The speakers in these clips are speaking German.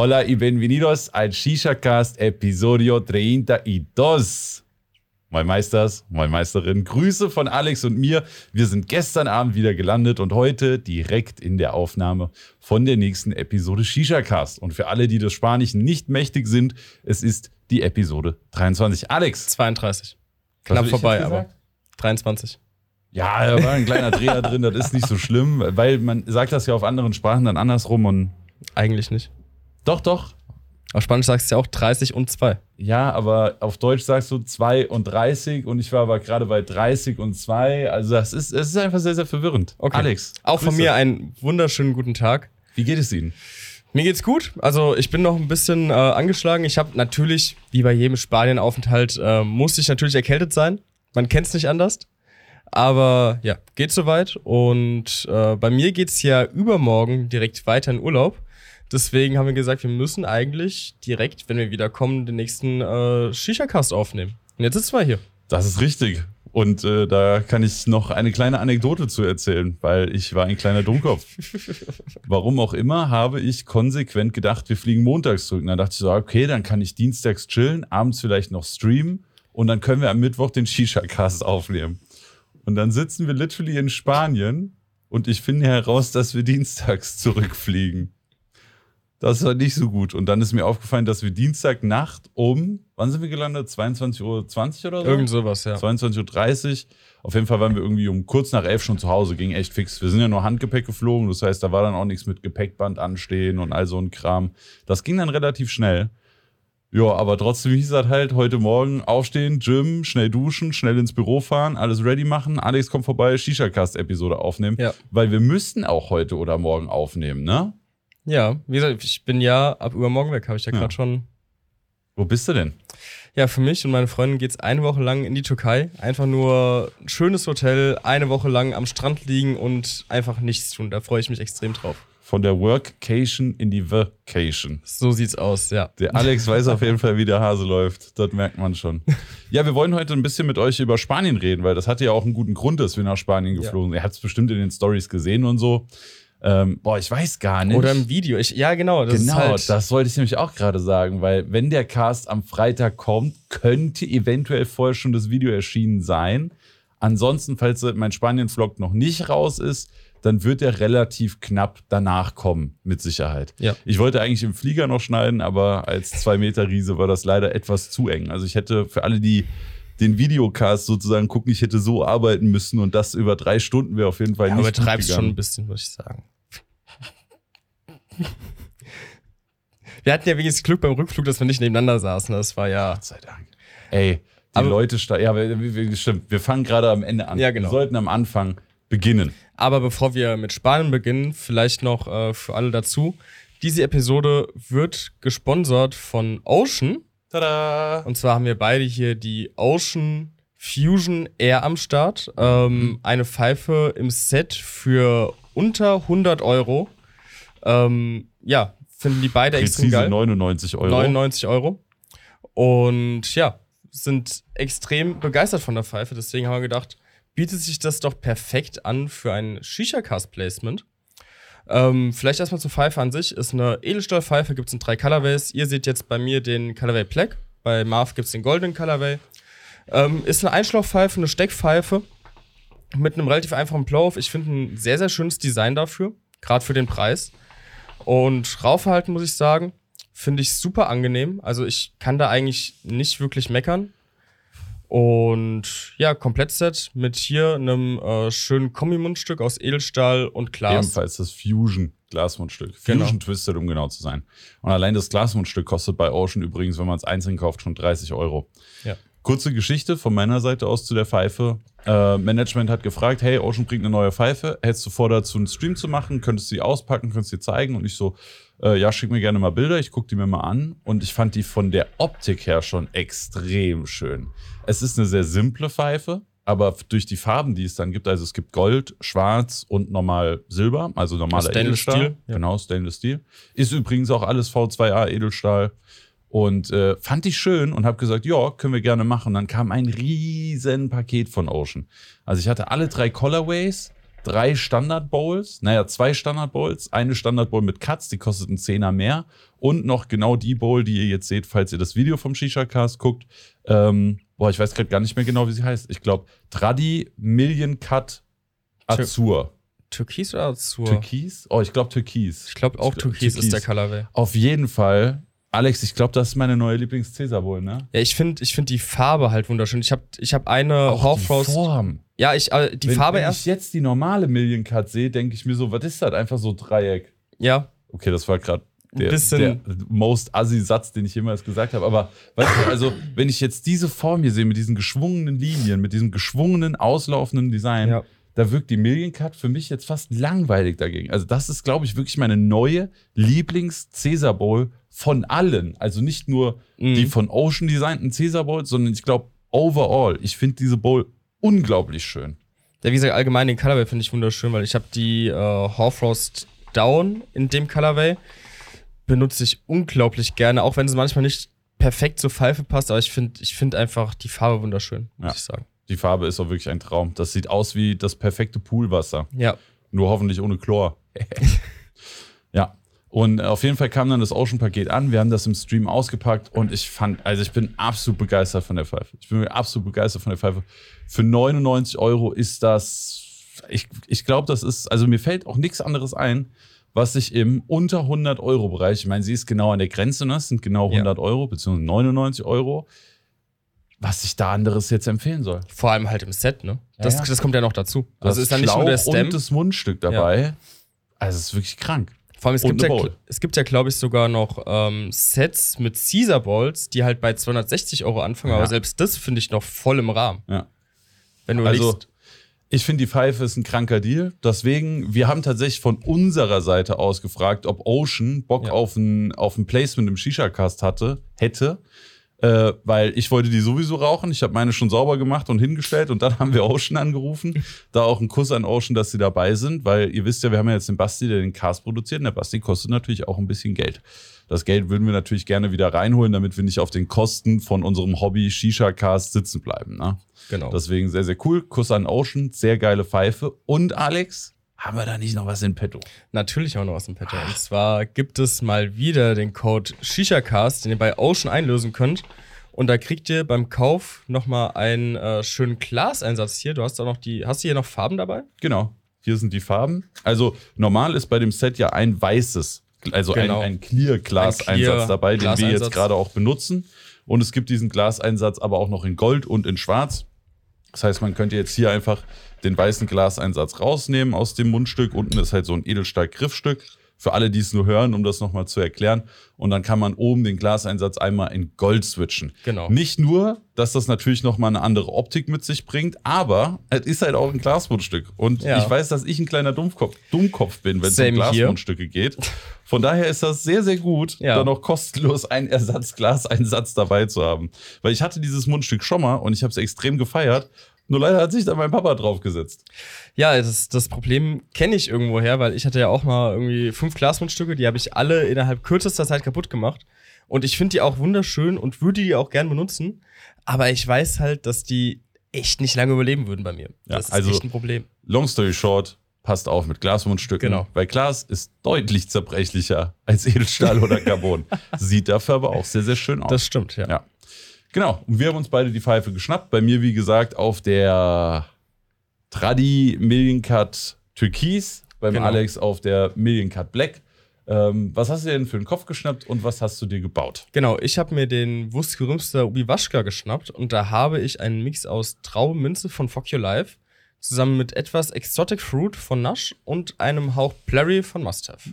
Hola y bienvenidos al ShishaCast Episodio 32. Moin Meisters, moin Meisterin. Grüße von Alex und mir. Wir sind gestern Abend wieder gelandet und heute direkt in der Aufnahme von der nächsten Episode ShishaCast. Und für alle, die des Spanischen nicht mächtig sind, es ist die Episode 23. Alex. 32. Knapp vorbei, aber 23. Ja, da war ein kleiner Dreher drin, das ist nicht so schlimm, weil man sagt das ja auf anderen Sprachen dann andersrum und. Eigentlich nicht. Doch, doch. Auf Spanisch sagst du ja auch 30 und 2. Ja, aber auf Deutsch sagst du 2 und 30 und ich war aber gerade bei 30 und 2. Also das ist, es ist einfach sehr, sehr verwirrend. Okay. Alex. Auch von mir einen wunderschönen guten Tag. Wie geht es Ihnen? Mir geht's gut. Also ich bin noch ein bisschen äh, angeschlagen. Ich habe natürlich, wie bei jedem Spanienaufenthalt, äh, musste ich natürlich erkältet sein. Man kennt's nicht anders. Aber ja, geht soweit. Und äh, bei mir geht's ja übermorgen direkt weiter in Urlaub. Deswegen haben wir gesagt, wir müssen eigentlich direkt, wenn wir wiederkommen, den nächsten äh, Shisha-Cast aufnehmen. Und jetzt sitzen wir hier. Das ist richtig. Und äh, da kann ich noch eine kleine Anekdote zu erzählen, weil ich war ein kleiner Dummkopf. Warum auch immer habe ich konsequent gedacht, wir fliegen montags zurück. Und dann dachte ich so, okay, dann kann ich dienstags chillen, abends vielleicht noch streamen und dann können wir am Mittwoch den Shisha-Cast aufnehmen. Und dann sitzen wir literally in Spanien und ich finde heraus, dass wir dienstags zurückfliegen. Das war nicht so gut. Und dann ist mir aufgefallen, dass wir Dienstagnacht um, wann sind wir gelandet? 22.20 Uhr oder so? Irgend sowas, ja. 22.30 Uhr. Auf jeden Fall waren wir irgendwie um kurz nach elf schon zu Hause, ging echt fix. Wir sind ja nur Handgepäck geflogen, das heißt, da war dann auch nichts mit Gepäckband anstehen und all so ein Kram. Das ging dann relativ schnell. Ja, aber trotzdem hieß es halt heute Morgen aufstehen, Gym, schnell duschen, schnell ins Büro fahren, alles ready machen. Alex kommt vorbei, Shisha-Cast-Episode aufnehmen. Ja. Weil wir müssen auch heute oder morgen aufnehmen, ne? Ja, wie gesagt, ich bin ja ab übermorgen weg, habe ich ja, Ja. gerade schon. Wo bist du denn? Ja, für mich und meine Freundin geht's eine Woche lang in die Türkei. Einfach nur ein schönes Hotel, eine Woche lang am Strand liegen und einfach nichts tun. Da freue ich mich extrem drauf. Von der Workcation in die Vacation. So sieht's aus, ja. Der Alex weiß auf jeden Fall, wie der Hase läuft. Das merkt man schon. Ja, wir wollen heute ein bisschen mit euch über Spanien reden, weil das hatte ja auch einen guten Grund, dass wir nach Spanien geflogen sind. Ihr habt es bestimmt in den Stories gesehen und so. Ähm, boah, ich weiß gar nicht. Oder im Video. Ich, ja, genau. Das genau, halt, das wollte ich nämlich auch gerade sagen, weil wenn der Cast am Freitag kommt, könnte eventuell vorher schon das Video erschienen sein. Ansonsten, falls mein Spanien-Vlog noch nicht raus ist, dann wird er relativ knapp danach kommen, mit Sicherheit. Ja. Ich wollte eigentlich im Flieger noch schneiden, aber als zwei Meter Riese war das leider etwas zu eng. Also ich hätte für alle, die den Videocast sozusagen gucken, ich hätte so arbeiten müssen und das über drei Stunden wäre auf jeden Fall ja, nicht aber treibst schon ein bisschen, muss ich sagen. Wir hatten ja wenigstens Glück beim Rückflug, dass wir nicht nebeneinander saßen. Das war ja. Gott sei Dank. Ey, die Aber- Leute steigen. Ja, wir, wir, wir- stimmt. Wir fangen gerade am Ende an. Ja, genau. Wir sollten am Anfang beginnen. Aber bevor wir mit Spanien beginnen, vielleicht noch äh, für alle dazu. Diese Episode wird gesponsert von Ocean. Tada! Und zwar haben wir beide hier die Ocean Fusion Air am Start. Ähm, eine Pfeife im Set für unter 100 Euro. Ähm, ja, finden die beide extrem Präzise geil. 99 Euro. 99 Euro. Und ja, sind extrem begeistert von der Pfeife. Deswegen haben wir gedacht, bietet sich das doch perfekt an für ein Shisha-Cast-Placement. Ähm, vielleicht erstmal zur Pfeife an sich. Ist eine Edelstahlpfeife, gibt es in drei Colorways. Ihr seht jetzt bei mir den Colorway Black. Bei Marv gibt es den goldenen Colorway. Ähm, ist eine Einschlauchpfeife, eine Steckpfeife mit einem relativ einfachen Blow-Off. Ich finde ein sehr, sehr schönes Design dafür, gerade für den Preis. Und Raufverhalten muss ich sagen, finde ich super angenehm. Also ich kann da eigentlich nicht wirklich meckern. Und ja, Komplettset mit hier einem äh, schönen Kombimundstück aus Edelstahl und Glas. Ebenfalls das Fusion Glasmundstück. Genau. Fusion Twisted, um genau zu sein. Und allein das Glasmundstück kostet bei Ocean übrigens, wenn man es einzeln kauft, schon 30 Euro. Ja. Kurze Geschichte von meiner Seite aus zu der Pfeife. Äh, Management hat gefragt, hey, Ocean bringt eine neue Pfeife. Hättest du vor, dazu einen Stream zu machen? Könntest du sie auspacken? Könntest du sie zeigen? Und ich so, äh, ja, schick mir gerne mal Bilder. Ich gucke die mir mal an. Und ich fand die von der Optik her schon extrem schön. Es ist eine sehr simple Pfeife, aber durch die Farben, die es dann gibt, also es gibt Gold, Schwarz und normal Silber, also normaler Stainless Edelstahl. Steel, ja. Genau, Stainless Steel. Ist übrigens auch alles V2A Edelstahl. Und äh, fand ich schön und habe gesagt, ja, können wir gerne machen. Dann kam ein riesen Paket von Ocean. Also ich hatte alle drei Colorways drei Standard Bowls, naja, zwei Standard Bowls, eine Standard Bowl mit Cuts, die kostet einen Zehner mehr und noch genau die Bowl, die ihr jetzt seht, falls ihr das Video vom Shisha Cast guckt. Ähm, boah, ich weiß gerade gar nicht mehr genau, wie sie heißt. Ich glaube, Tradi Million Cut Azur. Türkis oder Azur? Türkis? Oh, ich glaube Türkis. Ich glaube auch Ich glaub, Türkis, ist Türkis. der Colorway. Auf jeden Fall. Alex, ich glaube, das ist meine neue Lieblings-Cäsar Bowl, ne? Ja, ich finde ich find die Farbe halt wunderschön. Ich habe ich hab eine Auch Half die. Form. Ja, ich, äh, die wenn, Farbe wenn erst. ich jetzt die normale Million Cut sehe, denke ich mir so, was ist das? Einfach so Dreieck. Ja, Okay, das war gerade Ein der, bisschen- der most assi Satz, den ich jemals gesagt habe. Aber weißt du, also, wenn ich jetzt diese Form hier sehe, mit diesen geschwungenen Linien, mit diesem geschwungenen, auslaufenden Design, Ja. da wirkt die Million Cut für mich jetzt fast langweilig dagegen. Also, das ist, glaube ich, wirklich meine neue Lieblings-Caesar Bowl von allen. Also nicht nur Mhm. die von Ocean designten Caesar Bowl, sondern ich glaube, overall. Ich finde diese Bowl unglaublich schön. Ja, wie gesagt, allgemein den Colorway finde ich wunderschön, weil ich habe die äh, Horfrost Down in dem Colorway. Benutze ich unglaublich gerne, auch wenn es manchmal nicht perfekt zur Pfeife passt, aber ich finde ich find einfach die Farbe wunderschön, muss Ja. ich sagen. Die Farbe ist auch wirklich ein Traum. Das sieht aus wie das perfekte Poolwasser. Ja. Nur hoffentlich ohne Chlor. ja. Und auf jeden Fall kam dann das Ocean-Paket an. Wir haben das im Stream ausgepackt und ich fand, also ich bin absolut begeistert von der Pfeife. Ich bin absolut begeistert von der Pfeife. Für 99 Euro ist das, ich, ich glaube, das ist, also mir fällt auch nichts anderes ein, was sich im unter 100 Euro Bereich, ich meine, sie ist genau an der Grenze, ne? Es sind genau Ja. 100 Euro, beziehungsweise 99 Euro, was ich da anderes jetzt empfehlen soll. Vor allem halt im Set, ne? Das, Ja, ja. das kommt ja noch dazu. Also Das ist dann nicht nur der Stem. und das Mundstück dabei. Also es ist wirklich krank. Vor allem, es gibt, ja, es gibt ja, glaube ich, sogar noch ähm, Sets mit Caesar Balls, die halt bei 260 Euro anfangen, Ja. aber selbst das finde ich noch voll im Rahmen. Ja. Wenn du Also, überlegst, ich finde, die Pfeife ist ein kranker Deal. Deswegen, wir haben tatsächlich von unserer Seite aus gefragt, ob Ocean Bock Ja. auf, ein, auf ein Placement im Shisha-Cast hatte, hätte. Äh, weil ich wollte die sowieso rauchen. Ich habe meine schon sauber gemacht und hingestellt und dann haben wir Ocean angerufen. Da auch ein Kuss an Ocean, dass sie dabei sind, weil ihr wisst ja, wir haben ja jetzt den Basti, der den Cast produziert und der Basti kostet natürlich auch ein bisschen Geld. Das Geld würden wir natürlich gerne wieder reinholen, damit wir nicht auf den Kosten von unserem Hobby Shisha-Cast sitzen bleiben. Ne? genau. Deswegen sehr, sehr cool. Kuss an Ocean, sehr geile Pfeife. Und Alex, haben wir da nicht noch was in petto? Natürlich auch noch aus dem Petto. Und zwar gibt es mal wieder den Code ShishaCast, den ihr bei Ocean einlösen könnt. Und da kriegt ihr beim Kauf nochmal einen äh, schönen Glaseinsatz hier. Du hast auch noch die. Hast du hier noch Farben dabei? Genau. Hier sind die Farben. Also normal ist bei dem Set ja ein weißes, also Genau. ein, ein Clear dabei, den wir jetzt Glaseinsatz. gerade auch benutzen. Und es gibt diesen Glaseinsatz aber auch noch in Gold und in Schwarz. Das heißt, man könnte jetzt hier einfach den weißen Glaseinsatz rausnehmen aus dem Mundstück. Unten ist halt so ein Edelstahl-Griffstück. Für alle, die es nur hören, um das nochmal zu erklären. Und dann kann man oben den Glaseinsatz einmal in Gold switchen. Genau. Nicht nur, dass das natürlich nochmal eine andere Optik mit sich bringt, aber es ist halt auch ein Glasmundstück. Und Ja. ich weiß, dass ich ein kleiner Dummkopf, Dummkopf bin, wenn es um. Glasmundstücke geht. Von daher ist das sehr, sehr gut, Ja. da noch kostenlos einen Ersatzglaseinsatz dabei zu haben. Weil ich hatte dieses Mundstück schon mal und ich habe es extrem gefeiert. Nur leider hat sich da mein Papa draufgesetzt. Ja, das, das Problem kenne ich irgendwoher, weil ich hatte ja auch mal irgendwie fünf Glasmundstücke, die habe ich alle innerhalb kürzester Zeit kaputt gemacht. Und ich finde die auch wunderschön und würde die auch gern benutzen. Aber ich weiß halt, dass die echt nicht lange überleben würden bei mir. Ja, das ist also- echt ein Problem. Long story short, passt auf mit Glasmundstücken. Genau. Weil Glas ist deutlich zerbrechlicher als Edelstahl oder Carbon. Sieht dafür aber auch sehr, sehr schön aus. Das stimmt, ja. Ja. Genau. Und wir haben uns beide die Pfeife geschnappt. Bei mir, wie gesagt, auf der Tradi Million Cut Türkis. Beim Genau. Alex auf der Million Cut Black. Ähm, was hast du denn für den Kopf geschnappt und was hast du dir gebaut? Genau, ich habe mir den Wurstgerümster Ubiwaschka geschnappt und da habe ich einen Mix aus Traubenminze von Fuck Your Life zusammen mit etwas Exotic Fruit von Nash und einem Hauch Plurry von Must Have.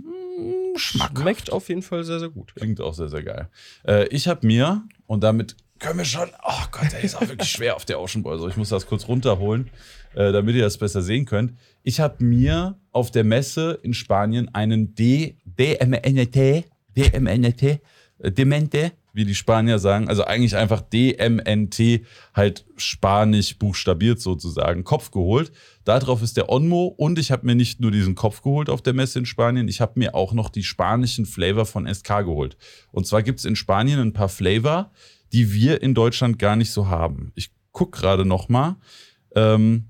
Schmeckt auf jeden Fall sehr, sehr gut. Klingt auch sehr, sehr geil. Äh, ich habe mir, und damit können wir schon, oh Gott, der ist auch wirklich schwer auf der Ocean Boy. Also ich muss das kurz runterholen, äh, damit ihr das besser sehen könnt. Ich habe mir auf der Messe in Spanien einen D, DMNT, DMNT, äh, Demente, wie die Spanier sagen, also eigentlich einfach DMNT, halt spanisch buchstabiert sozusagen, Kopf geholt. Darauf ist der Onmo und ich habe mir nicht nur diesen Kopf geholt auf der Messe in Spanien, ich habe mir auch noch die spanischen Flavor von SK geholt. Und zwar gibt es in Spanien ein paar Flavor, die wir in Deutschland gar nicht so haben. Ich gucke gerade noch mal. Ähm,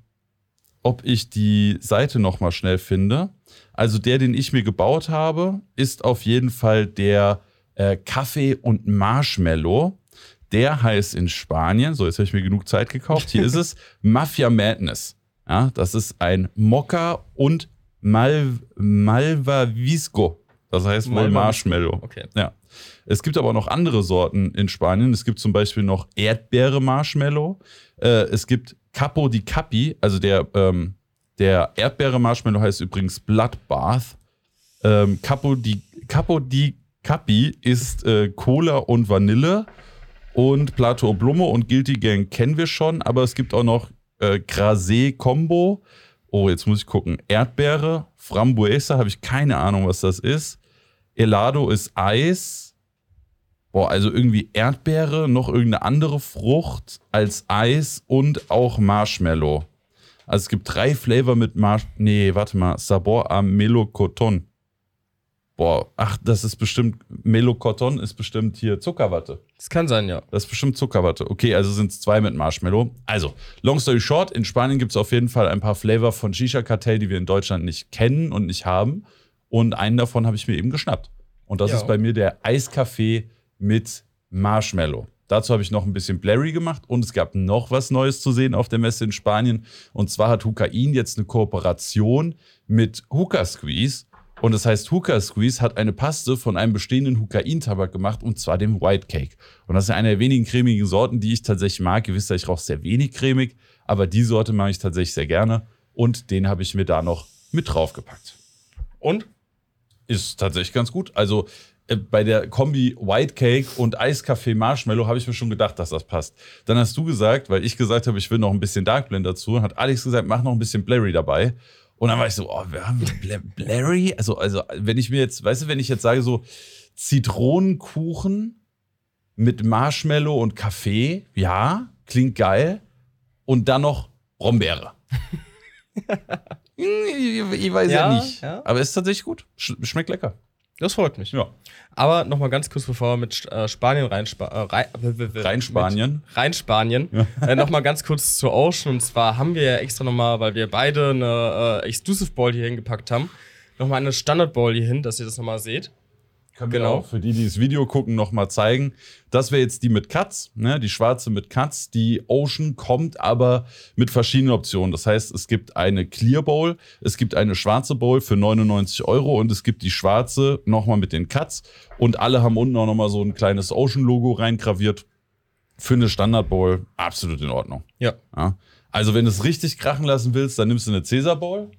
ob ich die Seite noch mal schnell finde. Also der, den ich mir gebaut habe, ist auf jeden Fall der äh, Kaffee und Marshmallow. Der heißt in Spanien, so jetzt habe ich mir genug Zeit gekauft, hier ist es Mafia Madness. Ja, das ist ein Mokka und Mal Malvavisco. Das heißt wohl. Marshmallow. Okay. Ja. Es gibt aber noch andere Sorten in Spanien. Es gibt zum Beispiel noch Erdbeere-Marshmallow. Äh, es gibt Capo di Capi, also der, ähm, der Erdbeere-Marshmallow heißt übrigens Bloodbath. Ähm, Capo, di, Capo di Capi ist äh, Cola und Vanille. Und Plato Oblumo und Guilty Gang kennen wir schon, aber es gibt auch noch äh, Grasé Combo. Oh, jetzt muss ich gucken. Erdbeere, Frambuesa, habe ich keine Ahnung, was das ist. Helado ist Eis. Boah, also irgendwie Erdbeere, noch irgendeine andere Frucht als Eis und auch Marshmallow. Also es gibt drei Flavor mit Marsh... Nee, warte mal. Sabor a Melocoton. Boah, ach, das ist bestimmt... Melocoton ist bestimmt hier Zuckerwatte. Das kann sein, ja. Das ist bestimmt Zuckerwatte. Okay, also sind es zwei mit Marshmallow. Also, long story short, in Spanien gibt es auf jeden Fall ein paar Flavor von Shisha Cartel, die wir in Deutschland nicht kennen und nicht haben. Und einen davon habe ich mir eben geschnappt. Und das Ja. ist bei mir der Eiskaffee mit Marshmallow. Dazu habe ich noch ein bisschen Blurry gemacht und es gab noch was Neues zu sehen auf der Messe in Spanien. Und zwar hat Hukain jetzt eine Kooperation mit Hookah Squeeze. Und das heißt, Hookah Squeeze hat eine Paste von einem bestehenden Hukain-Tabak gemacht und zwar dem White Cake. Und das ist eine der wenigen cremigen Sorten, die ich tatsächlich mag. Ihr wisst ja, ich rauche sehr wenig cremig, aber die Sorte mag ich tatsächlich sehr gerne. Und den habe ich mir da noch mit draufgepackt Und? Ist tatsächlich ganz gut. Also äh, bei der Kombi White Cake und Eiskaffee Marshmallow habe ich mir schon gedacht, dass das passt. Dann hast du gesagt, weil ich gesagt habe, ich will noch ein bisschen Dark Blend dazu, hat Alex gesagt, mach noch ein bisschen Blurry dabei. Und dann war ich so, oh, wir haben Bl Blurry? Also, also, wenn ich mir jetzt, weißt du, wenn ich jetzt sage, so Zitronenkuchen mit Marshmallow und Kaffee, ja, klingt geil. Und dann noch Brombeere. ich, ich weiß ja, Ja, nicht. ja. Aber ist tatsächlich gut. Sch schmeckt lecker. Das freut mich. Ja. Aber noch mal ganz kurz, bevor wir mit äh, Spanien rein, äh, rein, Spanien. Rein Spanien. Äh, noch mal ganz kurz zu Ocean. Und zwar haben wir ja extra noch mal, weil wir beide eine äh, Exclusive Ball hier hingepackt haben, noch mal eine Standard Ball hier hin, dass ihr das noch mal seht. Können Genau. wir auch für die, die das Video gucken, nochmal zeigen. Das wäre jetzt die mit Cuts, ne? die schwarze mit Cuts. Die Ocean kommt aber mit verschiedenen Optionen. Das heißt, es gibt eine Clear Bowl, es gibt eine schwarze Bowl für 99 Euro und es gibt die schwarze nochmal mit den Cuts. Und alle haben unten auch nochmal so ein kleines Ocean-Logo reingraviert. Für eine Standard Bowl absolut in Ordnung. Ja. Ja. Also, wenn du es richtig krachen lassen willst, dann nimmst du eine Caesar Bowl.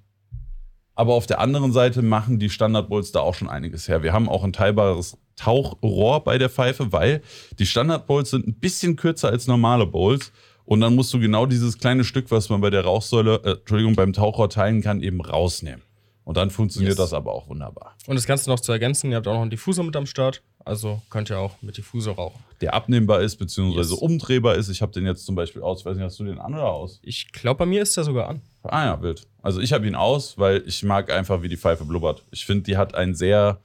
Aber auf der anderen Seite machen die Standard Bowls da auch schon einiges her. Wir haben auch ein teilbares Tauchrohr bei der Pfeife, weil die Standard Bowls sind ein bisschen kürzer als normale Bowls. Und dann musst du genau dieses kleine Stück, was man bei der Rauchsäule, äh, Entschuldigung, beim Tauchrohr teilen kann, eben rausnehmen. Und dann funktioniert Yes. das aber auch wunderbar. Und das Ganze noch zu ergänzen, ihr habt auch noch einen Diffusor mit am Start. Also könnt ihr auch mit Diffusor rauchen. Der abnehmbar ist, beziehungsweise Yes. umdrehbar ist. Ich habe den jetzt zum Beispiel aus. Weiß nicht, hast du den an oder aus? Ich glaube, bei mir ist der sogar an. Ah ja, wild. Also ich habe ihn aus, weil ich mag einfach, wie die Pfeife blubbert. Ich finde, die hat einen sehr,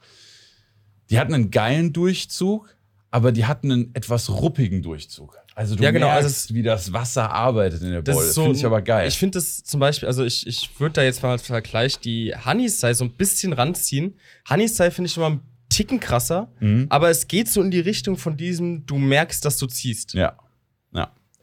die hat einen geilen Durchzug, aber die hat einen etwas ruppigen Durchzug. Also du Ja, genau, merkst, also wie das Wasser arbeitet in der Das Bowl. Das so- finde ich aber geil. Ich finde das zum Beispiel, also ich, ich würde da jetzt mal als Vergleich die Honey Style so ein bisschen ranziehen. Honey Style finde ich immer einen Ticken krasser, Mhm. aber es geht so in die Richtung von diesem, du merkst, dass du ziehst. Ja.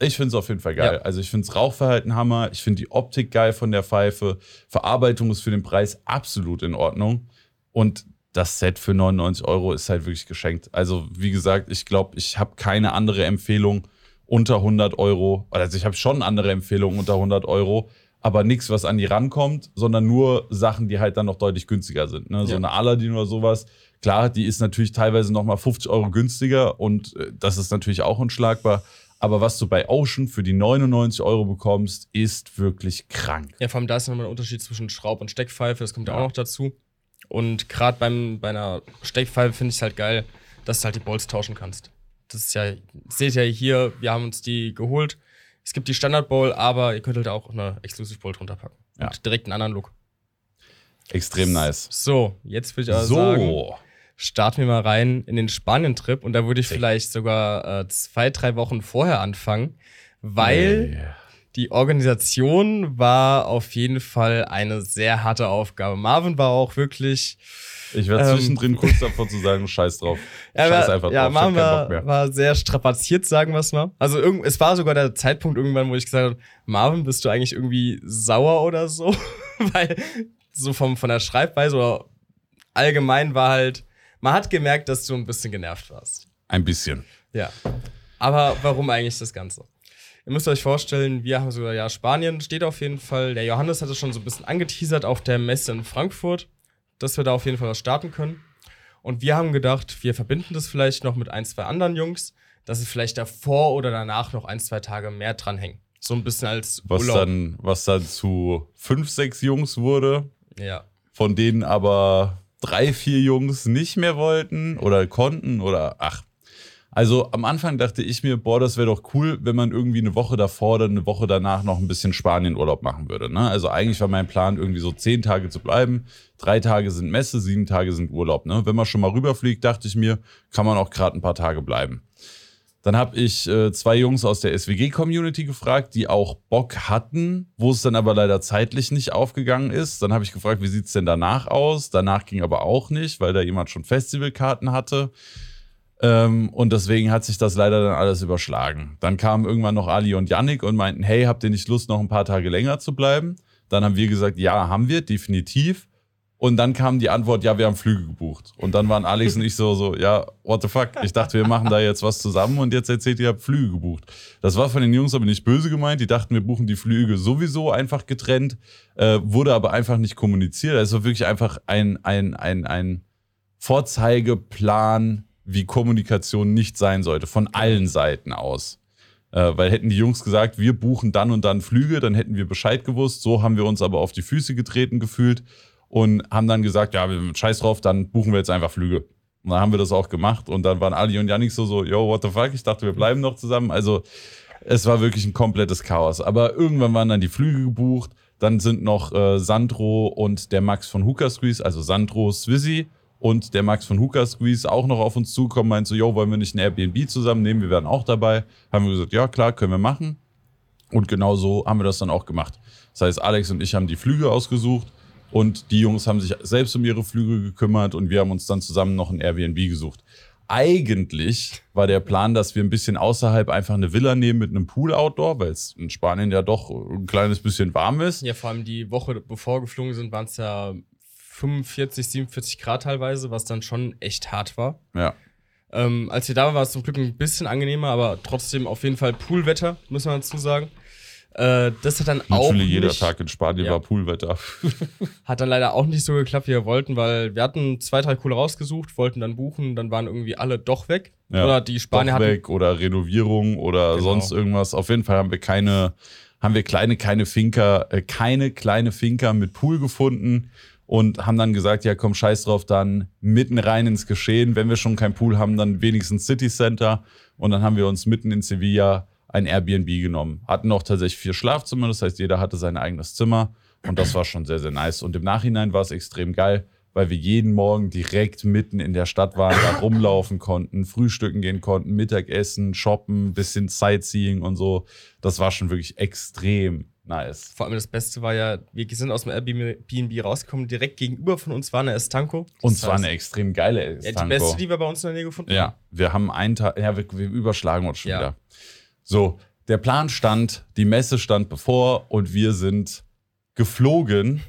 Ich finde es auf jeden Fall geil. Ja. Also ich finde das Rauchverhalten Hammer. Ich finde die Optik geil von der Pfeife. Verarbeitung ist für den Preis absolut in Ordnung. Und das Set für 99 Euro ist halt wirklich geschenkt. Also wie gesagt, ich glaube, ich habe keine andere Empfehlung unter 100 Euro. Also ich habe schon andere Empfehlungen unter 100 Euro. Aber nichts, was an die rankommt, sondern nur Sachen, die halt dann noch deutlich günstiger sind. Ne? So Ja. eine Aladdin oder sowas. Klar, die ist natürlich teilweise noch mal 50 Euro günstiger und äh, das ist natürlich auch unschlagbar. Aber was du bei Ocean für die 99 Euro bekommst, ist wirklich krank. Ja, vor allem da ist nochmal ein Unterschied zwischen Schraub- und Steckpfeife, das kommt ja Ja. auch noch dazu. Und gerade bei einer Steckpfeife finde ich es halt geil, dass du halt die Bolts tauschen kannst. Das ist ja, seht ihr ja hier, wir haben uns die geholt. Es gibt die Standard Bowl, aber ihr könnt halt auch eine Exclusive Bowl drunter packen. Ja. Und direkt einen anderen Look. Extrem nice. So, jetzt würde ich aber sagen, So, starten wir mal rein in den Spanien-Trip und da würde ich vielleicht sogar äh, zwei, drei Wochen vorher anfangen, weil die Organisation war auf jeden Fall eine sehr harte Aufgabe. Marvin war auch wirklich. Ich war Ähm. zwischendrin kurz davor zu sagen, scheiß drauf. Er scheiß einfach ja, drauf, Marvin war, war sehr strapaziert, sagen wir es mal. Also es war sogar der Zeitpunkt irgendwann, wo ich gesagt habe, Marvin, bist du eigentlich irgendwie sauer oder so? Weil so vom, von der Schreibweise oder allgemein war halt, man hat gemerkt, dass du ein bisschen genervt warst. Ein bisschen. Ja. Aber warum eigentlich das Ganze? Ihr müsst euch vorstellen, wir haben sogar, ja, Spanien steht auf jeden Fall. Der Johannes hat es schon so ein bisschen angeteasert auf der Messe in Frankfurt, dass wir da auf jeden Fall was starten können. Und wir haben gedacht, wir verbinden das vielleicht noch mit ein, zwei anderen Jungs, dass es vielleicht davor oder danach noch ein, zwei Tage mehr dranhängen. So ein bisschen als Was Urlaub. dann, was dann zu fünf, sechs Jungs wurde, Ja. von denen aber drei, vier Jungs nicht mehr wollten oder konnten oder ach. Also am Anfang dachte ich mir, boah, das wäre doch cool, wenn man irgendwie eine Woche davor oder eine Woche danach noch ein bisschen Spanienurlaub machen würde. Ne? Also eigentlich war mein Plan, irgendwie so zehn Tage zu bleiben. Drei Tage sind Messe, sieben Tage sind Urlaub. Ne? Wenn man schon mal rüberfliegt, dachte ich mir, kann man auch gerade ein paar Tage bleiben. Dann habe ich äh, zwei Jungs aus der SWG-Community gefragt, die auch Bock hatten, wo es dann aber leider zeitlich nicht aufgegangen ist. Dann habe ich gefragt, wie sieht's denn danach aus? Danach ging aber auch nicht, weil da jemand schon Festivalkarten hatte. Ähm, und deswegen hat sich das leider dann alles überschlagen. Dann kamen irgendwann noch Ali und Yannick und meinten, hey, habt ihr nicht Lust, noch ein paar Tage länger zu bleiben? Dann haben wir gesagt, ja, haben wir, definitiv. Und dann kam die Antwort, ja, wir haben Flüge gebucht. Und dann waren Alex und ich so, so, ja, what the fuck? Ich dachte, wir machen da jetzt was zusammen und jetzt erzählt ihr, habt Flüge gebucht. Das war von den Jungs aber nicht böse gemeint. Die dachten, wir buchen die Flüge sowieso einfach getrennt, äh, wurde aber einfach nicht kommuniziert. Also wirklich einfach ein, ein, ein, ein Vorzeigeplan, wie Kommunikation nicht sein sollte, von allen Seiten aus. Äh, weil hätten die Jungs gesagt, wir buchen dann und dann Flüge, dann hätten wir Bescheid gewusst. So haben wir uns aber auf die Füße getreten gefühlt und haben dann gesagt, ja, scheiß drauf, dann buchen wir jetzt einfach Flüge. Und dann haben wir das auch gemacht und dann waren Ali und Yannick so, so, yo, what the fuck, ich dachte, wir bleiben noch zusammen. Also es war wirklich ein komplettes Chaos. Aber irgendwann waren dann die Flüge gebucht, dann sind noch äh, Sandro und der Max von Hooker Squeeze, also Sandro Swizzy und der Max von Hooker Squeeze auch noch auf uns zukommen, meint so, yo, wollen wir nicht ein Airbnb zusammennehmen, wir werden auch dabei. Haben wir gesagt, ja klar, können wir machen. Und genau so haben wir das dann auch gemacht. Das heißt, Alex und ich haben die Flüge ausgesucht und die Jungs haben sich selbst um ihre Flüge gekümmert und wir haben uns dann zusammen noch ein Airbnb gesucht. Eigentlich war der Plan, dass wir ein bisschen außerhalb einfach eine Villa nehmen mit einem Pool Outdoor, weil es in Spanien ja doch ein kleines bisschen warm ist. Ja, vor allem die Woche, bevor wir geflogen sind, waren es ja 45, 47 Grad teilweise, was dann schon echt hart war. Ja. Ähm, als wir da waren, war es zum Glück ein bisschen angenehmer, aber trotzdem auf jeden Fall Poolwetter, muss man dazu sagen. Äh, das hat dann auch Natürlich jeder nicht, Tag in Spanien Ja. war Poolwetter. hat dann leider auch nicht so geklappt, wie wir wollten, weil wir hatten zwei, drei coole rausgesucht, wollten dann buchen, dann waren irgendwie alle doch weg. Ja. Oder die Spanier Doch hatten weg oder Renovierung oder Genau. sonst irgendwas. Auf jeden Fall haben wir keine, haben wir kleine, keine Finker, äh, keine kleine Finker mit Pool gefunden und haben dann gesagt, ja komm, scheiß drauf, dann mitten rein ins Geschehen. Wenn wir schon kein Pool haben, dann wenigstens City Center. Und dann haben wir uns mitten in Sevilla ein Airbnb genommen. Hatten auch tatsächlich vier Schlafzimmer, das heißt, jeder hatte sein eigenes Zimmer. Und das war schon sehr, sehr nice. Und im Nachhinein war es extrem geil, weil wir jeden Morgen direkt mitten in der Stadt waren, da rumlaufen konnten, frühstücken gehen konnten, Mittagessen, shoppen, bisschen Sightseeing und so. Das war schon wirklich extrem nice. Vor allem das Beste war ja, wir sind aus dem Airbnb rausgekommen, direkt gegenüber von uns war eine Estanco. Und zwar eine extrem geile ja, die Estanco. beste, die wir bei uns in der Nähe gefunden haben. Ja, wir haben einen Tag, ja, wir, wir überschlagen uns schon Ja. wieder. So, der Plan stand, die Messe stand bevor und wir sind geflogen.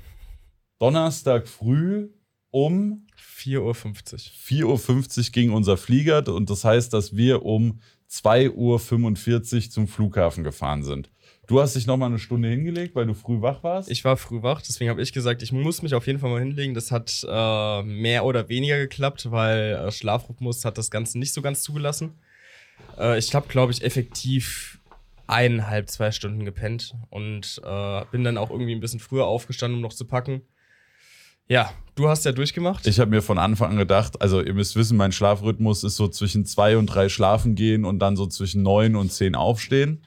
Donnerstag früh um 4.50 Uhr. 4.50 Uhr ging unser Flieger und das heißt, dass wir um 2.45 Uhr zum Flughafen gefahren sind. Du hast dich noch mal eine Stunde hingelegt, weil du früh wach warst. Ich war früh wach, deswegen habe ich gesagt, ich muss mich auf jeden Fall mal hinlegen. Das hat äh, mehr oder weniger geklappt, weil äh, Schlafrhythmus hat das Ganze nicht so ganz zugelassen. Äh, ich habe, glaube ich, effektiv eineinhalb, zwei Stunden gepennt und äh, bin dann auch irgendwie ein bisschen früher aufgestanden, um noch zu packen. Ja, du hast ja durchgemacht. Ich habe mir von Anfang an gedacht, also ihr müsst wissen, mein Schlafrhythmus ist so zwischen zwei und drei schlafen gehen und dann so zwischen neun und zehn aufstehen.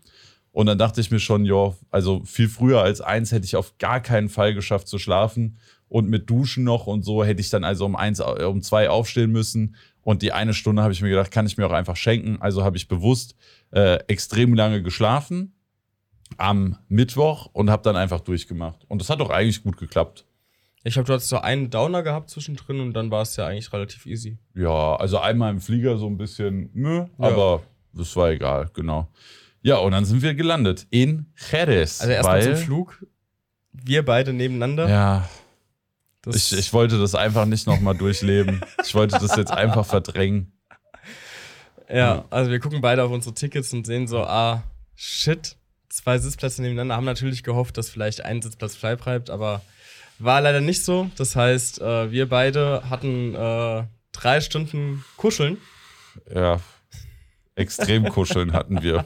Und dann dachte ich mir schon, ja, also viel früher als eins hätte ich auf gar keinen Fall geschafft zu schlafen. Und mit Duschen noch und so hätte ich dann also um eins, äh, um zwei aufstehen müssen. Und die eine Stunde habe ich mir gedacht, kann ich mir auch einfach schenken. Also habe ich bewusst äh, extrem lange geschlafen. am Mittwoch und habe dann einfach durchgemacht. Und das hat doch eigentlich gut geklappt. Ich glaube, du hattest so einen Downer gehabt zwischendrin und dann war es ja eigentlich relativ easy. Ja, also einmal im Flieger so ein bisschen, nö, aber das war egal, genau. Ja, und dann sind wir gelandet in Jerez. Also erstmal zum Flug. Wir beide nebeneinander. Ja, Das- ich, ich wollte das einfach nicht nochmal durchleben. Ich wollte das jetzt einfach verdrängen. Ja, also wir gucken beide auf unsere Tickets und sehen so, ah, shit, zwei Sitzplätze nebeneinander. Haben natürlich gehofft, dass vielleicht ein Sitzplatz frei bleibt, aber war leider nicht so. Das heißt, äh, wir beide hatten äh, drei Stunden Kuscheln. Ja, extrem kuscheln hatten wir.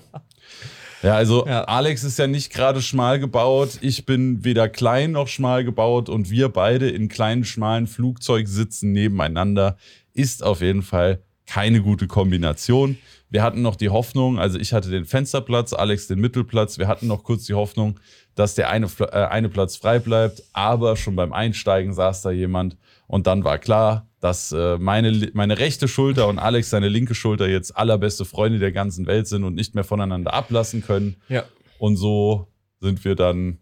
Ja, also Ja. Alex ist ja nicht gerade schmal gebaut. Ich bin weder klein noch schmal gebaut und wir beide in kleinen, schmalen Flugzeugsitzen nebeneinander ist auf jeden Fall keine gute Kombination. Wir hatten noch die Hoffnung, also ich hatte den Fensterplatz, Alex den Mittelplatz. Wir hatten noch kurz die Hoffnung, dass der eine, äh, eine Platz frei bleibt. Aber schon beim Einsteigen saß da jemand und dann war klar, dass äh, meine, meine rechte Schulter und Alex seine linke Schulter jetzt allerbeste Freunde der ganzen Welt sind und nicht mehr voneinander ablassen können. Ja. Und so sind wir dann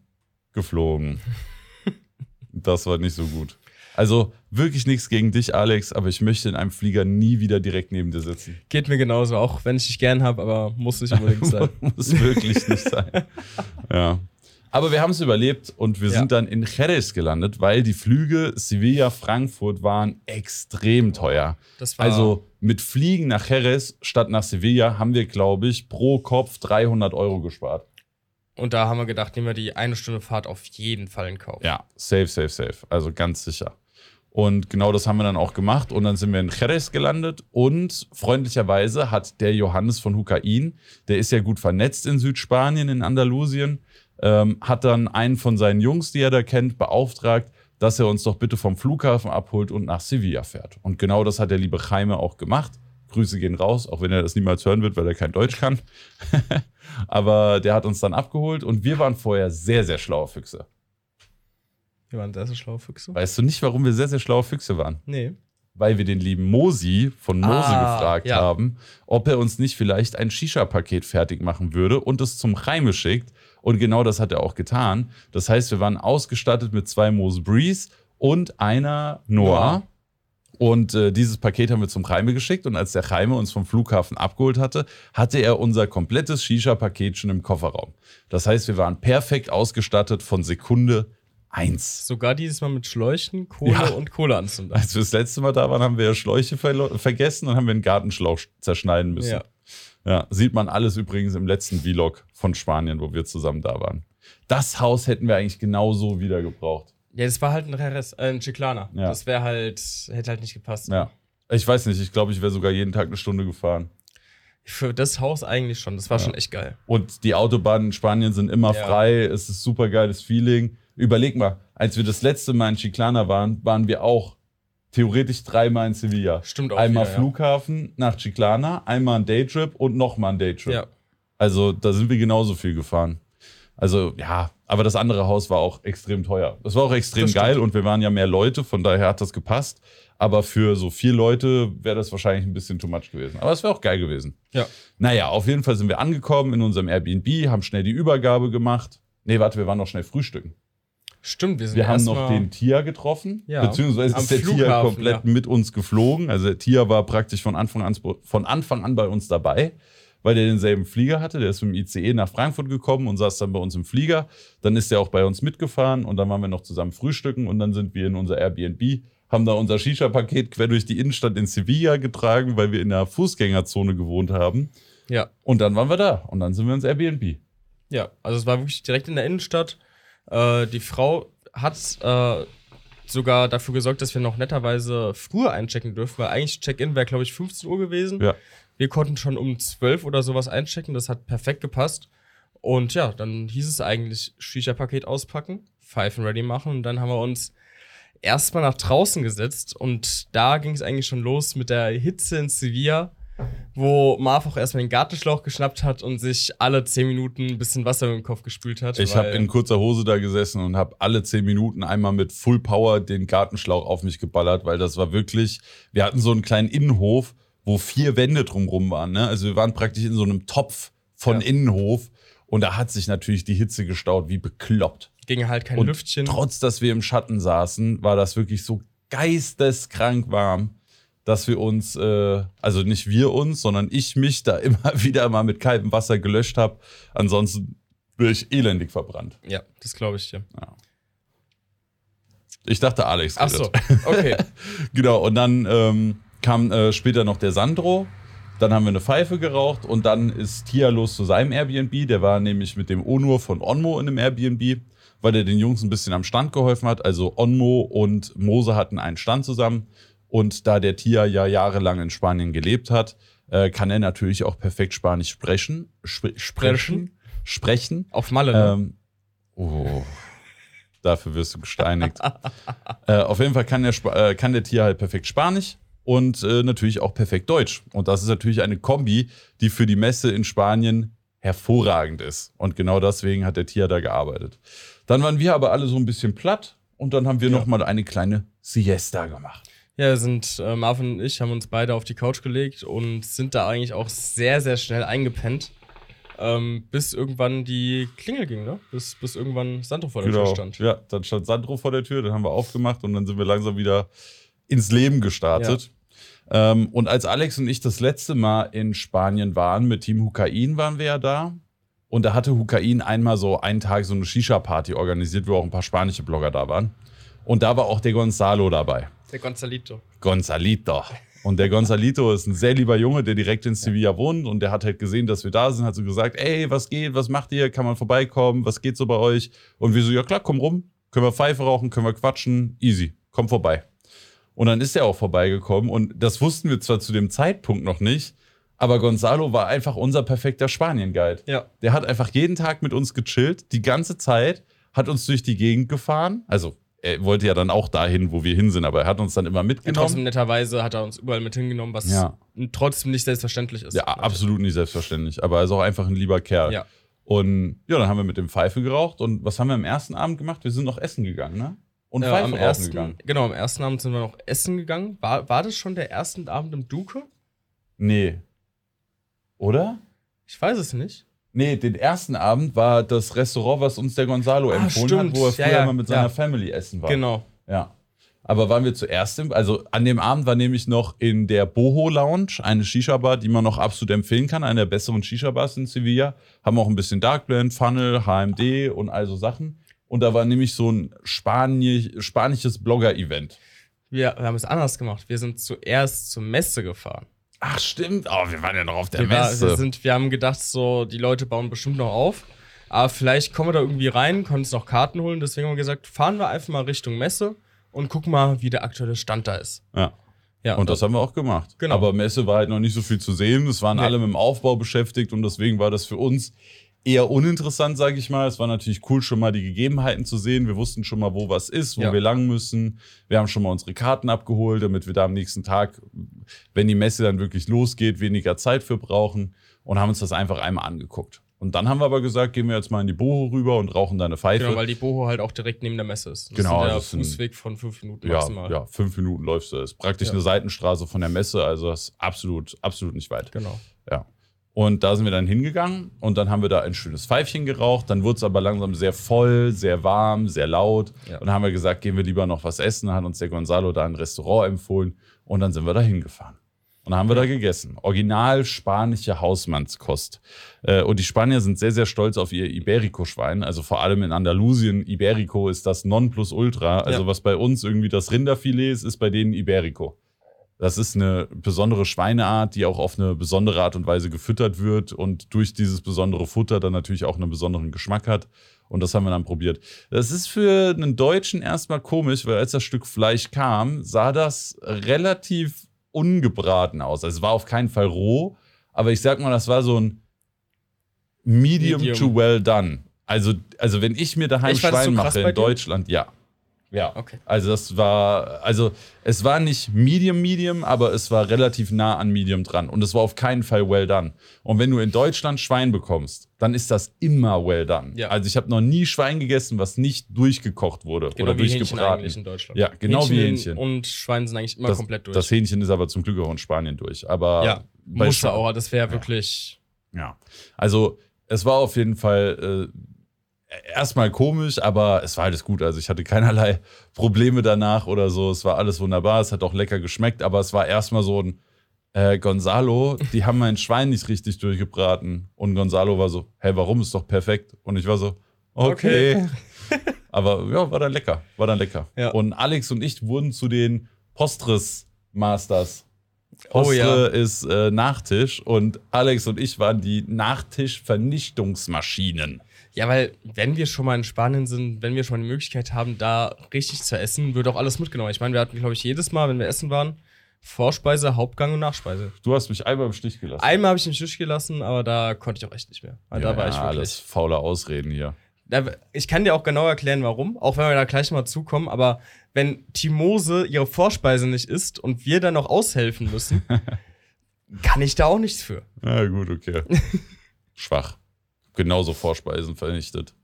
geflogen. das war nicht so gut. Also wirklich nichts gegen dich, Alex, aber ich möchte in einem Flieger nie wieder direkt neben dir sitzen. Geht mir genauso, auch wenn ich dich gern habe, aber muss nicht unbedingt sein. Muss wirklich nicht sein. Ja. Aber wir haben es überlebt und wir Ja. sind dann in Jerez gelandet, weil die Flüge Sevilla-Frankfurt waren extrem teuer. Das war Also mit Fliegen nach Jerez statt nach Sevilla haben wir, glaube ich, pro Kopf 300 Euro gespart. und da haben wir gedacht, nehmen wir die eine Stunde Fahrt auf jeden Fall in Kauf. Ja, safe, safe, safe. Also ganz sicher. Und genau das haben wir dann auch gemacht. Und dann sind wir in Jerez gelandet. Und freundlicherweise hat der Johannes von Hukain, der ist ja gut vernetzt in Südspanien, in Andalusien, ähm, hat dann einen von seinen Jungs, die er da kennt, beauftragt, dass er uns doch bitte vom Flughafen abholt und nach Sevilla fährt. Und genau das hat der liebe Jaime auch gemacht. Grüße gehen raus, auch wenn er das niemals hören wird, weil er kein Deutsch kann. Aber der hat uns dann abgeholt und wir waren vorher sehr, sehr schlaue Füchse. Wir waren sehr, sehr schlaue Füchse. Weißt du nicht, warum wir sehr, sehr schlaue Füchse waren? Nee. Weil wir den lieben Mosi von Mose Ah, gefragt ja. haben, ob er uns nicht vielleicht ein Shisha-Paket fertig machen würde und es zum Reime schickt. Und genau das hat er auch getan. Das heißt, wir waren ausgestattet mit zwei Mose Breeze und einer Noah. Noah. Und äh, dieses Paket haben wir zum Reime geschickt. Und als der Reime uns vom Flughafen abgeholt hatte, hatte er unser komplettes Shisha-Paket schon im Kofferraum. Das heißt, wir waren perfekt ausgestattet von Sekunde eins. Sogar dieses Mal mit Schläuchen, Kohle Ja. und Kohleanzünder. Als wir das letzte Mal da waren, haben wir ja Schläuche vergessen und haben wir einen Gartenschlauch zerschneiden müssen. Ja. Ja. sieht man alles übrigens im letzten Vlog von Spanien, wo wir zusammen da waren. Das Haus hätten wir eigentlich genauso wieder gebraucht. Ja, das war halt ein Jerez, äh, ein Chiclana. Ja. Das wäre halt, hätte halt nicht gepasst. Ja. Ich weiß nicht, ich glaube, ich wäre sogar jeden Tag eine Stunde gefahren. Für das Haus eigentlich schon. Das war Ja. schon echt geil. Und die Autobahnen in Spanien sind immer frei. Es ist super geiles Feeling. Überleg mal, als wir das letzte Mal in Chiclana waren, waren wir auch theoretisch dreimal in Sevilla. Stimmt auch Einmal wieder, ja. Flughafen nach Chiclana, einmal ein Daytrip und nochmal ein Daytrip. Ja. Also da sind wir genauso viel gefahren. Also ja, aber das andere Haus war auch extrem teuer. Das war auch extrem geil und wir waren ja mehr Leute, von daher hat das gepasst. Aber für so vier Leute wäre das wahrscheinlich ein bisschen too much gewesen. Aber es wäre auch geil gewesen. Ja. Naja, auf jeden Fall sind wir angekommen in unserem Airbnb, haben schnell die Übergabe gemacht. Nee, warte, wir waren noch schnell frühstücken. Stimmt, wir sind Wir haben noch den Tia getroffen, Ja, beziehungsweise ist der Tia komplett ja. mit uns geflogen. Also der Tia war praktisch von Anfang an, von Anfang an bei uns dabei, weil der denselben Flieger hatte. Der ist mit dem ICE nach Frankfurt gekommen und saß dann bei uns im Flieger. Dann ist er auch bei uns mitgefahren und dann waren wir noch zusammen frühstücken und dann sind wir in unser Airbnb, haben da unser Shisha-Paket quer durch die Innenstadt in Sevilla getragen, weil wir in der Fußgängerzone gewohnt haben. Ja. Und dann waren wir da und dann sind wir ins Airbnb. Ja, also es war wirklich direkt in der Innenstadt. Äh, die Frau hat äh, sogar dafür gesorgt, dass wir noch netterweise früher einchecken dürfen, weil eigentlich Check-in wäre, glaube ich, 15 Uhr gewesen. Ja. Wir konnten schon um 12 oder sowas einchecken, das hat perfekt gepasst. Und ja, dann hieß es eigentlich Shisha-Paket auspacken, Pfeifen ready machen und dann haben wir uns erstmal nach draußen gesetzt und da ging es eigentlich schon los mit der Hitze in Sevilla, wo Marv auch erstmal den Gartenschlauch geschnappt hat und sich alle 10 Minuten ein bisschen Wasser im Kopf gespült hat. Ich habe in kurzer Hose da gesessen und habe alle zehn Minuten einmal mit Full Power den Gartenschlauch auf mich geballert, weil das war wirklich, wir hatten so einen kleinen Innenhof, wo vier Wände drumrum waren. Ne? Also wir waren praktisch in so einem Topf von Ja. Innenhof Und da hat sich natürlich die Hitze gestaut, wie bekloppt. Ging halt kein Und Lüftchen. trotz, dass wir im Schatten saßen, war das wirklich so geisteskrank warm, dass wir uns, äh, also nicht wir uns, sondern ich mich da immer wieder mal mit kaltem Wasser gelöscht habe. Ansonsten wäre ich elendig verbrannt. Ja, das glaube ich dir. Ich dachte, Alex Ach so, okay. Genau, und dann ähm, kam äh, später noch der Sandro. Dann haben wir eine Pfeife geraucht und dann ist Tia los zu seinem Airbnb. Der war nämlich mit dem Onur von Onmo in einem Airbnb, weil er den Jungs ein bisschen am Stand geholfen hat. Also Onmo und Mose hatten einen Stand zusammen. Und da der Tia ja jahrelang in Spanien gelebt hat, äh, kann er natürlich auch perfekt Spanisch sprechen. Spre sprechen? Sprechen. Auf Malle, ne? Ähm, oh, dafür wirst du gesteinigt. äh, auf jeden Fall kann der, Spa äh, kann der Tier halt perfekt Spanisch und äh, natürlich auch perfekt Deutsch. Und das ist natürlich eine Kombi, die für die Messe in Spanien hervorragend ist. Und genau deswegen hat der Tier da gearbeitet. Dann waren wir aber alle so ein bisschen platt und dann haben wir Ja. noch mal eine kleine Siesta gemacht. Ja, sind, äh, Marvin und ich haben uns beide auf die Couch gelegt und sind da eigentlich auch sehr, sehr schnell eingepennt. Ähm, bis irgendwann die Klingel ging, ne? Bis, bis irgendwann Sandro vor der Tür stand. Ja, dann stand Sandro vor der Tür, dann haben wir aufgemacht und dann sind wir langsam wieder ins Leben gestartet. Ähm, und als Alex und ich das letzte Mal in Spanien waren, mit Team Hukain waren wir ja da. Und da hatte Hukain einmal so einen Tag so eine Shisha-Party organisiert, wo auch ein paar spanische Blogger da waren. Und da war auch der Gonzalo dabei. Der Gonzalito. Gonzalito. Und der Gonzalito ist ein sehr lieber Junge, der direkt in Sevilla wohnt und der hat halt gesehen, dass wir da sind, hat so gesagt, ey, was geht, was macht ihr, kann man vorbeikommen, was geht so bei euch? Und wir so, ja klar, komm rum, können wir Pfeife rauchen, können wir quatschen, easy, komm vorbei. Und dann ist er auch vorbeigekommen und das wussten wir zwar zu dem Zeitpunkt noch nicht, aber Gonzalo war einfach unser perfekter Spanien-Guide. Ja. Der hat einfach jeden Tag mit uns gechillt, die ganze Zeit, hat uns durch die Gegend gefahren. Also, er wollte ja dann auch dahin, wo wir hin sind, aber er hat uns dann immer mitgenommen. trotzdem netterweise hat er uns überall mit hingenommen, was Ja. trotzdem nicht selbstverständlich ist. Ja, absolut nicht selbstverständlich. Aber er ist auch einfach ein lieber Kerl. Ja. Und ja, dann haben wir mit dem Pfeife geraucht. Und was haben wir am ersten Abend gemacht? Wir sind noch essen gegangen, ne? Und Ja, Pfeife am ersten, gegangen. genau, am ersten Abend sind wir noch essen gegangen. War, war das schon der erste Abend im Duke? Nee. Oder? Ich weiß es nicht. Nee, den ersten Abend war das Restaurant, was uns der Gonzalo Ah, empfohlen stimmt. hat, wo er Ja, früher ja, mal mit ja. seiner Family essen war. Genau. Ja. Aber waren wir zuerst im, also an dem Abend war nämlich noch in der Boho Lounge, eine Shisha-Bar, die man noch absolut empfehlen kann, eine der besseren Shisha-Bars in Sevilla. Haben auch ein bisschen Dark Blend, Funnel, HMD und all so Sachen. Und da war nämlich so ein Spanisch, spanisches Blogger-Event. Wir, wir haben es anders gemacht. Wir sind zuerst zur Messe gefahren. Ach, stimmt. Oh, wir waren ja noch auf der Wir, war, Messe. wir, sind, wir haben gedacht, so, die Leute bauen bestimmt noch auf. Aber vielleicht kommen wir da irgendwie rein, können uns noch Karten holen. Deswegen haben wir gesagt, fahren wir einfach mal Richtung Messe und gucken mal, wie der aktuelle Stand da ist. ja. Ja, Und das haben wir auch gemacht. Genau. Aber Messe war halt noch nicht so viel zu sehen. Es waren Nee. alle mit dem Aufbau beschäftigt und deswegen war das für uns eher uninteressant, sage ich mal. Es war natürlich cool, schon mal die Gegebenheiten zu sehen. Wir wussten schon mal, wo was ist, wo Ja. wir lang müssen. Wir haben schon mal unsere Karten abgeholt, damit wir da am nächsten Tag, wenn die Messe dann wirklich losgeht, weniger Zeit für brauchen und haben uns das einfach einmal angeguckt. Und dann haben wir aber gesagt, gehen wir jetzt mal in die Boho rüber und rauchen da eine Pfeife. genau, weil die Boho halt auch direkt neben der Messe ist. Das Genau, ist der das sind- Fußweg von fünf Minuten ja, maximal. ja, fünf Minuten läufst du. Das ist praktisch Ja. eine Seitenstraße von der Messe, also das ist absolut, absolut nicht weit. Genau. Ja. Und da sind wir dann hingegangen und dann haben wir da ein schönes Pfeifchen geraucht. Dann wurde es aber langsam sehr voll, sehr warm, sehr laut. Ja. Und dann haben wir gesagt, gehen wir lieber noch was essen. Dann hat uns der Gonzalo da ein Restaurant empfohlen und dann sind wir da hingefahren. Und dann haben wir da gegessen. Original spanische Hausmannskost. Äh, Und die Spanier sind sehr, sehr stolz auf ihr Iberico-Schwein. Also vor allem in Andalusien. Iberico ist das Nonplusultra. Also Ja. was bei uns irgendwie das Rinderfilet ist, ist bei denen Iberico. Das ist eine besondere Schweineart, die auch auf eine besondere Art und Weise gefüttert wird und durch dieses besondere Futter dann natürlich auch einen besonderen Geschmack hat. Und das haben wir dann probiert. Das ist für einen Deutschen erstmal komisch, weil als das Stück Fleisch kam, sah das relativ ungebraten aus. Also es war auf keinen Fall roh, aber ich sag mal, das war so ein Medium, Medium. to well done. Also, also wenn ich mir daheim Schwein so mache in? Deutschland, ja. Ja. Okay. Also das war, also es war nicht Medium Medium, aber es war relativ nah an Medium dran und es war auf keinen Fall well done. Und wenn du in Deutschland Schwein bekommst, dann ist das immer well done. Ja. Also ich habe noch nie Schwein gegessen, was nicht durchgekocht wurde Genau oder wie Hähnchen durchgebraten. eigentlich in Deutschland. Ja, genau wie Hähnchen. Und Schwein sind eigentlich immer das, komplett durch. das Hähnchen ist aber zum Glück auch in Spanien durch. Aber ja, musste auch. Das wäre wirklich. Ja. Also es war auf jeden Fall äh, erstmal komisch, aber es war alles gut. Also ich hatte keinerlei Probleme danach oder so. Es war alles wunderbar. Es hat auch lecker geschmeckt, aber es war erstmal so ein äh, Gonzalo, die haben mein Schwein nicht richtig durchgebraten. Und Gonzalo war so, hey, warum? Ist doch perfekt. Und ich war so, okay. okay. aber ja, war dann lecker. War dann lecker. Ja. Und Alex und ich wurden zu den Postres Masters. Postre oh, ja. ist äh, Nachtisch und Alex und ich waren die Nachtisch-Vernichtungsmaschinen. Ja, weil wenn wir schon mal in Spanien sind, wenn wir schon mal die Möglichkeit haben, da richtig zu essen, wird auch alles mitgenommen. Ich meine, wir hatten, glaube ich, jedes Mal, wenn wir essen waren, Vorspeise, Hauptgang und Nachspeise. Du hast mich einmal im Stich gelassen. Einmal habe ich im Stich gelassen, aber da konnte ich auch echt nicht mehr. Ja, da war ich wirklich. Alles faule Ausreden hier. Ich kann dir auch genau erklären, warum, auch wenn wir da gleich mal zukommen, aber wenn Timose ihre Vorspeise nicht isst und wir dann noch aushelfen müssen, kann ich da auch nichts für. Na ja, gut, okay. Schwach. Genauso Vorspeisen vernichtet.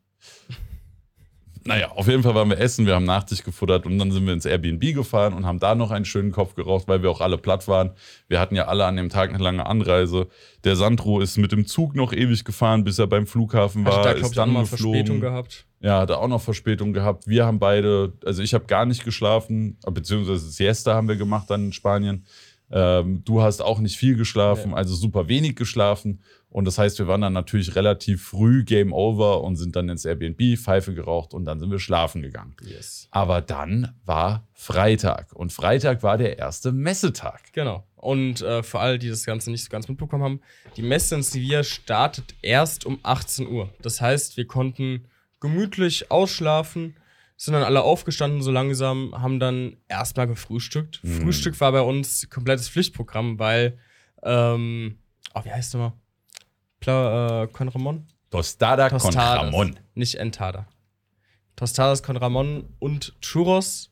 Naja, auf jeden Fall waren wir essen, wir haben Nachtisch gefuttert und dann sind wir ins Airbnb gefahren und haben da noch einen schönen Kopf geraucht, weil wir auch alle platt waren. Wir hatten ja alle an dem Tag eine lange Anreise. Der Sandro ist mit dem Zug noch ewig gefahren, bis er beim Flughafen war. Hat da, ist dann ich, auch geflogen. Verspätung gehabt. Ja, hat er auch noch Verspätung gehabt. Wir haben beide, also ich habe gar nicht geschlafen, beziehungsweise Siesta haben wir gemacht dann in Spanien. Ähm, du hast auch nicht viel geschlafen, ja. also super wenig geschlafen. Und das heißt, wir waren dann natürlich relativ früh Game Over und sind dann ins Airbnb, Pfeife geraucht und dann sind wir schlafen gegangen. Yes. Aber dann war Freitag und Freitag war der erste Messetag. Genau. Und äh, für alle, die das Ganze nicht so ganz mitbekommen haben, die Messe in Sevilla startet erst um 18 Uhr. Das heißt, wir konnten gemütlich ausschlafen sind dann alle aufgestanden so langsam, haben dann erstmal gefrühstückt. Mhm. Frühstück war bei uns komplettes Pflichtprogramm, weil, ähm, oh, wie heißt der mal? Pla, äh, con Ramon? Tostada con Ramon. Nicht Entada. Tostadas con Ramon und Churros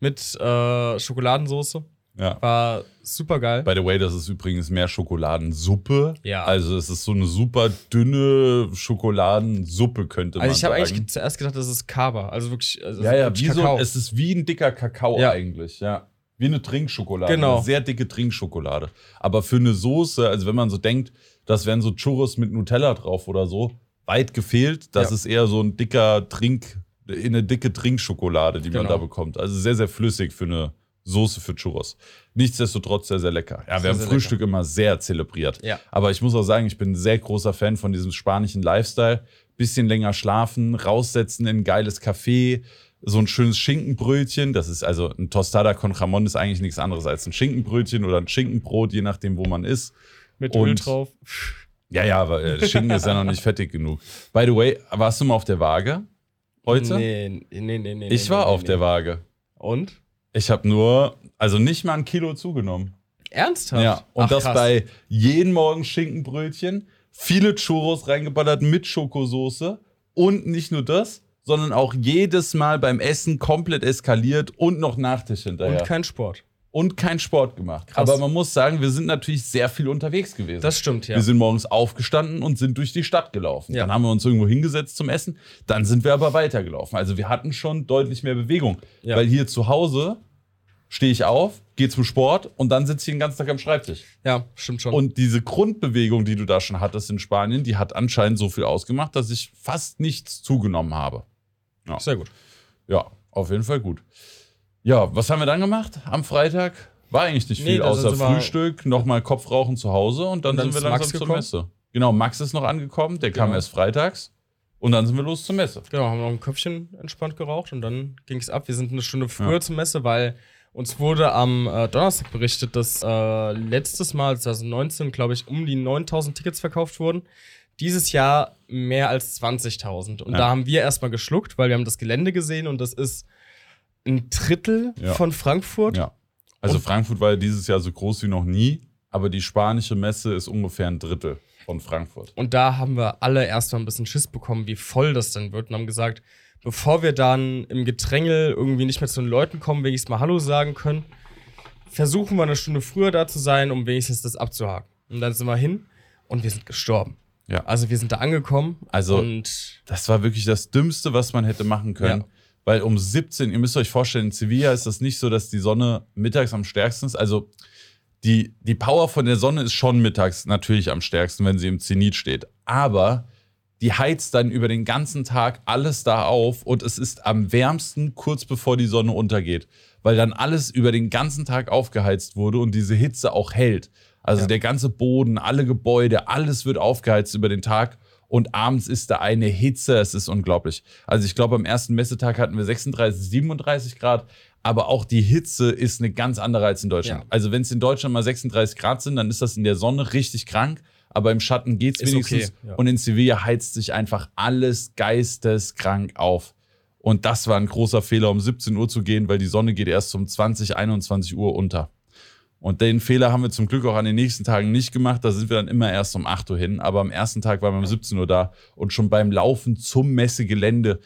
mit äh, Schokoladensauce. Ja. War super geil. By the way, das ist übrigens mehr Schokoladensuppe. Ja. Also es ist so eine super dünne Schokoladensuppe, könnte man sagen. Also ich habe eigentlich zuerst gedacht, das ist Kaba. Also wirklich. Also ja, ja, wie Kakao. so, es ist wie ein dicker Kakao ja. eigentlich, ja. Wie eine Trinkschokolade. Genau. Eine sehr dicke Trinkschokolade. Aber für eine Soße, also wenn man so denkt, das wären so Churros mit Nutella drauf oder so, weit gefehlt. Das ja. ist eher so ein dicker Trink, eine dicke Trinkschokolade, die genau. man da bekommt. Also sehr, sehr flüssig für eine Soße für Churros. Nichtsdestotrotz sehr, sehr lecker. Ja, wir sehr, haben Frühstück lecker. immer sehr zelebriert. Ja. Aber ich muss auch sagen, ich bin ein sehr großer Fan von diesem spanischen Lifestyle. Bisschen länger schlafen, raussetzen in ein geiles Café, so ein schönes Schinkenbrötchen. Das ist also ein Tostada con Jamon ist eigentlich nichts anderes als ein Schinkenbrötchen oder ein Schinkenbrot, je nachdem, wo man ist. Mit Und, Öl drauf. Ja, ja, aber äh, Schinken ist ja noch nicht fettig genug. By the way, warst du mal auf der Waage heute? Nee, nee, nee, nee. Ich war nee, auf nee. der Waage. Und? Ich habe nur, also nicht mal ein Kilo zugenommen. Ernsthaft? Ja, und Ach, das krass. bei jeden Morgen Schinkenbrötchen, viele Churros reingeballert mit Schokosoße und nicht nur das, sondern auch jedes Mal beim Essen komplett eskaliert und noch Nachtisch hinterher. Und kein Sport und keinen Sport gemacht. Krass. Aber man muss sagen, wir sind natürlich sehr viel unterwegs gewesen. Das stimmt, ja. Wir sind morgens aufgestanden und sind durch die Stadt gelaufen. Ja. Dann haben wir uns irgendwo hingesetzt zum Essen. Dann sind wir aber weitergelaufen. Also wir hatten schon deutlich mehr Bewegung. Ja. Weil hier zu Hause stehe ich auf, gehe zum Sport und dann sitze ich den ganzen Tag am Schreibtisch. Ja, stimmt schon. Und diese Grundbewegung, die du da schon hattest in Spanien, die hat anscheinend so viel ausgemacht, dass ich fast nichts zugenommen habe. Ja. Sehr gut. Ja, auf jeden Fall gut. Ja, was haben wir dann gemacht am Freitag? War eigentlich nicht viel, nee, außer Frühstück, nochmal Kopfrauchen zu Hause und dann, und dann sind wir langsam zur Messe. Genau, Max ist noch angekommen, der genau. kam erst freitags. Und dann sind wir los zur Messe. Genau, haben noch ein Köpfchen entspannt geraucht und dann ging es ab. Wir sind eine Stunde früher ja. zur Messe, weil uns wurde am äh, Donnerstag berichtet, dass äh, letztes Mal, 2019, glaube ich, um die 9000 Tickets verkauft wurden. Dieses Jahr mehr als 20.000. Und ja. da haben wir erstmal geschluckt, weil wir haben das Gelände gesehen und das ist ein Drittel ja. von Frankfurt. Ja. Also und Frankfurt war ja dieses Jahr so groß wie noch nie, aber die spanische Messe ist ungefähr ein Drittel von Frankfurt. Und da haben wir alle erstmal ein bisschen Schiss bekommen, wie voll das denn wird und haben gesagt, bevor wir dann im Gedrängel irgendwie nicht mehr zu den Leuten kommen, wenigstens mal Hallo sagen können, versuchen wir eine Stunde früher da zu sein, um wenigstens das abzuhaken. Und dann sind wir hin und wir sind gestorben. Ja. Also wir sind da angekommen. Also und das war wirklich das Dümmste, was man hätte machen können. Ja. Weil um 17, ihr müsst euch vorstellen, in Sevilla ist das nicht so, dass die Sonne mittags am stärksten ist. Also die, die Power von der Sonne ist schon mittags natürlich am stärksten, wenn sie im Zenit steht. Aber die heizt dann über den ganzen Tag alles da auf und es ist am wärmsten kurz bevor die Sonne untergeht, weil dann alles über den ganzen Tag aufgeheizt wurde und diese Hitze auch hält. Also Ja. der ganze Boden, alle Gebäude, alles wird aufgeheizt über den Tag und abends ist da eine Hitze, es ist unglaublich. Also ich glaube, am ersten Messetag hatten wir 36, 37 Grad, aber auch die Hitze ist eine ganz andere als in Deutschland. Ja. Also wenn es in Deutschland mal 36 Grad sind, dann ist das in der Sonne richtig krank, aber im Schatten geht's Ist wenigstens. okay, ja. Und in Sevilla heizt sich einfach alles geisteskrank auf. Und das war ein großer Fehler, um 17 Uhr zu gehen, weil die Sonne geht erst um 20, 21 Uhr unter. Und den Fehler haben wir zum Glück auch an den nächsten Tagen nicht gemacht. Da sind wir dann immer erst um 8 Uhr hin. Aber am ersten Tag waren wir um 17 Uhr da und schon beim Laufen zum Messegelände.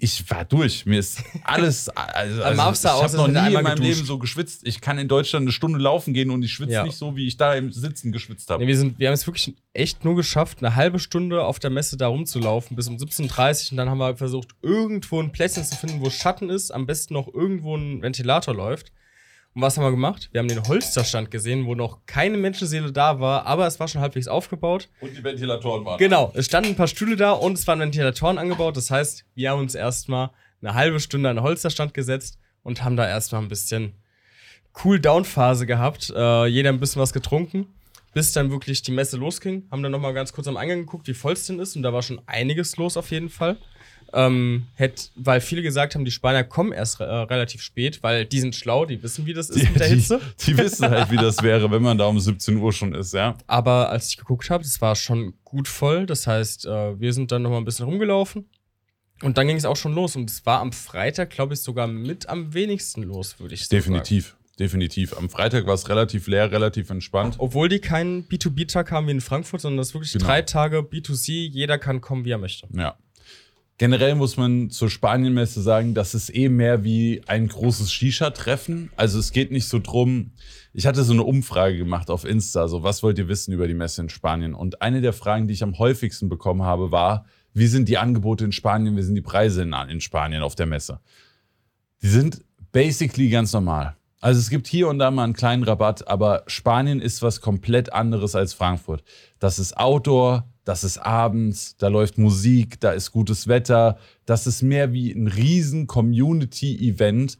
Ich war durch. Mir ist alles. Also, Am also, ich habe noch nie in meinem geduscht. Leben so geschwitzt. Ich kann in Deutschland eine Stunde laufen gehen und ich schwitze Ja. nicht so, wie ich da im Sitzen geschwitzt habe. Nee, wir, sind, wir haben es wirklich echt nur geschafft, eine halbe Stunde auf der Messe da rumzulaufen, bis um 17.30 Uhr. Und dann haben wir versucht, irgendwo ein Plätzchen zu finden, wo Schatten ist, am besten noch irgendwo ein Ventilator läuft. Und was haben wir gemacht? Wir haben den Holsterstand gesehen, wo noch keine Menschenseele da war, aber es war schon halbwegs aufgebaut. Und die Ventilatoren waren. Genau, es standen ein paar Stühle da und es waren Ventilatoren angebaut. Das heißt, wir haben uns erstmal eine halbe Stunde an den Holsterstand gesetzt und haben da erstmal ein bisschen Cool-Down-Phase gehabt. Äh, jeder ein bisschen was getrunken, bis dann wirklich die Messe losging. Haben dann nochmal ganz kurz am Eingang geguckt, wie voll es denn ist. Und da war schon einiges los auf jeden Fall. Ähm, hätt, weil viele gesagt haben, die Spanier kommen erst äh, relativ spät, weil die sind schlau, die wissen, wie das ist Die, mit der die, Hitze. die wissen halt, wie das wäre, wenn man da um 17 Uhr schon ist, ja. Aber als ich geguckt habe, das war schon gut voll. Das heißt, äh, wir sind dann noch mal ein bisschen rumgelaufen. Und dann ging es auch schon los. Und es war am Freitag, glaube ich, sogar mit am wenigsten los, würde ich so sagen. Definitiv, definitiv. Am Freitag war es relativ leer, relativ entspannt. Obwohl die keinen B2B-Tag haben wie in Frankfurt, sondern das ist wirklich Genau. drei Tage B2C. Jeder kann kommen, wie er möchte. Ja. Generell muss man zur Spanienmesse sagen, das ist eh mehr wie ein großes Shisha-Treffen. Also es geht nicht so drum. Ich hatte so eine Umfrage gemacht auf Insta, so was wollt ihr wissen über die Messe in Spanien? Und eine der Fragen, die ich am häufigsten bekommen habe, war, wie sind die Angebote in Spanien, wie sind die Preise in, in Spanien auf der Messe? Die sind basically ganz normal. Also es gibt hier und da mal einen kleinen Rabatt, aber Spanien ist was komplett anderes als Frankfurt. Das ist Outdoor, das ist abends, da läuft Musik, da ist gutes Wetter. Das ist mehr wie ein riesen Community-Event,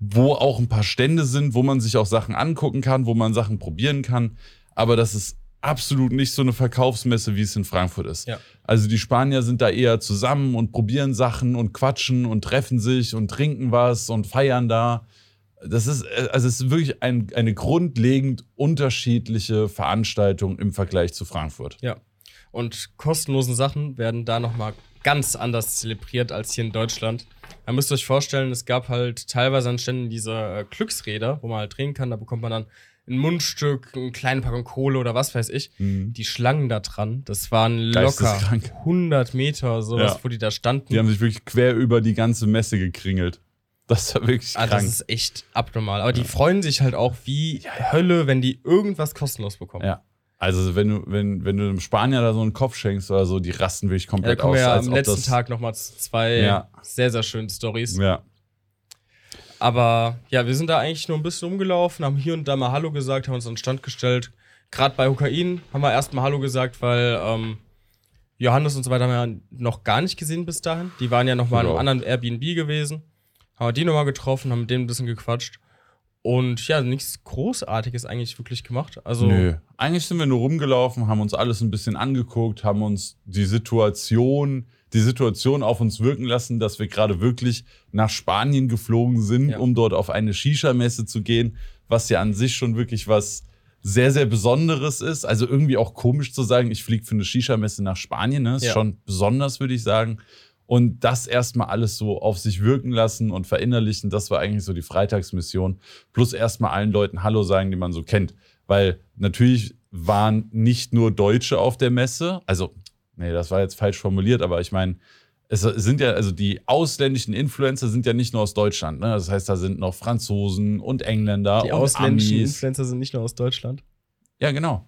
wo auch ein paar Stände sind, wo man sich auch Sachen angucken kann, wo man Sachen probieren kann. Aber das ist absolut nicht so eine Verkaufsmesse, wie es in Frankfurt ist. Ja. Also die Spanier sind da eher zusammen und probieren Sachen und quatschen und treffen sich und trinken was und feiern da. Das ist, äh, also es ist wirklich ein, eine grundlegend unterschiedliche Veranstaltung im Vergleich zu Frankfurt. Ja. Und kostenlosen Sachen werden da nochmal ganz anders zelebriert als hier in Deutschland. Da müsst ihr euch vorstellen, es gab halt teilweise an Ständen diese äh, Glücksräder, wo man halt drehen kann. Da bekommt man dann ein Mundstück, eine kleine Packung Kohle oder was weiß ich. Die Schlangen da dran, das waren locker Geisteskrank. 100 Meter, sowas, Ja. wo die da standen. Die haben sich wirklich quer über die ganze Messe gekringelt. Das war wirklich Ah, krank. das ist echt abnormal. Aber die freuen sich halt auch wie Hölle, wenn die irgendwas kostenlos bekommen. ja. Also wenn du, wenn, wenn du einem Spanier da so einen Kopf schenkst oder so, die rasten wirklich Ja, da komplett kommen aus. wir ja am letzten Tag nochmal zwei Ja. sehr, sehr schöne Stories. Ja. Aber ja, wir sind da eigentlich nur ein bisschen rumgelaufen, haben hier und da mal Hallo gesagt, haben uns an den Stand gestellt. Gerade bei Hokain haben wir erstmal Hallo gesagt, weil ähm, Johannes und so weiter haben wir ja noch gar nicht gesehen bis dahin. Die waren ja noch mal in einem Ja. anderen Airbnb gewesen. Haben wir die nochmal getroffen, haben mit denen ein bisschen gequatscht. Und ja, nichts Großartiges eigentlich wirklich gemacht. Also, Nö. Eigentlich sind wir nur rumgelaufen, haben uns alles ein bisschen angeguckt, haben uns die Situation, die Situation auf uns wirken lassen, dass wir gerade wirklich nach Spanien geflogen sind, Ja. um dort auf eine Shisha-Messe zu gehen, was ja an sich schon wirklich was sehr, sehr Besonderes ist. Also irgendwie auch komisch zu sagen, ich fliege für eine Shisha-Messe nach Spanien. Ne? Ist Ja. schon besonders, würde ich sagen. Und das erstmal alles so auf sich wirken lassen und verinnerlichen, das war eigentlich so die Freitagsmission. Plus erstmal allen Leuten Hallo sagen, die man so kennt. Weil natürlich waren nicht nur Deutsche auf der Messe, also, nee, das war jetzt falsch formuliert, aber ich meine, es sind ja, also die ausländischen Influencer sind ja nicht nur aus Deutschland, ne? Das heißt, da sind noch Franzosen und Engländer die und ausländischen Amis. Influencer sind nicht nur aus Deutschland. Ja, genau.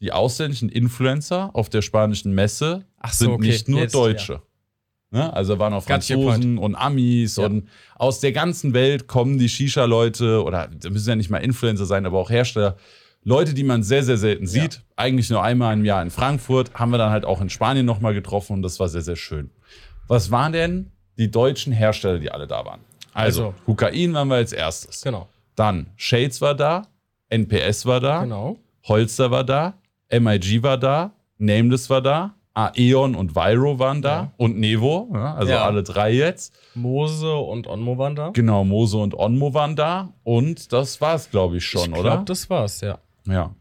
Die ausländischen Influencer auf der spanischen Messe so, sind okay. nicht nur Jetzt, Deutsche. Ne? Also waren auch Franzosen und Amis Ja. und aus der ganzen Welt kommen die Shisha-Leute oder müssen ja nicht mal Influencer sein, aber auch Hersteller Leute, die man sehr, sehr selten sieht. Eigentlich nur einmal im Jahr in Frankfurt. Haben wir dann halt auch in Spanien nochmal getroffen und das war sehr, sehr schön. Was waren denn die deutschen Hersteller, die alle da waren? Also, Also- Kokain waren wir als erstes. Genau. Dann Shades war da, NPS war da, Genau. Holster war da, MIG war da, Nameless war da, Aeon und Viro waren da Ja. und Nevo, ja, also Ja. alle drei jetzt. Mose und Onmo waren da. Genau, Mose und Onmo waren da und das war's, glaube ich, schon, ich oder? glaub, das war's, ja. Ja.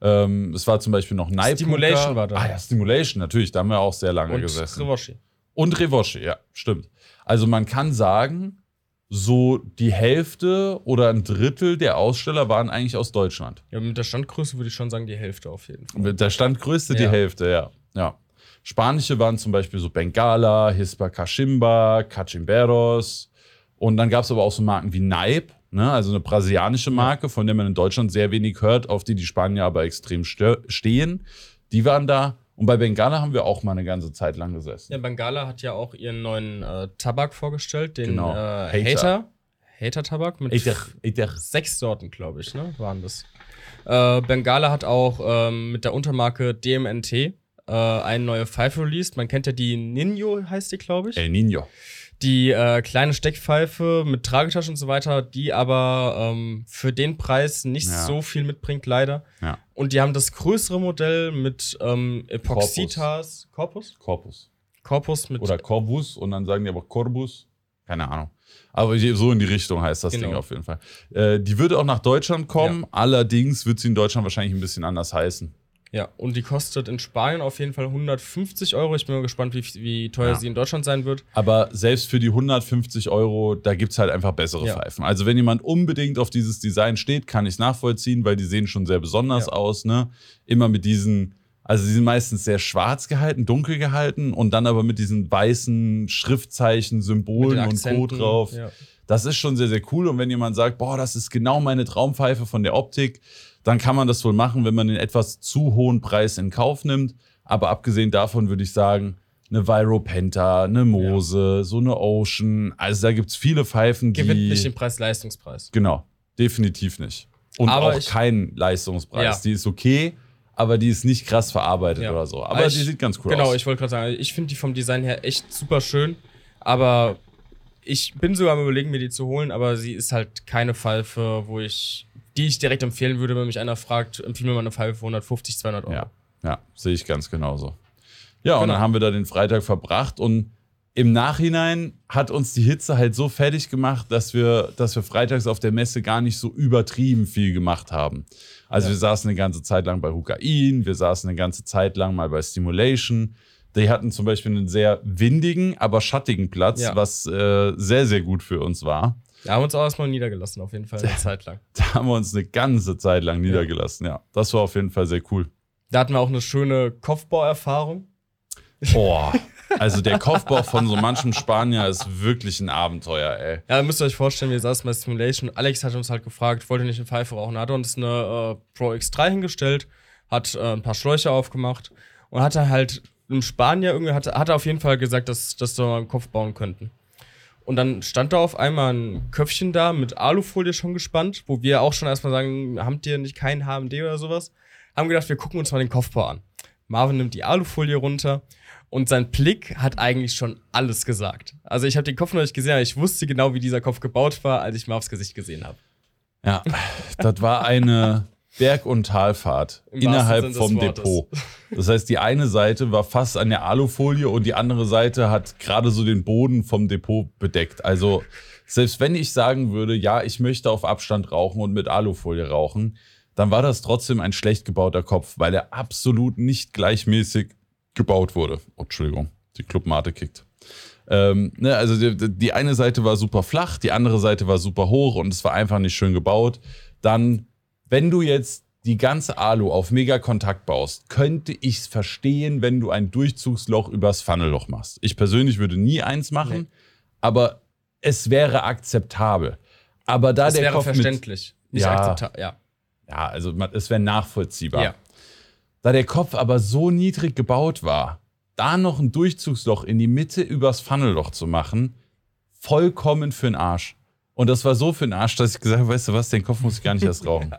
Ähm, es war zum Beispiel noch Night Stimulation war da. Ah ja, Stimulation, natürlich, da haben wir auch sehr lange Und gesessen. Rivoshi. Und Revoshi, ja, stimmt. Also man kann sagen, so die Hälfte oder ein Drittel der Aussteller waren eigentlich aus Deutschland. Ja, mit der Standgröße würde ich schon sagen, die Hälfte auf jeden Fall. Mit der Standgröße die. Hälfte, ja. Ja. Spanische waren zum Beispiel so Bengala, Hispa Kashimba, Cachimberos. Und dann gab es aber auch so Marken wie Naib, ne? also eine brasilianische Marke, von der man in Deutschland sehr wenig hört, auf die die Spanier aber extrem stehen. Die waren da. Und bei Bengala haben wir auch mal eine ganze Zeit lang gesessen. Ja, Bengala hat ja auch ihren neuen äh, Tabak vorgestellt, den Genau. äh, Hater. Hater. Hater-Tabak mit Eiter, Eiter. sechs Sorten, glaube ich, ne? Waren das. Äh, Bengala hat auch ähm, mit der Untermarke DMNT äh, eine neue Pfeife released. Man kennt ja die Nino, heißt die, glaube ich. El Nino. Die äh, kleine Steckpfeife mit Tragetasche und so weiter, die aber ähm, für den Preis nicht Ja. so viel mitbringt, leider. Ja. Und die haben das größere Modell mit ähm, Epoxitas. Corpus? Corpus. Corpus mit. Oder Corvus und dann sagen die aber Corbus. Keine Ahnung. Aber so in die Richtung heißt das Genau. Ding auf jeden Fall. Äh, die würde auch nach Deutschland kommen, allerdings wird sie in Deutschland wahrscheinlich ein bisschen anders heißen. Ja, und die kostet in Spanien auf jeden Fall 150 Euro. Ich bin mal gespannt, wie, wie teuer Ja. sie in Deutschland sein wird. Aber selbst für die 150 Euro, da gibt es halt einfach bessere Ja. Pfeifen. Also wenn jemand unbedingt auf dieses Design steht, kann ich es nachvollziehen, weil die sehen schon sehr besonders Ja. aus. Ne? Immer mit diesen, also die sind meistens sehr schwarz gehalten, dunkel gehalten und dann aber mit diesen weißen Schriftzeichen, Symbolen und. Co. drauf. Das ist schon sehr, sehr cool. Und wenn jemand sagt, boah, das ist genau meine Traumpfeife von der Optik, dann kann man das wohl machen, wenn man den etwas zu hohen Preis in Kauf nimmt. Aber abgesehen davon würde ich sagen, eine Viro Penta, eine Mose, so eine Ocean. Also da gibt es viele Pfeifen, die. Gewinnt nicht den Preis-Leistungspreis. Genau, definitiv nicht. Und Aber auch ich- kein Leistungspreis. Ja. Die ist okay, aber die ist nicht krass verarbeitet Ja. oder so. Aber ich- die sieht ganz cool genau, aus. ich wollte gerade sagen, ich finde die vom Design her echt super schön. Aber ich bin sogar am überlegen, mir die zu holen, aber sie ist halt keine Pfeife, wo ich, die ich direkt empfehlen würde, wenn mich einer fragt, empfehle mir mal eine Pfeife für 150, 200 Euro. Ja, ja, sehe ich ganz genauso. Ja, und Genau. dann haben wir da den Freitag verbracht und im Nachhinein hat uns die Hitze halt so fertig gemacht, dass wir, dass wir freitags auf der Messe gar nicht so übertrieben viel gemacht haben. Also Ja. wir saßen eine ganze Zeit lang bei Hukain, wir saßen eine ganze Zeit lang mal bei Stimulation. Die hatten zum Beispiel einen sehr windigen, aber schattigen Platz, Ja. was äh, sehr, sehr gut für uns war. Wir haben uns auch erstmal niedergelassen, auf jeden Fall, eine Zeit lang. Da haben wir uns eine ganze Zeit lang niedergelassen. Ja, das war auf jeden Fall sehr cool. Da hatten wir auch eine schöne Kopfbauerfahrung. Boah, also der Kopfbau von so manchem Spanier ist wirklich ein Abenteuer, ey. Ja, müsst ihr euch vorstellen, wir saßen bei Simulation. Alex hat uns halt gefragt, wollt ihr nicht eine Pfeife rauchen? Da hat uns eine äh, Pro X3 hingestellt, hat äh, ein paar Schläuche aufgemacht und hat er halt im Spanier irgendwie, hat, hat er auf jeden Fall gesagt, dass, dass wir mal einen Kopf bauen könnten. Und dann stand da auf einmal ein Köpfchen da mit Alufolie schon gespannt, wo wir auch schon erstmal sagen, habt ihr nicht kein HMD oder sowas? Haben gedacht, wir gucken uns mal den Kopfbau an. Marvin nimmt die Alufolie runter und sein Blick hat eigentlich schon alles gesagt. Also ich habe den Kopf noch nicht gesehen, aber ich wusste genau, wie dieser Kopf gebaut war, als ich Marvs Gesicht gesehen habe. Ja, das war eine Berg- und Talfahrt Im innerhalb vom Depot. Das heißt, die eine Seite war fast an der Alufolie und die andere Seite hat gerade so den Boden vom Depot bedeckt. Also selbst wenn ich sagen würde, ja, ich möchte auf Abstand rauchen und mit Alufolie rauchen, dann war das trotzdem ein schlecht gebauter Kopf, weil er absolut nicht gleichmäßig gebaut wurde. Oh, Entschuldigung, die Clubmate kickt. Ähm, ne, also die, die eine Seite war super flach, die andere Seite war super hoch und es war einfach nicht schön gebaut. Dann, wenn du jetzt die ganze Alu auf Megakontakt baust, könnte ich es verstehen, wenn du ein Durchzugsloch übers Funnelloch machst. Ich persönlich würde nie eins machen, Nee. aber es wäre akzeptabel. Aber da Das der wäre Kopf mit, verständlich. Nicht Ja. Ja. ja, also es wäre nachvollziehbar. ja. Da der Kopf aber so niedrig gebaut war, da noch ein Durchzugsloch in die Mitte übers Funnelloch zu machen, vollkommen für den Arsch. Und das war so für den Arsch, dass ich gesagt habe, weißt du was, den Kopf muss ich gar nicht erst rauchen.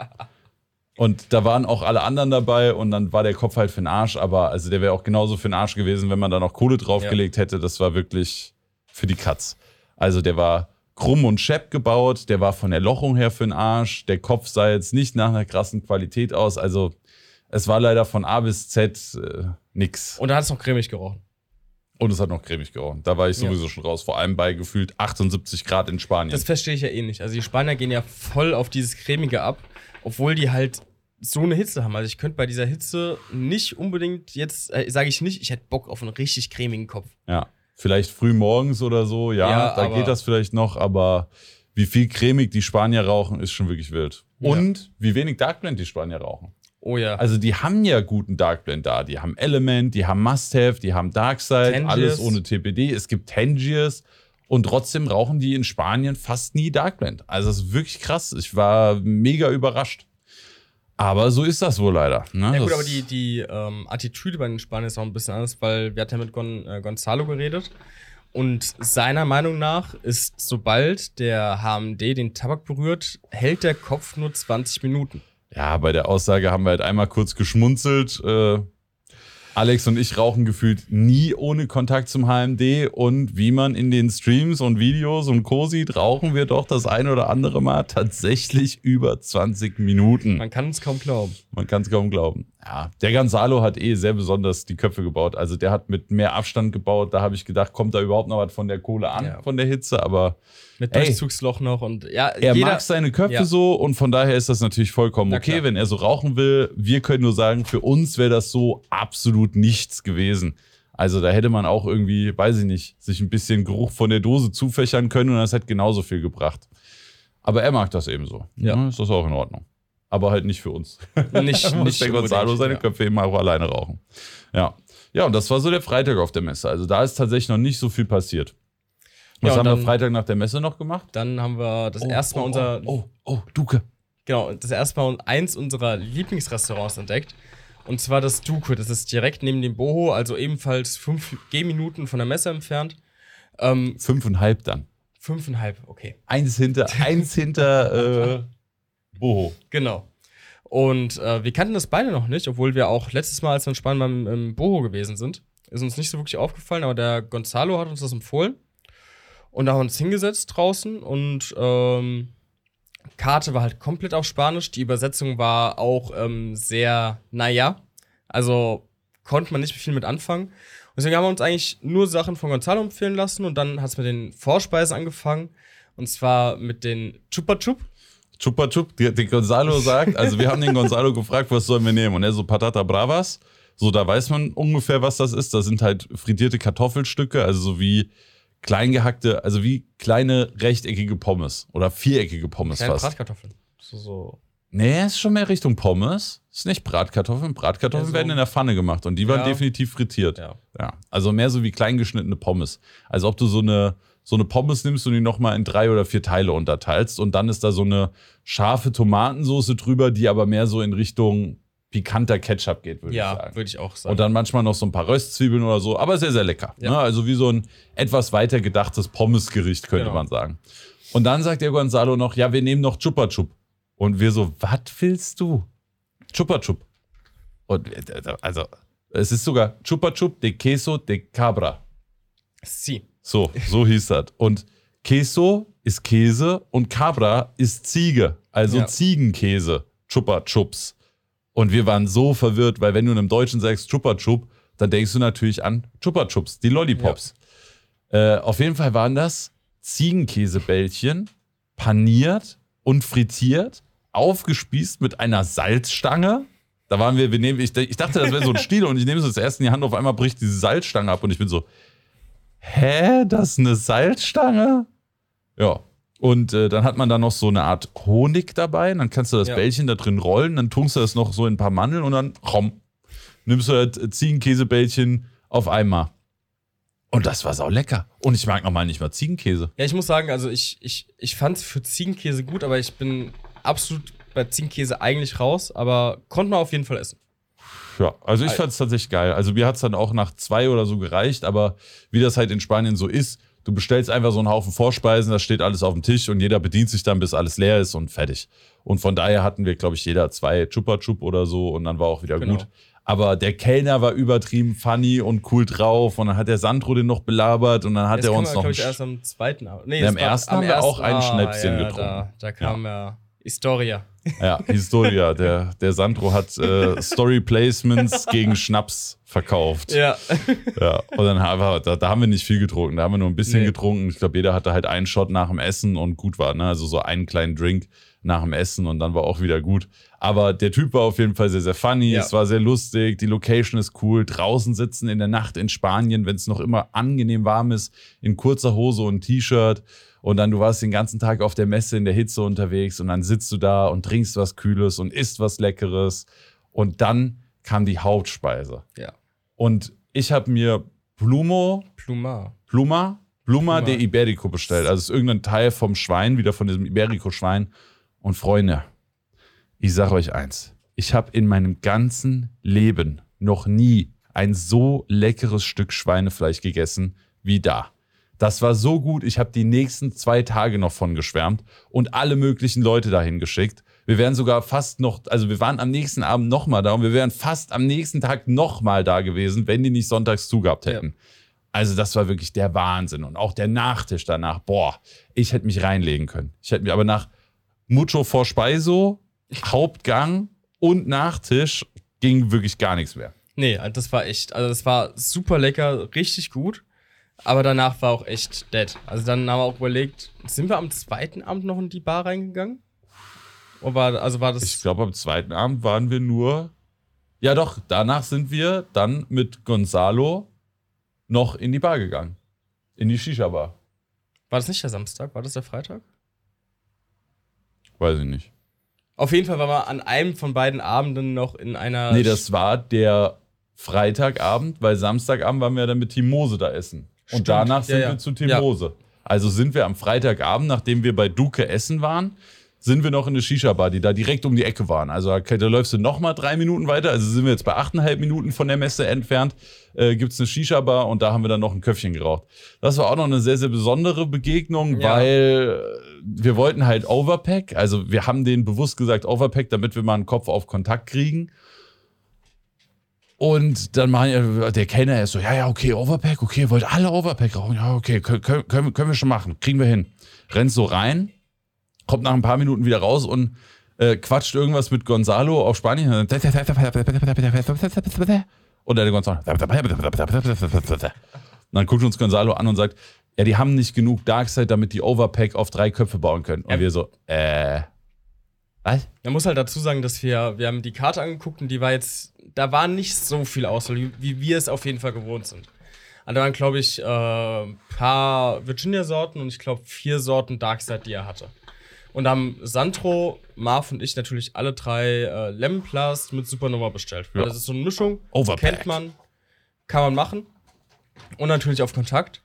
Und da waren auch alle anderen dabei und dann war der Kopf halt für den Arsch, aber also der wäre auch genauso für den Arsch gewesen, wenn man da noch Kohle draufgelegt hätte. Das war wirklich für die Katz. Also der war krumm und schepp gebaut, der war von der Lochung her für den Arsch, der Kopf sah jetzt nicht nach einer krassen Qualität aus. Also es war leider von A bis Z äh, nix. Und da hat es noch cremig gerochen. Und es hat noch cremig gerochen. Da war ich sowieso ja. schon raus. Vor allem bei gefühlt 78 Grad in Spanien. Das verstehe ich ja eh nicht. Also die Spanier gehen ja voll auf dieses cremige ab obwohl die halt so eine Hitze haben. Also ich könnte bei dieser Hitze nicht unbedingt jetzt, äh, sage ich nicht, ich hätte Bock auf einen richtig cremigen Kopf. Ja, vielleicht früh morgens oder so, ja, ja da geht das vielleicht noch, aber wie viel cremig die Spanier rauchen, ist schon wirklich wild. Und ja. wie wenig Darkblend die Spanier rauchen. Oh ja. Also die haben ja guten Darkblend da. Die haben Element, die haben Must-Have, die haben Darkside, Tangiers. alles ohne TPD. Es gibt Tangiers. Und trotzdem rauchen die in Spanien fast nie Darkblend. Also das ist wirklich krass. Ich war mega überrascht. Aber so ist das wohl leider. Ne? Ja gut, aber die, die ähm, Attitüde bei den Spaniern ist auch ein bisschen anders, weil wir hatten ja mit Gon, äh, Gonzalo geredet. Und seiner Meinung nach ist, sobald der HMD den Tabak berührt, hält der Kopf nur 20 Minuten. Ja, bei der Aussage haben wir halt einmal kurz geschmunzelt. Äh, Alex und ich rauchen gefühlt nie ohne Kontakt zum HMD und wie man in den Streams und Videos und Co. sieht, rauchen wir doch das ein oder andere Mal tatsächlich über 20 Minuten. Man kann es kaum glauben. Man kann es kaum glauben. Ja, der Gonzalo hat eh sehr besonders die Köpfe gebaut. Also der hat mit mehr Abstand gebaut. Da habe ich gedacht, kommt da überhaupt noch was von der Kohle an, ja. von der Hitze, aber mit Durchzugsloch noch und ja. Er jeder, mag seine Köpfe ja. so und von daher ist das natürlich vollkommen okay, wenn er so rauchen will. Wir können nur sagen, für uns wäre das so absolut nichts gewesen. Also da hätte man auch irgendwie, weiß ich nicht, sich ein bisschen Geruch von der Dose zufächern können und das hätte genauso viel gebracht. Aber er mag das eben so. Ja. ja ist das auch in Ordnung. Aber halt nicht für uns. Nicht, nicht der Gonzalo seine ja. Köpfe eben auch alleine rauchen. Ja. Ja, und das war so der Freitag auf der Messe. Also da ist tatsächlich noch nicht so viel passiert. Was ja, haben dann, wir Freitag nach der Messe noch gemacht? Dann haben wir das oh, erste Mal oh, unser. Oh, oh, oh, Duke. Genau, das erste Mal eins unserer Lieblingsrestaurants entdeckt. Und zwar das Duke. Das ist direkt neben dem Boho, also ebenfalls fünf Gehminuten von der Messe entfernt. Ähm, Fünfeinhalb dann. Fünfeinhalb, okay. Eins hinter, eins hinter äh, Boho. Genau. Und äh, wir kannten das beide noch nicht, obwohl wir auch letztes Mal, als wir in Spanien beim im Boho gewesen sind, ist uns nicht so wirklich aufgefallen, aber der Gonzalo hat uns das empfohlen. Und da haben wir uns hingesetzt draußen und ähm, Karte war halt komplett auf Spanisch. Die Übersetzung war auch ähm, sehr, naja. Also konnte man nicht viel mit anfangen. Und deswegen haben wir uns eigentlich nur Sachen von Gonzalo empfehlen lassen und dann hat es mit den Vorspeisen angefangen. Und zwar mit den Chupa Chup. Chupa Chup, der, der Gonzalo sagt, also wir haben den Gonzalo gefragt, was sollen wir nehmen? Und er so Patata Bravas. So, da weiß man ungefähr, was das ist. Das sind halt frittierte Kartoffelstücke, also so wie kleingehackte, also wie kleine rechteckige Pommes oder viereckige Pommes Kleine fast. Bratkartoffeln. So, so. Nee, ist schon mehr Richtung Pommes. Ist nicht Bratkartoffeln. Bratkartoffeln ja, so werden in der Pfanne gemacht und die waren ja. definitiv frittiert. Ja. ja. Also mehr so wie kleingeschnittene Pommes. Als ob du so eine, so eine Pommes nimmst und die nochmal in drei oder vier Teile unterteilst und dann ist da so eine scharfe Tomatensoße drüber, die aber mehr so in Richtung pikanter Ketchup geht, würde ja, ich sagen. Ja, würde ich auch sagen. Und dann manchmal noch so ein paar Röstzwiebeln oder so, aber sehr, sehr lecker. Ja. Ne? Also wie so ein etwas weiter gedachtes Pommesgericht, könnte genau. man sagen. Und dann sagt der Gonzalo noch, ja, wir nehmen noch Chupa Chup. Und wir so, was willst du? Chupa Chup. Und also, es ist sogar Chupa Chup de Queso de Cabra. Si. So, so hieß das. Und Queso ist Käse und Cabra ist Ziege, also ja. Ziegenkäse. Chupa Chups. Und wir waren so verwirrt, weil wenn du einem Deutschen sagst Chupa Chup, dann denkst du natürlich an Chupa Chups, die Lollipops. Ja. Äh, auf jeden Fall waren das Ziegenkäsebällchen, paniert und frittiert, aufgespießt mit einer Salzstange. Da waren wir, wir nehmen, ich, ich dachte, das wäre so ein Stiel und ich nehme es zuerst in die Hand, auf einmal bricht diese Salzstange ab und ich bin so, hä, das ist eine Salzstange? Ja, und äh, dann hat man da noch so eine Art Honig dabei. Und dann kannst du das ja. Bällchen da drin rollen. Dann tunkst du das noch so in ein paar Mandeln und dann komm, nimmst du das Ziegenkäsebällchen auf einmal. Und das war sau lecker. Und ich mag nochmal nicht mal Ziegenkäse. Ja, ich muss sagen, also ich, ich, ich fand es für Ziegenkäse gut, aber ich bin absolut bei Ziegenkäse eigentlich raus. Aber konnte man auf jeden Fall essen. Ja, also ich fand es tatsächlich geil. Also mir hat es dann auch nach zwei oder so gereicht, aber wie das halt in Spanien so ist, Du bestellst einfach so einen Haufen Vorspeisen, das steht alles auf dem Tisch und jeder bedient sich dann, bis alles leer ist und fertig. Und von daher hatten wir, glaube ich, jeder zwei Chupa Chup oder so und dann war auch wieder Genau. gut. Aber der Kellner war übertrieben funny und cool drauf und dann hat der Sandro den noch belabert und dann hat Das er uns ja, noch ich, erst am zweiten. Nee, Ja, am war ersten haben wir auch ein Ah, Schnäpschen ja, getrunken. Da, da kam ja. Historia. Ja, Historia. Der, der Sandro hat äh, Story Placements gegen Schnaps verkauft. Ja. Ja, und dann haben wir, da, da haben wir nicht viel getrunken. Da haben wir nur ein bisschen Nee. getrunken. Ich glaube, jeder hatte halt einen Shot nach dem Essen und gut war. Ne? Also so einen kleinen Drink nach dem Essen und dann war auch wieder gut. Aber der Typ war auf jeden Fall sehr, sehr funny. Ja. Es war sehr lustig. Die Location ist cool. Draußen sitzen in der Nacht in Spanien, wenn es noch immer angenehm warm ist, in kurzer Hose und T-Shirt. Und dann du warst den ganzen Tag auf der Messe in der Hitze unterwegs und dann sitzt du da und trinkst was Kühles und isst was Leckeres. Und dann kam die Hauptspeise. Ja. Und ich habe mir Plumo. Pluma, Pluma Pluma. de Iberico bestellt. Also es ist irgendein Teil vom Schwein, wieder von diesem Iberico-Schwein. Und Freunde, ich sage euch eins. Ich habe in meinem ganzen Leben noch nie ein so leckeres Stück Schweinefleisch gegessen wie da. Das war so gut, ich habe die nächsten zwei Tage noch von geschwärmt und alle möglichen Leute dahin geschickt. Wir wären sogar fast noch, also wir waren am nächsten Abend nochmal da und wir wären fast am nächsten Tag nochmal da gewesen, wenn die nicht sonntags zugehabt hätten. Also das war wirklich der Wahnsinn. Und auch der Nachtisch danach, boah, ich hätte mich reinlegen können. Ich hätte mir aber nach Mucho vor Speiso, Hauptgang und Nachtisch ging wirklich gar nichts mehr. Nee, das war echt, also das war super lecker, richtig gut. Aber danach war auch echt dead. Also dann haben wir auch überlegt, sind wir am zweiten Abend noch in die Bar reingegangen? Oder war, also war das. Ich glaube, am zweiten Abend waren wir nur. Ja, doch, danach sind wir dann mit Gonzalo noch in die Bar gegangen. In die Shisha-Bar. war das nicht der Samstag? War das der Freitag? Weiß ich nicht. Auf jeden Fall waren wir an einem von beiden Abenden noch in einer. Nee, das war der Freitagabend, weil Samstagabend waren wir dann mit Team Mose da essen. Und danach sind ja. wir zu Team Ja. Mose. Also sind wir am Freitagabend, nachdem wir bei Duke essen waren, sind wir noch in eine Shisha-Bar, die da direkt um die Ecke waren. Also da, läufst du noch mal drei Minuten weiter. Also sind wir jetzt bei achteinhalb Minuten von der Messe entfernt. Äh, Gibt es eine Shisha-Bar und da haben wir dann noch ein Köpfchen geraucht. Das war auch noch eine sehr, sehr besondere Begegnung, Ja. weil äh, wir wollten halt Overpack. Also wir haben denen bewusst gesagt Overpack, damit wir mal einen Kopf auf Kontakt kriegen. Und dann machen ja, der Kellner ist so, ja, ja, okay, Overpack, okay, wollt alle Overpack rauchen? Ja, okay, können, können, können wir- schon machen, kriegen wir hin. Rennt so rein, kommt nach ein paar Minuten wieder raus und äh, quatscht irgendwas mit Gonzalo auf Spanien. Und der Gonzalo. Und dann guckt uns Gonzalo an und sagt, ja, die haben nicht genug Darkseid, damit die Overpack auf drei Köpfe bauen können. Und Ja. wir so, äh, was? Man muss halt dazu sagen, dass wir, wir haben die Karte angeguckt und die war jetzt, da war nicht so viel Auswahl, wie, wir es auf jeden Fall gewohnt sind. Also da waren, glaube ich, äh, ein paar Virginia-Sorten und ich glaube vier Sorten Darkside, die er hatte. Und da haben Sandro, Marv und ich natürlich alle drei äh, Lemon Blast mit Supernova bestellt. Ja. Das ist so eine Mischung, Overpack. kennt man, kann man machen. Und natürlich auf Kontakt.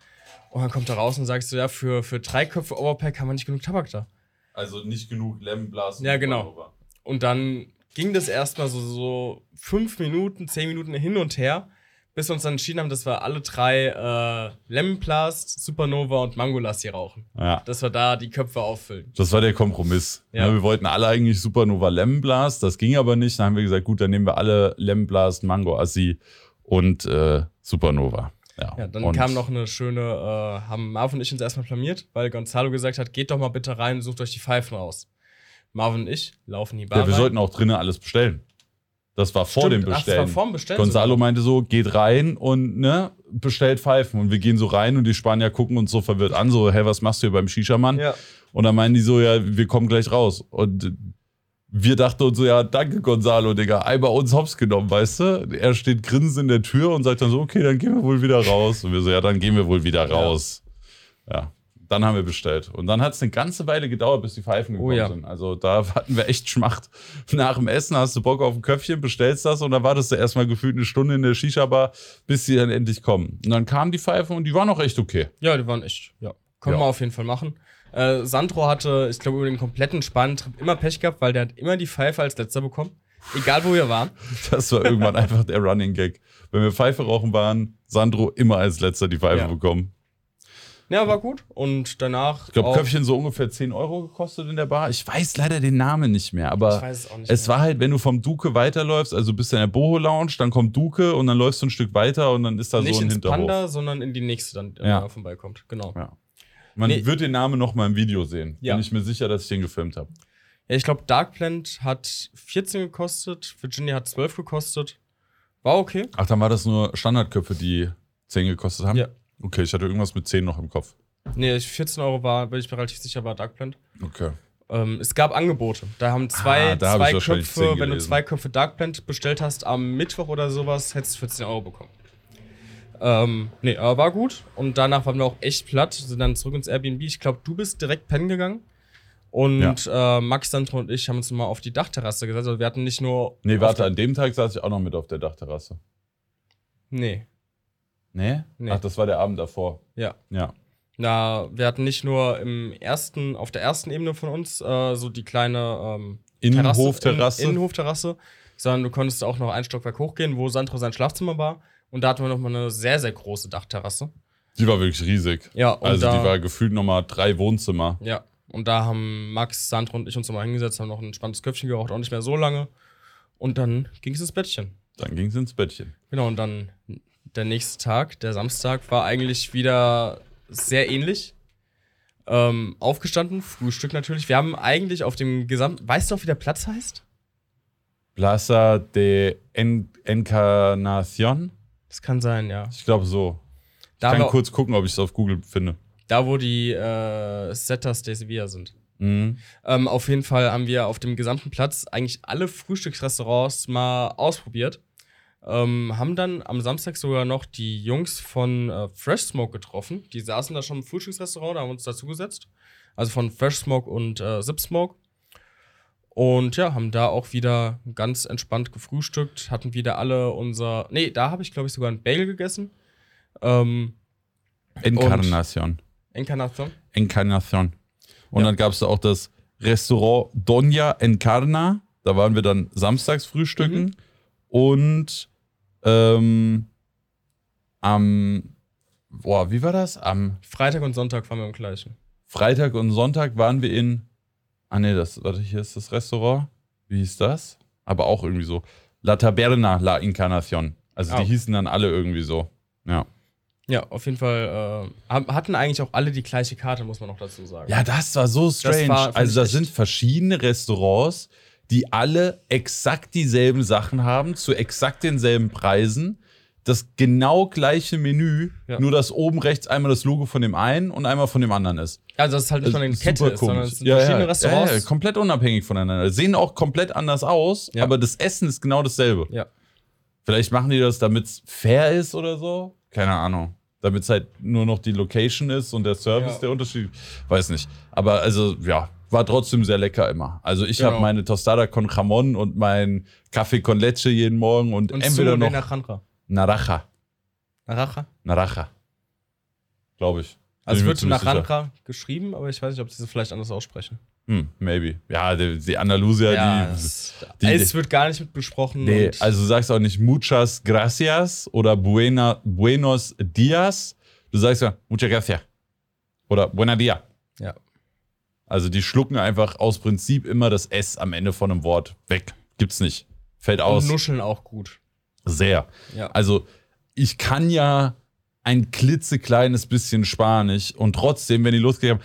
Und dann kommt er raus und sagst so, ja, für, für drei Köpfe Overpack haben wir nicht genug Tabak da. Also nicht genug Lemon Blast. Ja, genau. Und dann ging das erstmal so, so fünf Minuten, zehn Minuten hin und her, bis wir uns dann entschieden haben, dass wir alle drei äh, Lemon Blast, Supernova und Mangolassi rauchen. Ja. Dass wir da die Köpfe auffüllen. Das war der Kompromiss. Ja. Ja. wir wollten alle eigentlich Supernova Lemon Blast, das ging aber nicht. Dann haben wir gesagt, gut, dann nehmen wir alle Lemon Blast, Mango Assi und äh, Supernova. Ja, Ja, dann kam noch eine schöne, äh, haben Marvin und ich uns erstmal blamiert, weil Gonzalo gesagt hat, geht doch mal bitte rein und sucht euch die Pfeifen aus. Marvin und ich laufen die Bar Ja, wir rein. sollten auch drinnen alles bestellen. Das war vor Stimmt, dem ach, das war Bestellen. vorm Bestellen Gonzalo sogar. meinte so, geht rein und ne, bestellt Pfeifen. Und wir gehen so rein und die Spanier gucken uns so verwirrt an, so, hä, was machst du hier beim Shisha-Mann? Ja. Und dann meinen die so, ja, wir kommen gleich raus. Und wir dachten uns so, ja, danke Gonzalo, Digga, einmal uns hops genommen, weißt du? Er steht grinsend in der Tür und sagt dann so, okay, dann gehen wir wohl wieder raus. Und wir so, ja, dann gehen wir wohl wieder Ja. raus. Ja. Dann haben wir bestellt. Und dann hat es eine ganze Weile gedauert, bis die Pfeifen gekommen Oh ja. sind. Also da hatten wir echt Schmacht. Nach dem Essen hast du Bock auf ein Köpfchen, bestellst das und dann wartest du erstmal gefühlt eine Stunde in der Shisha-Bar, bis sie dann endlich kommen. Und dann kamen die Pfeifen und die waren auch echt okay. Ja, die waren echt, ja. Können Ja. wir auf jeden Fall machen. Äh, Sandro hatte, ich glaube, über den kompletten Spanien-Trip immer Pech gehabt, weil der hat immer die Pfeife als letzter bekommen. Egal, wo wir waren. Das war irgendwann einfach der Running Gag. Wenn wir Pfeife rauchen waren, Sandro immer als letzter die Pfeife Ja. bekommen. Ja, war gut. Und danach. Ich glaube, Köpfchen so ungefähr 10 Euro gekostet in der Bar. Ich weiß leider den Namen nicht mehr, aber es nicht es mehr. war halt, wenn du vom Duke weiterläufst, also bist du in der Boho Lounge, dann kommt Duke und dann läufst du ein Stück weiter und dann ist da nicht so ein ins Hinterhof. Panda, sondern in die nächste dann Ja. vorbeikommt. Genau. Ja. Man Nee. wird den Namen noch mal im Video sehen. Ja. Bin ich mir sicher, dass ich den gefilmt habe. Ja, ich glaube, Dark Plant hat 14 gekostet, Virginia hat 12 gekostet. War okay. Ach, dann war das nur Standardköpfe, die 10 gekostet haben? Ja. Okay, ich hatte irgendwas mit 10 noch im Kopf. Nee, ich- 14 Euro war, bin ich mir relativ sicher, war Dark Plant. Okay. Ähm, es gab Angebote. Da haben zwei, Ah, da hab zwei wahrscheinlich Köpfe, 10 wenn du zwei Köpfe Dark Plant bestellt hast, am Mittwoch oder sowas, hättest du 14 Euro bekommen. Ähm, nee, aber war gut. Und danach waren wir auch echt platt, sind dann zurück ins Airbnb. Ich glaube, du bist direkt pennen gegangen. Und äh, Max, Sandro und ich haben uns mal auf die Dachterrasse gesetzt. Also wir hatten nicht nur. Nee, warte, an dem Tag saß ich auch noch mit auf der Dachterrasse. Nee, Nee? Nee. Ach, das war der Abend davor. ja. Ja. Na, wir hatten nicht nur im ersten, auf der ersten Ebene von uns äh, so die kleine ähm, Innenhofterrasse. In, Innenhofterrasse, sondern du konntest auch noch ein Stockwerk hochgehen, wo Sandro sein Schlafzimmer war. Und da hatten wir noch mal eine sehr, sehr große Dachterrasse. Die war wirklich riesig. Ja, und also da, die war gefühlt nochmal drei Wohnzimmer. ja, und da haben Max, Sandro und ich uns nochmal hingesetzt, haben noch ein spannendes Köpfchen geraucht, auch nicht mehr so lange. Und dann ging es ins Bettchen. Dann ging es ins Bettchen. Genau, und dann der nächste Tag, der Samstag, war eigentlich wieder sehr ähnlich. Ähm, aufgestanden, Frühstück natürlich. Wir haben eigentlich auf dem gesamten. Weißt du auch, wie der Platz heißt? Plaza de en Encarnación? Das kann sein, ja. Ich glaube so. Da, Ich kann kurz gucken, ob ich es auf Google finde. da wo die äh, Setas de Sevilla sind. Mhm. Ähm, auf jeden Fall haben wir auf dem gesamten Platz eigentlich alle Frühstücksrestaurants mal ausprobiert. Ähm, haben dann am Samstag sogar noch die Jungs von äh, Fresh Smoke getroffen. Die saßen da schon im Frühstücksrestaurant, da haben wir uns dazugesetzt. Also von Fresh Smoke und äh, Zip Smoke. Und ja, haben da auch wieder ganz entspannt gefrühstückt, hatten wieder alle unser. Nee, da habe ich, glaube ich, sogar einen Bagel gegessen. Ähm, Encarnación. Encarnacion. Encarnación. Und Ja. dann gab es da auch das Restaurant Doña Encarna. Da waren wir dann samstags frühstücken. Mhm. Und ähm, am, boah, wie war das? Am Freitag und Sonntag waren wir im gleichen. Freitag und Sonntag waren wir in, ah nee, das, warte, hier ist das Restaurant. Wie hieß das? Aber auch irgendwie so. La Taberna La Encarnación. Also die hießen dann alle irgendwie so. Ja. Ja, auf jeden Fall äh, hatten eigentlich auch alle die gleiche Karte, muss man noch dazu sagen. Ja, das war so strange. war, fand also da sind verschiedene Restaurants, die alle exakt dieselben Sachen haben, zu exakt denselben Preisen. Das genau gleiche Menü, Ja. nur dass oben rechts einmal das Logo von dem einen und einmal von dem anderen ist. Also, dass es halt nicht eine ist Kette ist, sondern es sind Ja, verschiedene ja, Restaurants. Ja, komplett unabhängig voneinander. Sehen auch komplett anders aus, aber das Essen ist genau dasselbe. Ja. Vielleicht machen die das, damit es fair ist oder so. Keine Ahnung. Damit es halt nur noch die Location ist und der Service der Unterschied. Weiß nicht. Aber also, ja, war trotzdem sehr lecker immer. Also ich Genau. habe meine Tostada con Jamon und mein Kaffee con Leche jeden Morgen und, Und entweder noch Naraja. Naraja? Naraja. Glaube ich. Also, wird. Naranja geschrieben, aber ich weiß nicht, ob sie es vielleicht anders aussprechen. Hm, maybe. Ja, die, die Andalusier, die. es, die- es wird gar nicht mit besprochen. Nee, also du sagst auch nicht muchas gracias oder buena, buenos dias. Du sagst ja muchas gracias. Oder buena dia. Ja. Also die schlucken einfach aus Prinzip immer das S am Ende von einem Wort weg. Gibt's nicht. Fällt aus. und nuscheln auch gut. Sehr. Ja. Also ich kann ja ein klitzekleines bisschen Spanisch und trotzdem, wenn die losgehen haben,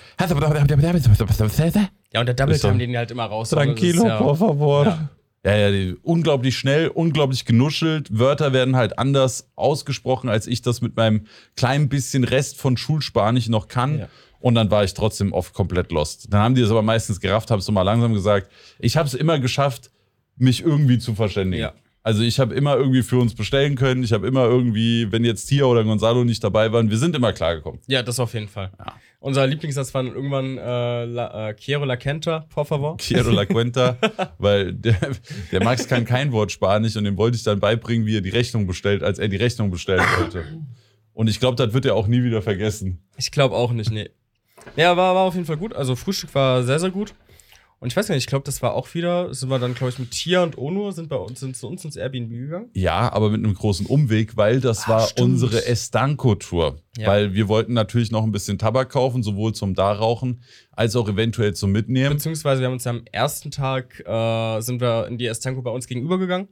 Ja, und der Double so- Time, den die halt immer raus. Tranquilo, Das ist por favor. Ja. Ja, ja, die, unglaublich schnell, unglaublich genuschelt. Wörter werden halt anders ausgesprochen, als ich das mit meinem kleinen bisschen Rest von Schulspanisch noch kann. Ja. Und dann war ich trotzdem oft komplett lost. Dann haben die es aber meistens gerafft, haben es nochmal langsam gesagt. Ich habe es immer geschafft, mich irgendwie zu verständigen. Ja. Also ich habe immer irgendwie für uns bestellen können. Ich habe immer irgendwie, wenn jetzt Tia oder Gonzalo nicht dabei waren, wir sind immer klargekommen. Ja, das auf jeden Fall. Ja. Unser Lieblingssatz war irgendwann äh, la, äh, Quiero la Quenta, por favor. Quiero la cuenta, weil der, der Max kann kein Wort Spanisch und dem wollte ich dann beibringen, wie er die Rechnung bestellt, als er die Rechnung bestellen wollte. Und ich glaube, das wird er auch nie wieder vergessen. Ich glaube auch nicht, nee. Ja, war, war auf jeden Fall gut. Also Frühstück war sehr, sehr gut. Und ich weiß gar nicht, ich glaube, das war auch wieder, sind wir dann, glaube ich, mit Tia und Onur sind bei uns, sind zu uns ins Airbnb gegangen. Ja, aber mit einem großen Umweg, weil das Ah, war stimmt. unsere Estanco-Tour. Ja. Weil wir wollten natürlich noch ein bisschen Tabak kaufen, sowohl zum Darauchen als auch eventuell zum Mitnehmen. Beziehungsweise wir haben uns ja am ersten Tag, äh, sind wir in die Estanco bei uns gegenüber gegangen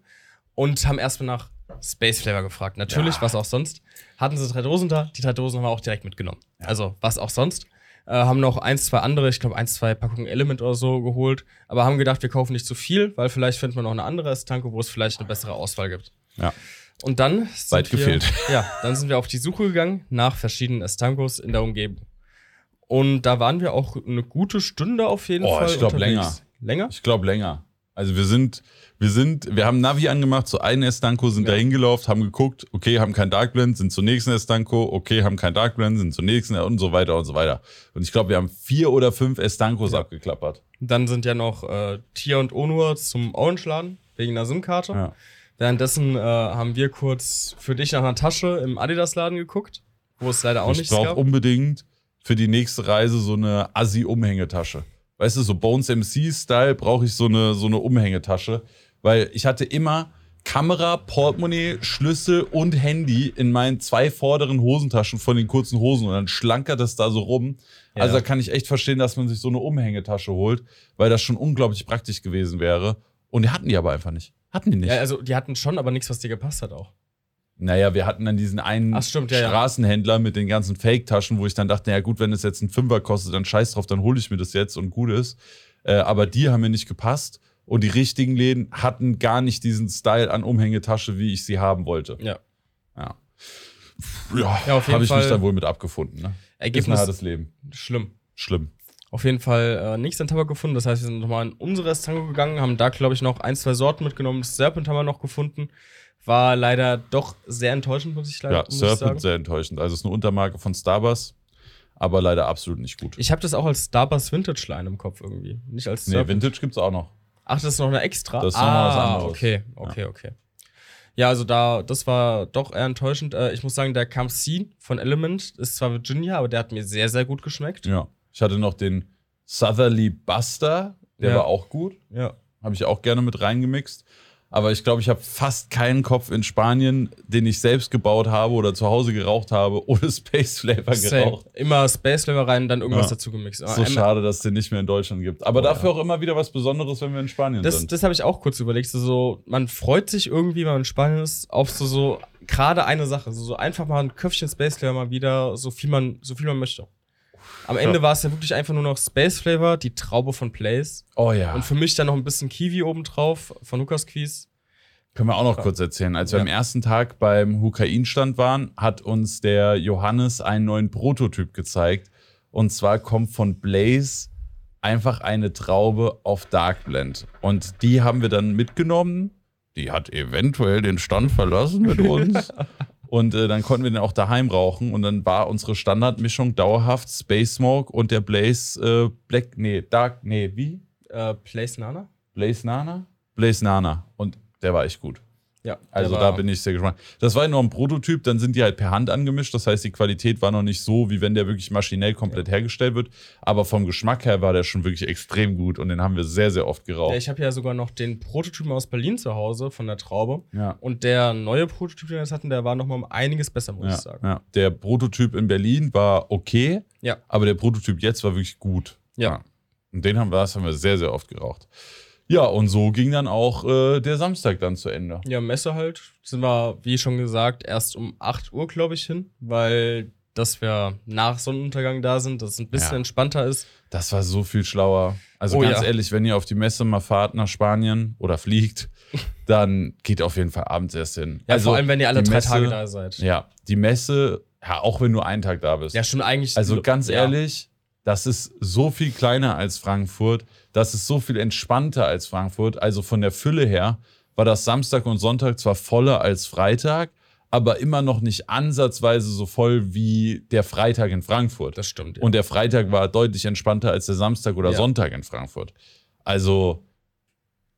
und haben erstmal nach Space Flavor gefragt. Natürlich, Ja. was auch sonst. Hatten sie drei Dosen da, die drei Dosen haben wir auch direkt mitgenommen. Also, was auch sonst. Äh, haben noch eins, zwei andere, ich glaube, eins, zwei Packungen Element oder so geholt. Aber haben gedacht, wir kaufen nicht zu viel, weil vielleicht finden wir noch eine andere Estanco, wo es vielleicht eine bessere Auswahl gibt. Ja. Und dann sind Weit wir, gefehlt. Ja, dann sind wir auf die Suche gegangen nach verschiedenen Estancos in der Umgebung. Und da waren wir auch eine gute Stunde auf jeden Oh, Fall. ich glaub, unterwegs. Länger? Ich glaube länger. Also wir sind, wir sind, wir haben Navi angemacht, zu einem Estanco, sind Ja. da hingelaufen, haben geguckt, okay, haben kein Dark Blend, sind zur nächsten Estanco, okay, haben kein Dark Blend, sind zur nächsten und so weiter und so weiter. Und ich glaube, wir haben vier oder fünf Estancos Ja. abgeklappert. Dann sind ja noch äh, Tia und Onur zum Orange-Laden wegen einer SIM-Karte. Ja. Währenddessen äh, haben wir kurz für dich nach einer Tasche im Adidas-Laden geguckt, wo es leider auch ich nichts brauche gab. unbedingt für die nächste Reise so eine Assi-Umhängetasche. Weißt du, so Bones MC-Style brauche ich so eine, so eine Umhängetasche, weil ich hatte immer Kamera, Portemonnaie, Schlüssel und Handy in meinen zwei vorderen Hosentaschen von den kurzen Hosen und dann schlankert das da so rum. Ja. Also da kann ich echt verstehen, dass man sich so eine Umhängetasche holt, weil das schon unglaublich praktisch gewesen wäre. Und die hatten die aber einfach nicht. Hatten die nicht. Ja, also die hatten schon, aber nichts, was dir gepasst hat auch. Naja, wir hatten dann diesen einen Ach, stimmt, ja, ja. Straßenhändler mit den ganzen Fake-Taschen, wo ich dann dachte, naja gut, wenn es jetzt ein Fünfer kostet, dann scheiß drauf, dann hole ich mir das jetzt und gut ist. Äh, aber die haben mir nicht gepasst. Und die richtigen Läden hatten gar nicht diesen Style an Umhängetasche, wie ich sie haben wollte. Ja. Ja, ja, Ja, auf jeden habe ich mich Fall- dann wohl mit abgefunden. Ne? Ist ein Ergebnis hartes Leben. schlimm. Schlimm. Auf jeden Fall äh, nichts an Tabak gefunden. Das heißt, wir sind nochmal in unsere Estanco gegangen, haben da, glaube ich, noch ein, zwei Sorten mitgenommen. Das Serpent haben wir noch gefunden. War leider doch sehr enttäuschend, muss ich leider Ja, muss ich sagen. Serpent sehr enttäuschend. Also es ist eine Untermarke von Starbucks, aber leider absolut nicht gut. Ich habe das auch als Starbucks Vintage Line im Kopf irgendwie. Nicht als nee, Serpent. Vintage gibt's auch noch. Ach, das ist noch eine extra? Das ist noch ah, was anderes. okay, okay, okay. Ja, also da, das war doch eher enttäuschend. Äh, ich muss sagen, der Camp C von Element ist zwar Virginia, aber der hat mir sehr, sehr gut geschmeckt. Ja. Ich hatte noch den Southerly Buster, der Ja. war auch gut. Ja. Habe ich auch gerne mit reingemixt. Aber ich glaube, ich habe fast keinen Kopf in Spanien, den ich selbst gebaut habe oder zu Hause geraucht habe, ohne Space Flavor Same. geraucht. Immer Space Flavor rein, dann irgendwas Ja. dazu gemixt. So Aber schade, dass es den nicht mehr in Deutschland gibt. Aber Oh, dafür ja. auch immer wieder was Besonderes, wenn wir in Spanien Das, sind. das habe ich auch kurz überlegt. So, so, man freut sich irgendwie, wenn man in Spanien ist, auf so, so gerade eine Sache. So, so einfach mal ein Köpfchen Space Flavor mal wieder, so viel man, so viel man möchte. Am Ende Ja. war es ja wirklich einfach nur noch Space Flavor, die Traube von Place. oh ja. Und für mich dann noch ein bisschen Kiwi obendrauf von Lukas Quiz. Können wir auch noch kurz erzählen. Als wir Ja. am ersten Tag beim Hukain-Stand waren, hat uns der Johannes einen neuen Prototyp gezeigt. Und zwar kommt von Blaze einfach eine Traube auf Dark Blend. Und die haben wir dann mitgenommen. Die hat eventuell den Stand verlassen mit uns. Und äh, dann konnten wir den auch daheim rauchen. Und dann war unsere Standardmischung dauerhaft Space Smoke und der Blaze äh, Black, nee, Dark, nee, wie? Äh, Place Nana? Blaze Nana? Blaze Nana. Und der war echt gut. Ja. Also da bin ich sehr gespannt. Das war ja noch ein Prototyp, dann sind die halt per Hand angemischt. Das heißt, die Qualität war noch nicht so, wie wenn der wirklich maschinell komplett hergestellt wird. Aber vom Geschmack her war der schon wirklich extrem gut und den haben wir sehr, sehr oft Ja, geraucht. ich habe ja sogar noch den Prototypen aus Berlin zu Hause von der Traube. Ja. Und der neue Prototyp, den wir jetzt hatten, der war noch mal um einiges besser, muss Ja, ich sagen. ja. Der Prototyp in Berlin war okay, Ja. aber der Prototyp jetzt war wirklich gut. Ja. Und den haben wir, das haben wir sehr, sehr oft geraucht. Ja, und so ging dann auch äh, der Samstag dann zu Ende. Ja, Messe halt. Sind wir, wie schon gesagt, erst um 8 Uhr, glaube ich, hin, weil dass wir nach Sonnenuntergang da sind, dass es ein bisschen Ja. entspannter ist. Das war so viel schlauer. Also Oh ganz ja. ehrlich, wenn ihr auf die Messe mal fahrt nach Spanien oder fliegt, dann geht auf jeden Fall abends erst hin. Ja, vor allem, wenn ihr alle Also drei Messe- Tage da seid. Ja, die Messe, ja, auch wenn du einen Tag da bist. Ja, stimmt eigentlich. also ganz ehrlich, das ist so viel kleiner als Frankfurt, das ist so viel entspannter als Frankfurt. Also von der Fülle her war das Samstag und Sonntag zwar voller als Freitag, aber immer noch nicht ansatzweise so voll wie der Freitag in Frankfurt. Das stimmt. Ja. Und der Freitag war deutlich entspannter als der Samstag oder Ja. Sonntag in Frankfurt. Also,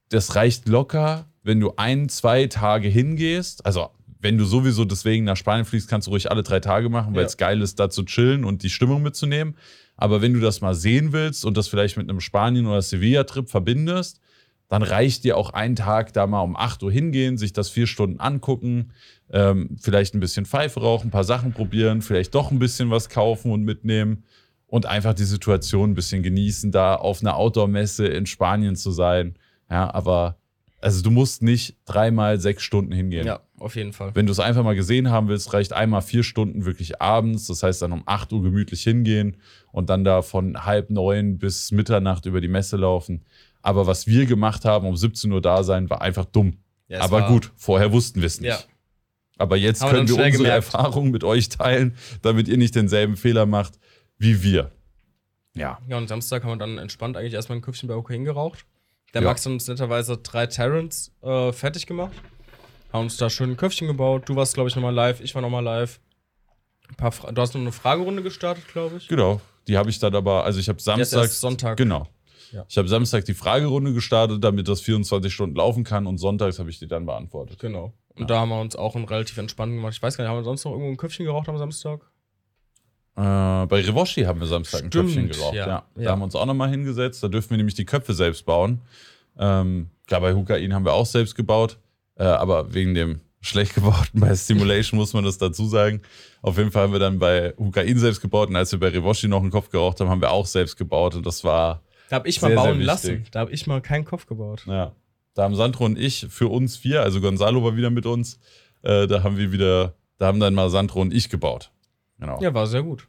das reicht locker, wenn du ein, zwei Tage hingehst. Also, wenn du sowieso deswegen nach Spanien fliegst, kannst du ruhig alle drei Tage machen, weil Ja. es geil ist, da zu chillen und die Stimmung mitzunehmen. Aber wenn du das mal sehen willst und das vielleicht mit einem Spanien- oder Sevilla-Trip verbindest, dann reicht dir auch ein Tag da mal um 8 Uhr hingehen, sich das vier Stunden angucken, ähm, vielleicht ein bisschen Pfeife rauchen, ein paar Sachen probieren, vielleicht doch ein bisschen was kaufen und mitnehmen und einfach die Situation ein bisschen genießen, da auf einer Outdoor-Messe in Spanien zu sein. Ja, aber also du musst nicht dreimal sechs Stunden hingehen. Ja, auf jeden Fall. Wenn du es einfach mal gesehen haben willst, reicht einmal vier Stunden wirklich abends. Das heißt dann um 8 Uhr gemütlich hingehen und dann da von halb neun bis Mitternacht über die Messe laufen. Aber was wir gemacht haben, um 17 Uhr da sein, war einfach dumm. Ja, Aber gut, vorher wussten wir es nicht. Ja. Aber jetzt Haben können wir unsere gemerkt. Erfahrungen mit euch teilen, damit ihr nicht denselben Fehler macht wie wir. Ja. Ja, und Samstag haben wir dann entspannt eigentlich erstmal ein Köpfchen bei Kokain geraucht. Der Ja. Max hat uns netterweise drei Terrans äh, fertig gemacht. Haben uns da schön ein Köpfchen gebaut. Du warst, glaube ich, nochmal live. Ich war nochmal live. Du hast noch eine Fragerunde gestartet, glaube ich. Genau. Die habe ich dann aber, also ich habe Jetzt Samstag. erst Sonntag. Genau. Ja. Ich habe Samstag die Fragerunde gestartet, damit das 24 Stunden laufen kann und sonntags habe ich die dann beantwortet. Genau. Und Ja. da haben wir uns auch ein relativ entspannt gemacht. Ich weiß gar nicht, haben wir sonst noch irgendwo ein Köpfchen geraucht am Samstag? Äh, bei Revoshi haben wir Samstag ein Stimmt, Köpfchen geraucht. Ja. ja. Da Ja. haben wir uns auch nochmal hingesetzt. Da dürfen wir nämlich die Köpfe selbst bauen. Ähm, klar, bei Hukain haben wir auch selbst gebaut. Äh, aber wegen dem schlecht gebauten bei Stimulation muss man das dazu sagen. Auf jeden Fall haben wir dann bei Hukain selbst gebaut. Und als wir bei Revoshi noch einen Kopf geraucht haben, haben wir auch selbst gebaut. Und das war, Da habe ich mal Sehr, sehr bauen lassen. Da habe ich mal keinen Kopf gebaut. ja. Da haben Sandro und ich für uns vier, also Gonzalo war wieder mit uns, äh, da haben wir wieder, da haben dann mal Sandro und ich gebaut. Genau. Ja, war sehr gut.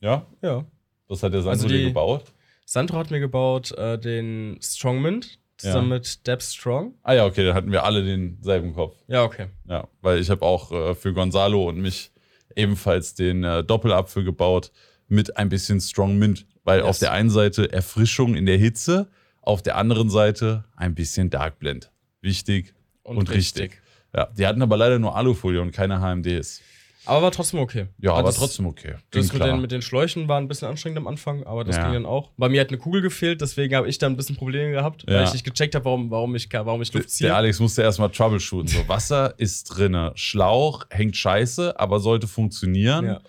Ja? Ja. Was hat der Sandro Also dir die- gebaut? Sandro hat mir gebaut äh, den Strong Mint zusammen Ja. mit Deb Strong. Ah ja, okay, dann hatten wir alle denselben Kopf. Ja, okay. Ja, weil ich habe auch äh, für Gonzalo und mich ebenfalls den äh, Doppelapfel gebaut mit ein bisschen Strong Mint. Weil Yes. auf der einen Seite Erfrischung in der Hitze, auf der anderen Seite ein bisschen Dark Blend. Wichtig Und, und, richtig. Ja, die hatten aber leider nur Alufolie und keine HMDs. Aber war trotzdem okay. Ja, Weil aber trotzdem okay. Das mit den, mit den Schläuchen war ein bisschen anstrengend am Anfang, aber das Ja. ging dann auch. Bei mir hat eine Kugel gefehlt, deswegen habe ich da ein bisschen Probleme gehabt, Ja. weil ich nicht gecheckt habe, warum, warum, ich, warum ich Luft ziehe. der Alex musste erstmal troubleshooten. So, Wasser ist drinne, Schlauch hängt scheiße, aber sollte funktionieren. Ja.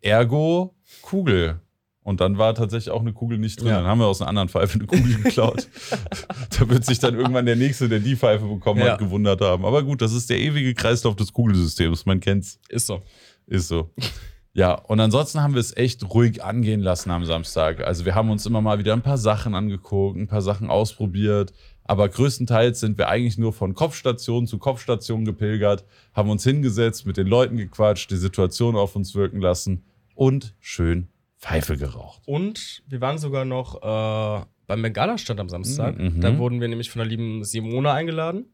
Ergo Kugel. Und dann war tatsächlich auch eine Kugel nicht drin. Ja. Dann haben wir aus einer anderen Pfeife eine Kugel geklaut. da wird sich dann irgendwann der Nächste, der die Pfeife bekommen Ja. hat, gewundert haben. Aber gut, das ist der ewige Kreislauf des Kugelsystems. Man kennt's. Ist so. Ist so. Ja, und ansonsten haben wir es echt ruhig angehen lassen am Samstag. Also wir haben uns immer mal wieder ein paar Sachen angeguckt, ein paar Sachen ausprobiert. Aber größtenteils sind wir eigentlich nur von Kopfstation zu Kopfstation gepilgert, haben uns hingesetzt, mit den Leuten gequatscht, die Situation auf uns wirken lassen und schön Pfeife geraucht. Und wir waren sogar noch äh, beim Bengala-Stand am Samstag. Mhm. Da wurden wir nämlich von der lieben Simone eingeladen.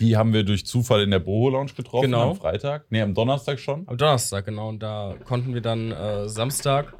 Die haben wir durch Zufall in der Boho Lounge getroffen Genau. am Freitag. Nee, am Donnerstag schon. Am Donnerstag, genau. Und da konnten wir dann äh, Samstag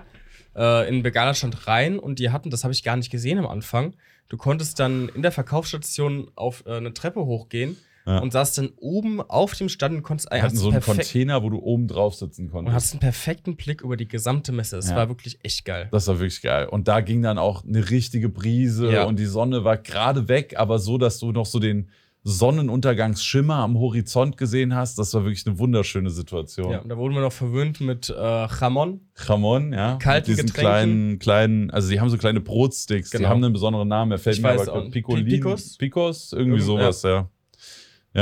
äh, in den Bengala-Stand rein und die hatten, das habe ich gar nicht gesehen am Anfang. Du konntest dann in der Verkaufsstation auf äh, eine Treppe hochgehen Ja. und saßt dann oben auf dem Stand und konntest Wir hatten so einen Container, wo du oben drauf sitzen und konntest. hast einen perfekten Blick über die gesamte Messe. Das Ja. war wirklich echt geil. Das war wirklich geil. Und da ging dann auch eine richtige Brise Ja. und die Sonne war gerade weg, aber so, dass du noch so den Sonnenuntergangsschimmer am Horizont gesehen hast. Das war wirklich eine wunderschöne Situation. Ja, und da wurden wir noch verwöhnt mit äh, Jamon. Ramon, ja. Kalten mit diesen Getränken. kleinen, kleinen, also die haben so kleine Brotsticks, die Genau. haben einen besonderen Namen, er fällt Ich mir weiß aber Picos? Picos, irgendwie Irgend- sowas, ja. Ja,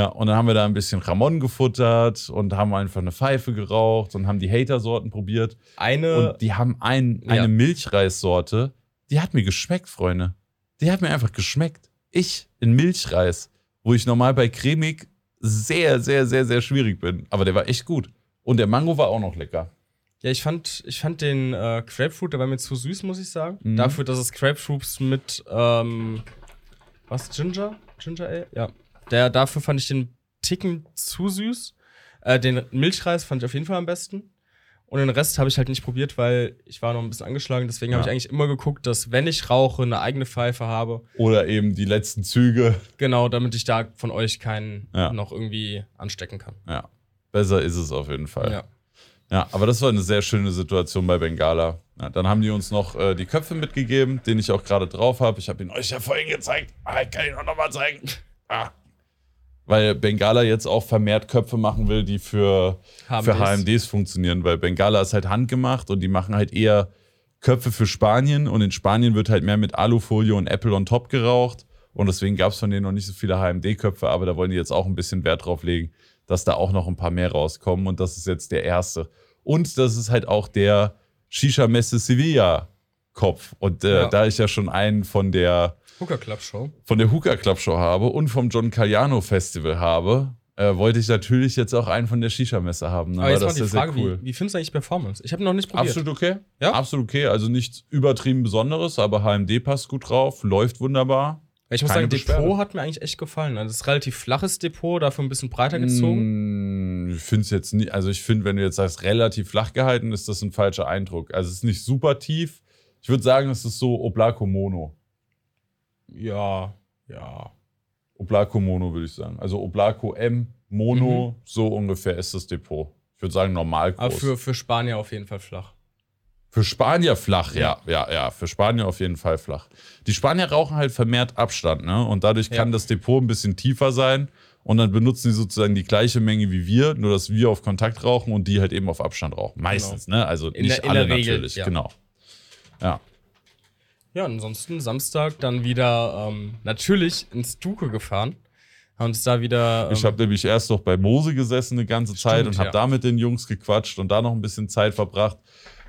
und dann haben wir da ein bisschen Ramon gefuttert und haben einfach eine Pfeife geraucht und haben die Hater-Sorten probiert. Eine. Und die haben ein, ja. eine Milchreissorte, die hat mir geschmeckt, Freunde. Die hat mir einfach geschmeckt. Ich in Milchreis, wo ich normal bei cremig sehr, sehr, sehr, sehr schwierig bin. Aber der war echt gut. Und der Mango war auch noch lecker. Ja, ich fand, ich fand den äh, Grapefruit, der war mir zu süß, muss ich sagen. Mhm. Dafür, dass es Grapefruits mit, ähm, was, Ginger? Ginger Ale? Ja. Der, dafür fand ich den Ticken zu süß. Äh, den Milchreis fand ich auf jeden Fall am besten. Und den Rest habe ich halt nicht probiert, weil ich war noch ein bisschen angeschlagen. Deswegen Ja. habe ich eigentlich immer geguckt, dass wenn ich rauche, eine eigene Pfeife habe. Oder eben die letzten Züge. Genau, damit ich da von euch keinen Ja. noch irgendwie anstecken kann. Ja, besser ist es auf jeden Fall. Ja. Ja, aber das war eine sehr schöne Situation bei Bengala. Ja, dann haben die uns noch äh, die Köpfe mitgegeben, den ich auch gerade drauf habe. Ich habe ihn euch ja vorhin gezeigt. Ah, ich kann ihn auch nochmal zeigen. Ah. Weil Bengala jetzt auch vermehrt Köpfe machen will, die für, HMDs. für HMDs funktionieren, weil Bengala ist halt handgemacht und die machen halt eher Köpfe für Spanien und in Spanien wird halt mehr mit Alufolie und Apple on top geraucht und deswegen gab es von denen noch nicht so viele HMD-Köpfe, aber da wollen die jetzt auch ein bisschen Wert drauf legen, dass da auch noch ein paar mehr rauskommen und das ist jetzt der erste. Und das ist halt auch der Shisha-Messe Sevilla-Kopf und äh, Ja. da ich ja schon einen von der Hooker Club Show. von der Hookah Club Show habe und vom John Galliano Festival habe, äh, wollte ich natürlich jetzt auch einen von der Shisha-Messe haben. Ne? Aber jetzt das die ist sehr, Frage, cool. wie, wie findest du eigentlich Performance? Ich habe noch nicht probiert. Absolut okay. Ja? Absolut okay. Also nichts übertrieben Besonderes, aber HMD passt gut drauf, läuft wunderbar. Ich muss keine sagen, Beschwerde. Depot hat mir eigentlich echt gefallen. Also, es ist ein relativ flaches Depot, dafür ein bisschen breiter gezogen. Mm, Ich finde es jetzt nicht, also ich finde, wenn du jetzt sagst, relativ flach gehalten, ist das ein falscher Eindruck. Also es ist nicht super tief. Ich würde sagen, es ist so Oblako Mono. Ja, ja. Oblako Mono würde ich sagen. Also Oblako M Mono, so ungefähr ist das Depot. Ich würde sagen normal groß. Aber für, für Spanier auf jeden Fall flach. Für Spanier flach, ja, ja, ja. Für Spanier auf jeden Fall flach. Die Spanier rauchen halt vermehrt Abstand, ne? Und dadurch kann Ja. das Depot ein bisschen tiefer sein. Und dann benutzen die sozusagen die gleiche Menge wie wir, nur dass wir auf Kontakt rauchen und die halt eben auf Abstand rauchen. Meistens, ne? Also In nicht der- alle natürlich, ja. genau. Ja. Ja, ansonsten Samstag dann wieder ähm, natürlich ins Duke gefahren. Haben uns da wieder. Ähm, Ich habe nämlich erst noch bei Mose gesessen eine ganze Zeit Stimmt, und habe ja. da mit den Jungs gequatscht und da noch ein bisschen Zeit verbracht.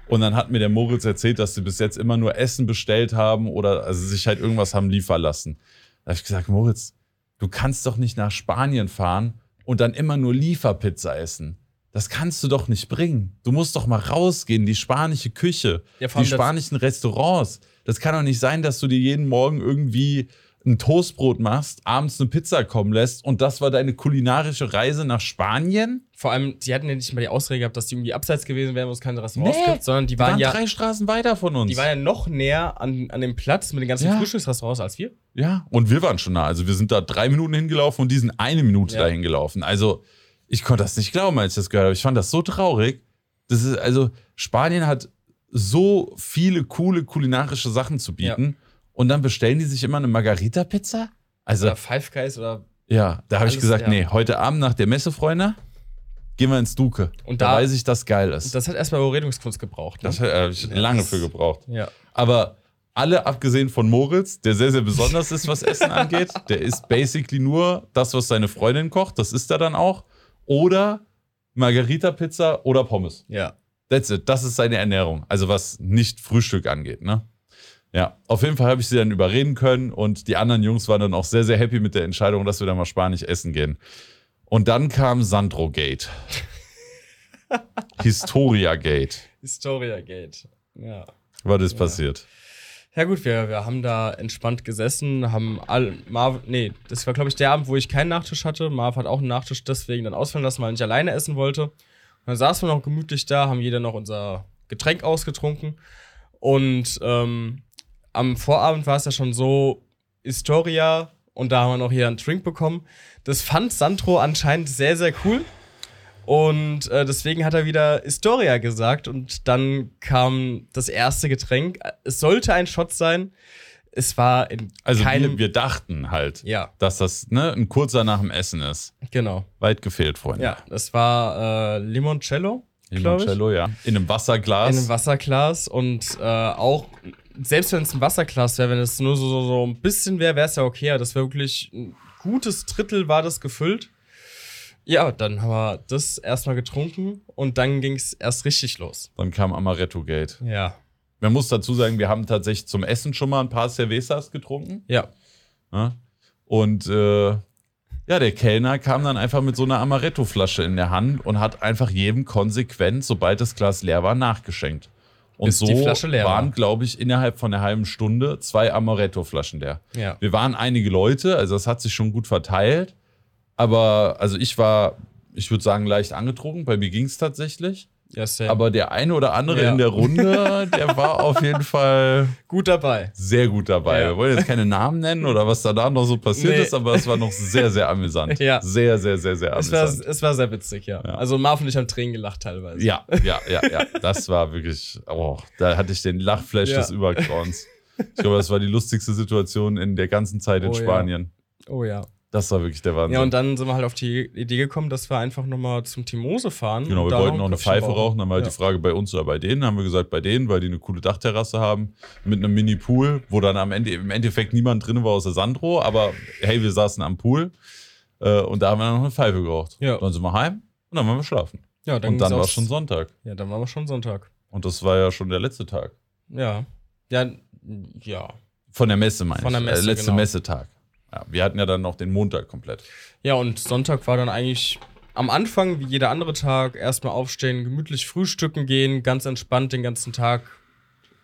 Und dann hat mir der Moritz erzählt, dass sie bis jetzt immer nur Essen bestellt haben oder also sich halt irgendwas haben liefern lassen. Da habe ich gesagt, Moritz, du kannst doch nicht nach Spanien fahren und dann immer nur Lieferpizza essen. Das kannst du doch nicht bringen. Du musst doch mal rausgehen, die spanische Küche, Ja, die spanischen Restaurants. Das kann doch nicht sein, dass du dir jeden Morgen irgendwie ein Toastbrot machst, abends eine Pizza kommen lässt und das war deine kulinarische Reise nach Spanien? vor allem, die hatten ja nicht mal die Ausrede gehabt, dass die irgendwie abseits gewesen wären, wo es keine Restaurants Nee, gibt, sondern die Die waren waren ja. drei Straßen weiter von uns. Die waren ja noch näher an, an dem Platz mit den ganzen Ja. Frühstücksrestaurants als wir. ja, und wir waren schon nah. Also wir sind da drei Minuten hingelaufen und die sind eine Minute Ja. dahin gelaufen. Also ich konnte das nicht glauben, als ich das gehört habe. Ich fand das so traurig. Das ist, also Spanien hat so viele coole kulinarische Sachen zu bieten und dann bestellen die sich immer eine Margarita-Pizza? Also Oder Five Guys oder. Ja, da habe ich gesagt, ja. nee, heute Abend nach der Messe, Freunde, gehen wir ins Duke. Und da, da- weiß ich, dass geil ist. Das hat erstmal Überredungskunst gebraucht. Ne? Das habe ich Ja, lange für gebraucht. ja. Aber alle, abgesehen von Moritz, der sehr, sehr besonders ist, was Essen angeht, der isst basically nur das, was seine Freundin kocht, das isst er dann auch. Oder Margarita-Pizza oder Pommes. Ja. That's it. Das ist seine Ernährung. Also was nicht Frühstück angeht, ne? Ja, auf jeden Fall habe ich sie dann überreden können und die anderen Jungs waren dann auch sehr, sehr happy mit der Entscheidung, dass wir dann mal spanisch essen gehen. Und dann kam Sandro Gate. Historia Gate. Historia Gate. Ja. Was ist passiert? Ja gut, wir, wir haben da entspannt gesessen, haben all Marv, nee, das war glaube ich der Abend, wo ich keinen Nachtisch hatte. Marv hat auch einen Nachtisch deswegen dann ausfallen lassen, weil nicht alleine essen wollte. Dann saßen wir noch gemütlich da, haben jeder noch unser Getränk ausgetrunken. Und ähm, am Vorabend war es ja schon so Historia und da haben wir noch hier einen Drink bekommen. Das fand Sandro anscheinend sehr, sehr cool. Und äh, deswegen hat er wieder Historia gesagt und dann kam das erste Getränk. Es sollte ein Shot sein. Es war in Also keinem. wir, wir dachten halt, ja, dass das ne, ein kurzer nach dem Essen ist. genau. Weit gefehlt, Freunde. Ja, das war äh, Limoncello. Limoncello, ja. In einem Wasserglas. In einem Wasserglas und äh, auch, selbst wenn es ein Wasserglas wäre, wenn es nur so, so, so ein bisschen wäre, wäre es ja okay. Aber Das wäre wirklich ein gutes Drittel war das gefüllt. Ja, dann haben wir das erstmal getrunken und dann ging es erst richtig los. Dann kam Amaretto Gate. Ja. Man muss dazu sagen, wir haben tatsächlich zum Essen schon mal ein paar Cervezas getrunken. Ja. Und äh, ja, der Kellner kam dann einfach mit so einer Amaretto-Flasche in der Hand und hat einfach jedem konsequent, sobald das Glas leer war, nachgeschenkt. Und Bis so die Flasche leer waren, war. glaube ich, innerhalb von einer halben Stunde zwei Amaretto-Flaschen leer. Ja. Wir waren einige Leute, also das hat sich schon gut verteilt. Aber also ich war, ich würde sagen, leicht angetrunken. Bei mir ging es tatsächlich. Ja, same. Aber der eine oder andere Ja. in der Runde, der war auf jeden Fall gut dabei. sehr gut dabei. Ja. Wir wollen jetzt keine Namen nennen oder was danach noch so passiert Nee. ist, aber es war noch sehr, sehr amüsant. Ja. Sehr, sehr, sehr, sehr Es war, amüsant. es war sehr witzig, ja. Ja. Also Marv und ich haben Tränen gelacht teilweise. Ja, ja, ja, ja. Das war wirklich, oh, da hatte ich den Lachflash des Übergrauens. Ich glaube, das war die lustigste Situation in der ganzen Zeit in Oh. Spanien. Oh ja. Das war wirklich der Wahnsinn. Ja, und dann sind wir halt auf die Idee gekommen, dass wir einfach nochmal zum Timose fahren. Genau, wir wollten noch eine Pfeife bauen. rauchen, dann war halt ja. die Frage bei uns oder bei denen. Haben wir gesagt, bei denen, weil die eine coole Dachterrasse haben, mit einem Mini-Pool, wo dann am Ende im Endeffekt niemand drin war außer Sandro, aber hey, wir saßen am Pool äh, und da haben wir dann noch eine Pfeife geraucht. Ja. Dann sind wir heim und dann waren wir schlafen. Ja, und dann war aufs- schon Sonntag. Ja, dann war wir schon Sonntag. Und das war ja schon der letzte Tag. Ja. Ja, ja. Von der Messe, meine Von der. Messe, äh, letzte genau. Messetag. Ja, wir hatten ja dann noch den Montag komplett. Ja, und Sonntag war dann eigentlich am Anfang, wie jeder andere Tag, erstmal aufstehen, gemütlich frühstücken gehen, ganz entspannt den ganzen Tag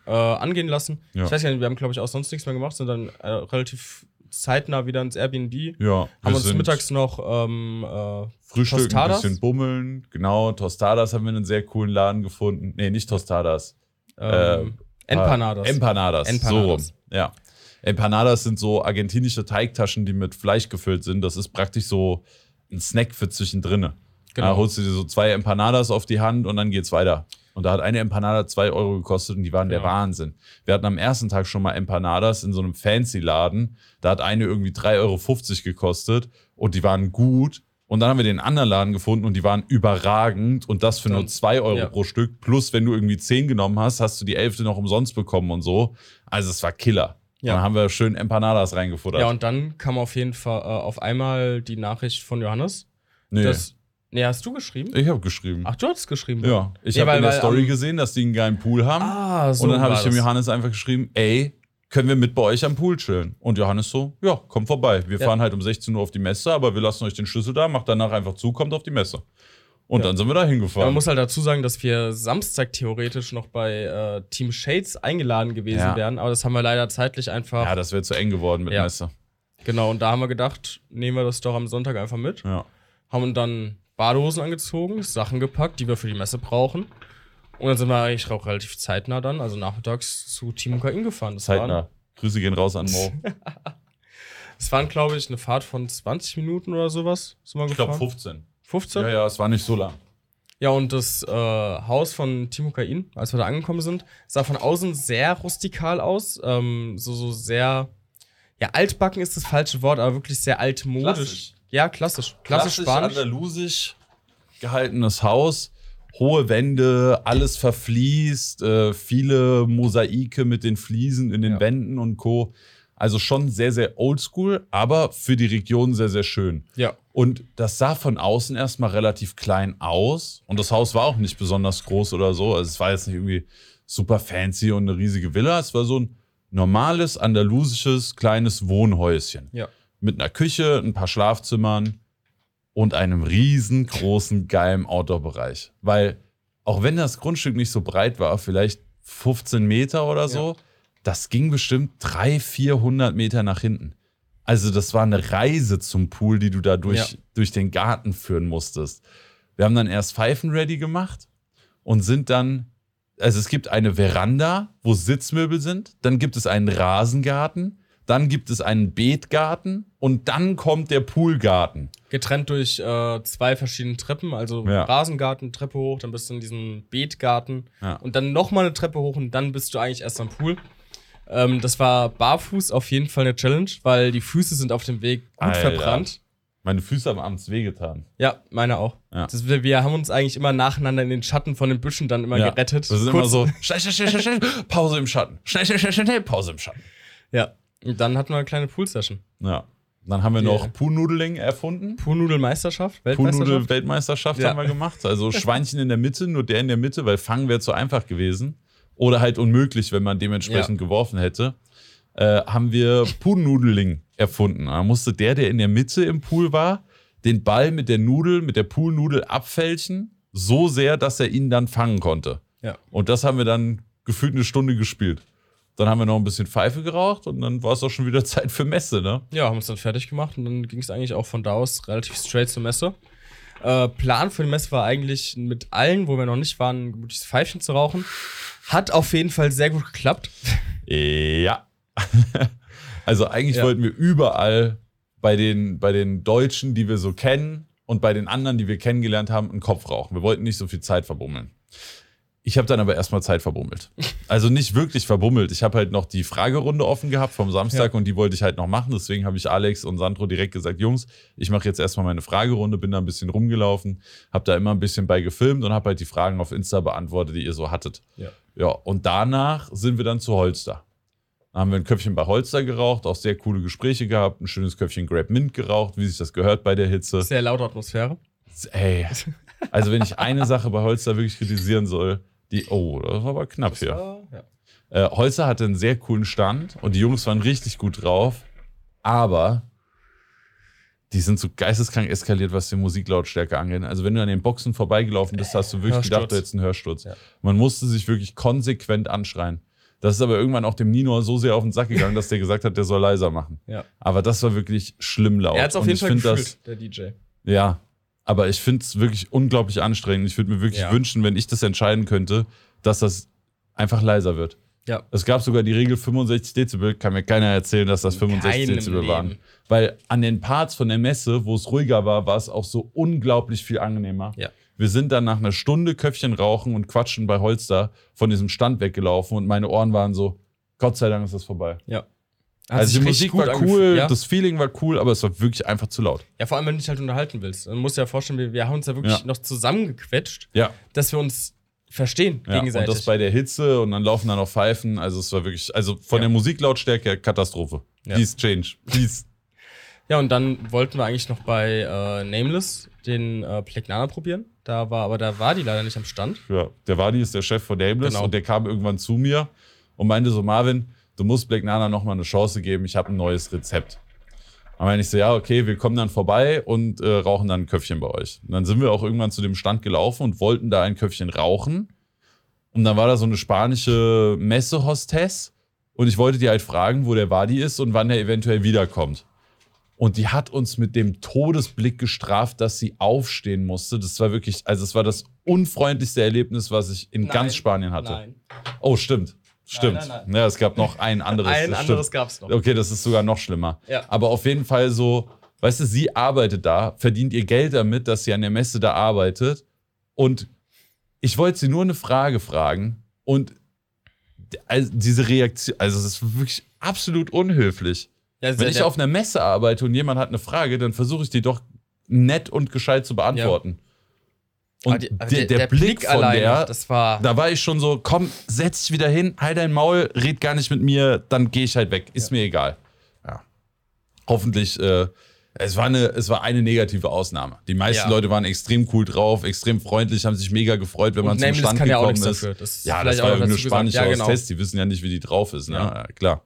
äh, angehen lassen. Ja. Ich weiß gar nicht, wir haben, glaube ich, auch sonst nichts mehr gemacht, sind dann äh, relativ zeitnah wieder ins Airbnb. Ja, haben uns mittags noch ähm, äh, Frühstück, Tostadas? ein bisschen bummeln. Genau, Tostadas haben wir in einem sehr coolen Laden gefunden. Nee, nicht Tostadas. ähm, Empanadas. Ah, Empanadas. Empanadas. So rum. Ja. Empanadas sind so argentinische Teigtaschen, die mit Fleisch gefüllt sind. Das ist praktisch so ein Snack für zwischendrin. Genau. Da holst du dir so zwei Empanadas auf die Hand und dann geht's weiter. Und da hat eine Empanada zwei Euro gekostet und die waren der Genau. Wahnsinn. Wir hatten am ersten Tag schon mal Empanadas in so einem Fancy-Laden. Da hat eine irgendwie 3,50 Euro gekostet und die waren gut. Und dann haben wir den anderen Laden gefunden und die waren überragend und das für nur Dann- 2 Euro ja. pro Stück. Plus, wenn du irgendwie 10 genommen hast, hast du die Elfte noch umsonst bekommen und so. Also es war Killer. Ja. Dann haben wir schön Empanadas reingefuttert. Ja, und dann kam auf jeden Fall äh, auf einmal die Nachricht von Johannes. nee, Das, nee, hast du geschrieben? ich habe geschrieben. Ach, du hast geschrieben. ja, ich Ja, habe in der Story am- gesehen, dass die einen geilen Pool haben. Ah, so. und dann habe ich dem. Johannes einfach geschrieben, ey, können wir mit bei euch am Pool chillen? Und Johannes so, ja, kommt vorbei. Wir Ja. fahren halt um 16 Uhr auf die Messe, aber wir lassen euch den Schlüssel da, macht danach einfach zu, kommt auf die Messe. Und Ja. dann sind wir da Ja, hingefahren. man muss halt dazu sagen, dass wir Samstag theoretisch noch bei äh, Team Shades eingeladen gewesen Ja. wären, aber das haben wir leider zeitlich einfach. ja, das wäre zu eng geworden mit Ja. Messe. genau, und da haben wir gedacht, nehmen wir das doch am Sonntag einfach mit. Ja. Haben dann Badehosen angezogen, Sachen gepackt, die wir für die Messe brauchen. Und dann sind wir eigentlich auch relativ zeitnah dann, also nachmittags zu Team UKIN gefahren. Das Waren, Zeitnah. Grüße gehen raus an Mo. das waren, glaube ich, eine Fahrt von 20 Minuten oder sowas. Ich glaube gefahren. 15. 15? Ja, ja, es war nicht so lang. Ja, und das äh, Haus von Timo Kain, als wir da angekommen sind, sah von außen sehr rustikal aus. Ähm, so, so sehr. Ja, altbacken ist das falsche Wort, aber wirklich sehr altmodisch. Klassisch. Ja, klassisch. Klassisch, Spanisch. andalusisch gehaltenes Haus. Hohe Wände, alles verfließt, äh, viele Mosaike mit den Fliesen in den Ja. Wänden und Co. Also schon sehr, sehr oldschool, aber für die Region sehr, sehr schön. Ja. Und das sah von außen erstmal relativ klein aus. Und das Haus war auch nicht besonders groß oder so. Also es war jetzt nicht irgendwie super fancy und eine riesige Villa. Es war so ein normales, andalusisches, kleines Wohnhäuschen. Ja. Mit einer Küche, ein paar Schlafzimmern und einem riesengroßen, geilen Outdoor-Bereich. Weil auch wenn das Grundstück nicht so breit war, vielleicht 15 Meter oder so, das ging bestimmt 300, 400 Meter nach hinten. Also das war eine Reise zum Pool, die du da durch, Ja. durch den Garten führen musstest. Wir haben dann erst Pfeifen ready gemacht und sind dann, also es gibt eine Veranda, wo Sitzmöbel sind, dann gibt es einen Rasengarten, dann gibt es einen Beetgarten und dann kommt der Poolgarten. Getrennt durch äh, zwei verschiedene Treppen, also Ja. Rasengarten, Treppe hoch, dann bist du in diesem Beetgarten Ja. und dann nochmal eine Treppe hoch und dann bist du eigentlich erst am Pool. Ähm, das war barfuß auf jeden Fall eine Challenge, weil die Füße sind auf dem Weg gut Alter. verbrannt. Meine Füße haben abends wehgetan. Ja, meine auch. Ja. Das, wir, wir haben uns eigentlich immer nacheinander in den Schatten von den Büschen dann immer Ja. gerettet. Das ist immer Kurz- so, schnell, schnell, schnell, schnell, Pause im Schatten. Schnell, schnell, schnell, schnell, Pause im Schatten. Ja. Und dann hatten wir eine kleine Pool-Session. Ja. Dann haben wir noch Yeah. Poolnudeling erfunden. Poolnudelmeisterschaft, Weltmeisterschaft. Poolnudel-Weltmeisterschaft Ja. haben wir gemacht. Also Schweinchen in der Mitte, nur der in der Mitte, weil fangen wäre zu einfach gewesen. Oder halt unmöglich, wenn man dementsprechend geworfen hätte. Äh, haben wir Poolnudeling erfunden. Da musste der, der in der Mitte im Pool war, den Ball mit der Nudel, mit der Poolnudel abfälschen, so sehr, dass er ihn dann fangen konnte. Ja. Und das haben wir dann gefühlt eine Stunde gespielt. Dann haben wir noch ein bisschen Pfeife geraucht und dann war es auch schon wieder Zeit für Messe, ne? Ja, haben uns dann fertig gemacht und dann ging es eigentlich auch von da aus relativ straight zur Messe. Äh, Plan für die Messe war eigentlich mit allen, wo wir noch nicht waren, ein gemütliches Pfeifchen zu rauchen. Hat auf jeden Fall sehr gut geklappt. Ja. also eigentlich Ja. wollten wir überall bei den, bei den Deutschen, die wir so kennen, und bei den anderen, die wir kennengelernt haben, einen Kopf rauchen. Wir wollten nicht so viel Zeit verbummeln. Ich habe dann aber erstmal Zeit verbummelt. Also nicht wirklich verbummelt. Ich habe halt noch die Fragerunde offen gehabt vom Samstag Ja. und die wollte ich halt noch machen. Deswegen habe ich Alex und Sandro direkt gesagt, Jungs, ich mache jetzt erstmal meine Fragerunde, bin da ein bisschen rumgelaufen, habe da immer ein bisschen bei gefilmt und habe halt die Fragen auf Insta beantwortet, die ihr so hattet. Ja. Ja, und danach sind wir dann zu Holster. Da haben wir ein Köpfchen bei Holster geraucht, auch sehr coole Gespräche gehabt, ein schönes Köpfchen Grab Mint geraucht, wie sich das gehört bei der Hitze. Sehr laute Atmosphäre. Ey, also wenn ich eine Sache bei Holster wirklich kritisieren soll, die, oh, das war aber knapp hier. Ja, ja. Äh, Holzer hatte einen sehr coolen Stand und die Jungs waren richtig gut drauf, aber die sind so geisteskrank eskaliert, was die Musiklautstärke angeht. Also wenn du an den Boxen vorbeigelaufen bist, hast du wirklich Hörsturz. gedacht, du hättest einen Hörsturz. Ja. Man musste sich wirklich konsequent anschreien. Das ist aber irgendwann auch dem Nino so sehr auf den Sack gegangen, dass der gesagt hat, der soll leiser machen. Ja. Aber das war wirklich schlimm laut. Er hat auf jeden Fall gefühlt, der DJ. ja, aber ich finde es wirklich unglaublich anstrengend. Ich würde mir wirklich Ja. wünschen, wenn ich das entscheiden könnte, dass das einfach leiser wird. Ja. Es gab sogar die Regel 65 Dezibel, kann mir keiner erzählen, dass das 65 keinem Dezibel Leben. waren. Weil an den Parts von der Messe, wo es ruhiger war, war es auch so unglaublich viel angenehmer. Ja. Wir sind dann nach einer Stunde Köpfchen rauchen und quatschen bei Holster von diesem Stand weggelaufen und meine Ohren waren so, Gott sei Dank ist das vorbei. Ja. Hat also die Musik war cool, ja? das Feeling war cool, aber es war wirklich einfach zu laut. ja, vor allem, wenn du dich halt unterhalten willst. Dann musst du dir ja vorstellen, wir, wir haben uns ja wirklich Ja. noch zusammengequetscht, Ja. dass wir uns verstehen Ja, gegenseitig. und das bei der Hitze und dann laufen da noch Pfeifen. Also es war wirklich, also von der Musiklautstärke her Katastrophe. Please change. Please. Ja, und dann wollten wir eigentlich noch bei äh, Nameless den äh, Plegnana probieren. Da war, aber da war die leider nicht am Stand. Ja, der Wadi ist der Chef von Nameless Genau. und der kam irgendwann zu mir und meinte so, Marvin, du musst Black Nana noch mal eine Chance geben, ich habe ein neues Rezept. Und dann ich so, ja, okay, wir kommen dann vorbei und äh, rauchen dann ein Köpfchen bei euch. Und dann sind wir auch irgendwann zu dem Stand gelaufen und wollten da ein Köpfchen rauchen. Und dann war da so eine spanische Messehostess und ich wollte die halt fragen, wo der Wadi ist und wann er eventuell wiederkommt. Und die hat uns mit dem Todesblick gestraft, dass sie aufstehen musste. Das war wirklich, also es war das unfreundlichste Erlebnis, was ich in Nein. ganz Spanien hatte. Nein. Oh, stimmt. Stimmt. nein, nein. Ja, es gab noch ein anderes. Ein anderes stimmt. gab's noch. Okay, das ist sogar noch schlimmer. Ja. Aber auf jeden Fall so, weißt du, sie arbeitet da, verdient ihr Geld damit, dass sie an der Messe da arbeitet. Und ich wollte sie nur eine Frage fragen. Und also diese Reaktion, also es ist wirklich absolut unhöflich. Ja, Wenn ich auf einer Messe arbeite und jemand hat eine Frage, dann versuche ich die doch nett und gescheit zu beantworten. aber Und aber der, der, Blick, von alleine, der, das war. da war ich schon so, komm, setz dich wieder hin, halt dein Maul, red gar nicht mit mir, dann gehe ich halt weg. Ist mir egal. Ja. Hoffentlich, äh, es war, eine, es war eine negative Ausnahme. Die meisten Ja. Leute waren extrem cool drauf, extrem freundlich, haben sich mega gefreut, wenn man Und zum Nameless Stand kann ja auch gekommen ist. dafür. Das ist ja, das war irgendeine spanische Ja, genau. Hostess, die wissen ja nicht, wie die drauf ist. Ne? Ja. Ja, klar.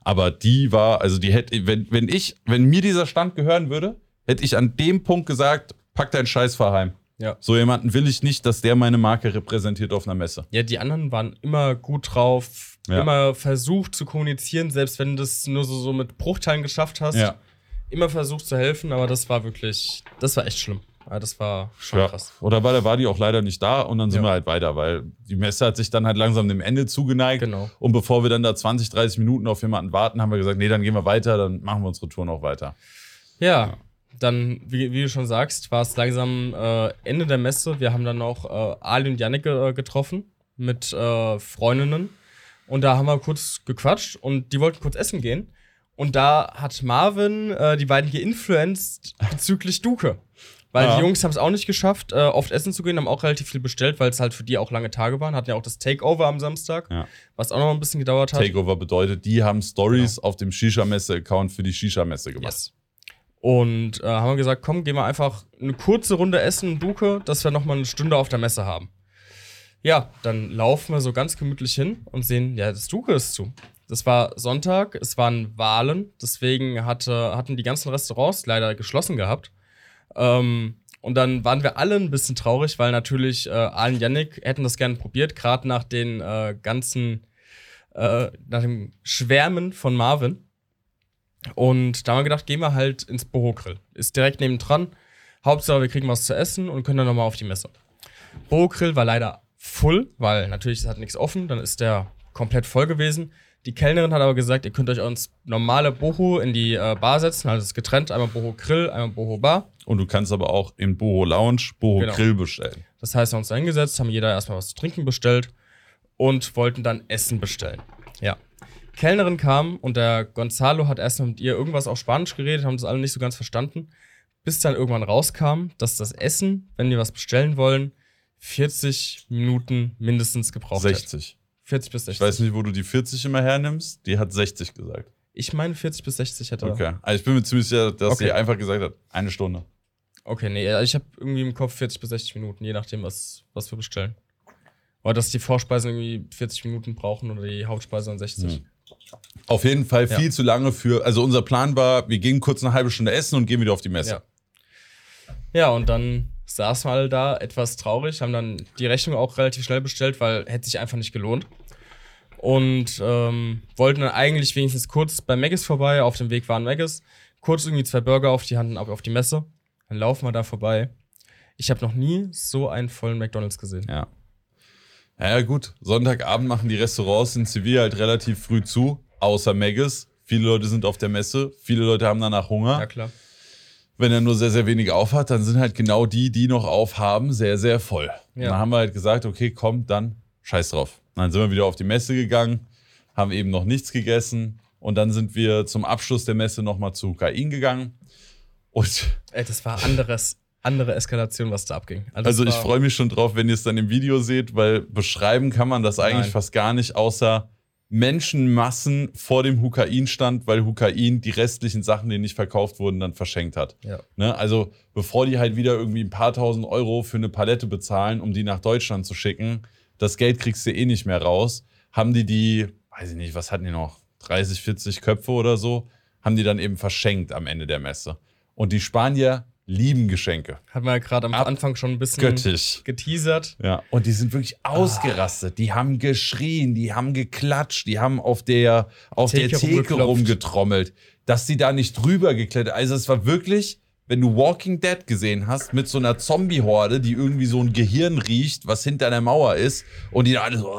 Aber die war, also die hätte, wenn, wenn ich, wenn mir dieser Stand gehören würde, hätte ich an dem Punkt gesagt, pack deinen Scheiß fahr heim. Ja. So jemanden will ich nicht, dass der meine Marke repräsentiert auf einer Messe. Ja, die anderen waren immer gut drauf, Ja. immer versucht zu kommunizieren, selbst wenn du das nur so, so mit Bruchteilen geschafft hast. Ja. Immer versucht zu helfen, aber das war wirklich, das war echt schlimm. Ja, das war schon Ja. krass. Oder war der Wadi auch leider nicht da und dann sind Ja. wir halt weiter, weil die Messe hat sich dann halt langsam dem Ende zugeneigt. Genau. Und bevor wir dann da 20, 30 Minuten auf jemanden warten, haben wir gesagt, nee, dann gehen wir weiter, dann machen wir unsere Tour noch weiter. Ja, dann, wie, wie du schon sagst, war es langsam äh, Ende der Messe. Wir haben dann auch äh, Ali und Yannick äh, getroffen mit äh, Freundinnen. Und da haben wir kurz gequatscht und die wollten kurz essen gehen. Und da hat Marvin äh, die beiden geinfluenced bezüglich Duke. Weil Ja. die Jungs haben es auch nicht geschafft, äh, oft essen zu gehen, haben auch relativ viel bestellt, weil es halt für die auch lange Tage waren. Hatten ja auch das Takeover am Samstag, Ja. was auch noch ein bisschen gedauert hat. Takeover bedeutet, die haben Stories auf dem Shisha-Messe-Account für die Shisha-Messe gemacht. Yes. Und äh, haben gesagt, komm, gehen wir einfach eine kurze Runde essen in Duke, dass wir noch mal eine Stunde auf der Messe haben. Ja, dann laufen wir so ganz gemütlich hin und sehen, ja, das Duke ist zu. Das war Sonntag, es waren Wahlen, deswegen hatte, hatten die ganzen Restaurants leider geschlossen gehabt. Ähm, und dann waren wir alle ein bisschen traurig, weil natürlich äh, Alan Yannick hätten das gerne probiert, gerade nach den äh, ganzen, äh, nach dem Schwärmen von Marvin. Und da haben wir gedacht, gehen wir halt ins Boho Grill. Ist direkt nebendran. Hauptsache, wir kriegen was zu essen und können dann nochmal auf die Messe. Boho Grill war leider full, weil natürlich es hat nichts offen, dann ist der komplett voll gewesen. Die Kellnerin hat aber gesagt, ihr könnt euch uns normale Boho in die äh, Bar setzen, also es ist getrennt, einmal Boho Grill, einmal Boho Bar. Und du kannst aber auch im Boho Lounge Boho Genau. Grill bestellen. Das heißt, wir haben uns da hingesetzt, haben jeder erstmal was zu trinken bestellt und wollten dann Essen bestellen. Ja. Kellnerin kam und der Gonzalo hat erstmal mit ihr irgendwas auf Spanisch geredet, haben das alle nicht so ganz verstanden, bis dann irgendwann rauskam, dass das Essen, wenn wir was bestellen wollen, 40 Minuten mindestens gebraucht hat. 60. 40 bis 60. Ich weiß nicht, wo du die 40 immer hernimmst. Die hat 60 gesagt. Ich meine 40 bis 60 hätte. Okay. Also ich bin mir ziemlich sicher, dass Okay. sie einfach gesagt hat, eine Stunde. Okay, nee, also ich habe irgendwie im Kopf 40 bis 60 Minuten, je nachdem, was, was wir bestellen. Oder dass die Vorspeisen irgendwie 40 Minuten brauchen oder die Hauptspeise dann 60. Hm. Auf jeden Fall Ja. viel zu lange für. Also unser Plan war, wir gehen kurz eine halbe Stunde essen und gehen wieder auf die Messe. Ja. Ja, und dann saßen wir alle da, etwas traurig, haben dann die Rechnung auch relativ schnell bestellt, weil hätte sich einfach nicht gelohnt. Und ähm, wollten dann eigentlich wenigstens kurz bei Maggis vorbei, auf dem Weg waren Maggis, kurz irgendwie zwei Burger auf die Hand ab auf die Messe. Dann laufen wir da vorbei. Ich habe noch nie so einen vollen McDonalds gesehen. Ja. Ja, ja, gut. Sonntagabend machen die Restaurants in Sevilla halt relativ früh zu, außer Maggis. Viele Leute sind auf der Messe, viele Leute haben danach Hunger. Ja, klar. Wenn er nur sehr, sehr wenig aufhat, dann sind halt genau die, die noch aufhaben, sehr, sehr voll. Ja. Dann haben wir halt gesagt, okay, komm, dann scheiß drauf. Dann sind wir wieder auf die Messe gegangen, haben eben noch nichts gegessen und dann sind wir zum Abschluss der Messe nochmal zu Kain gegangen. Und Ey, das war anderes, andere Eskalation, was da abging. das also ich war- freue mich schon drauf, wenn ihr es dann im Video seht, weil beschreiben kann man das eigentlich Nein. fast gar nicht, außer Menschenmassen vor dem Hukain stand, weil Hukain die restlichen Sachen, die nicht verkauft wurden, dann verschenkt hat. Ja. Ne? Also bevor die halt wieder irgendwie ein paar tausend Euro für eine Palette bezahlen, um die nach Deutschland zu schicken, das Geld kriegst du eh nicht mehr raus, haben die die, weiß ich nicht, was hatten die noch, 30, 40 Köpfe oder so, haben die dann eben verschenkt am Ende der Messe. Und die Spanier lieben Geschenke. Hat man ja gerade am Ab- Anfang schon ein bisschen Göttisch. geteasert. Ja, und die sind wirklich ausgerastet. Die haben geschrien, die haben geklatscht, die haben auf der, auf Theke der Theke rumgetrommelt, dass sie da nicht drüber geklettert. Also es war wirklich, wenn du Walking Dead gesehen hast, mit so einer Zombie-Horde, die irgendwie so ein Gehirn riecht, was hinter einer Mauer ist, und die da alle so,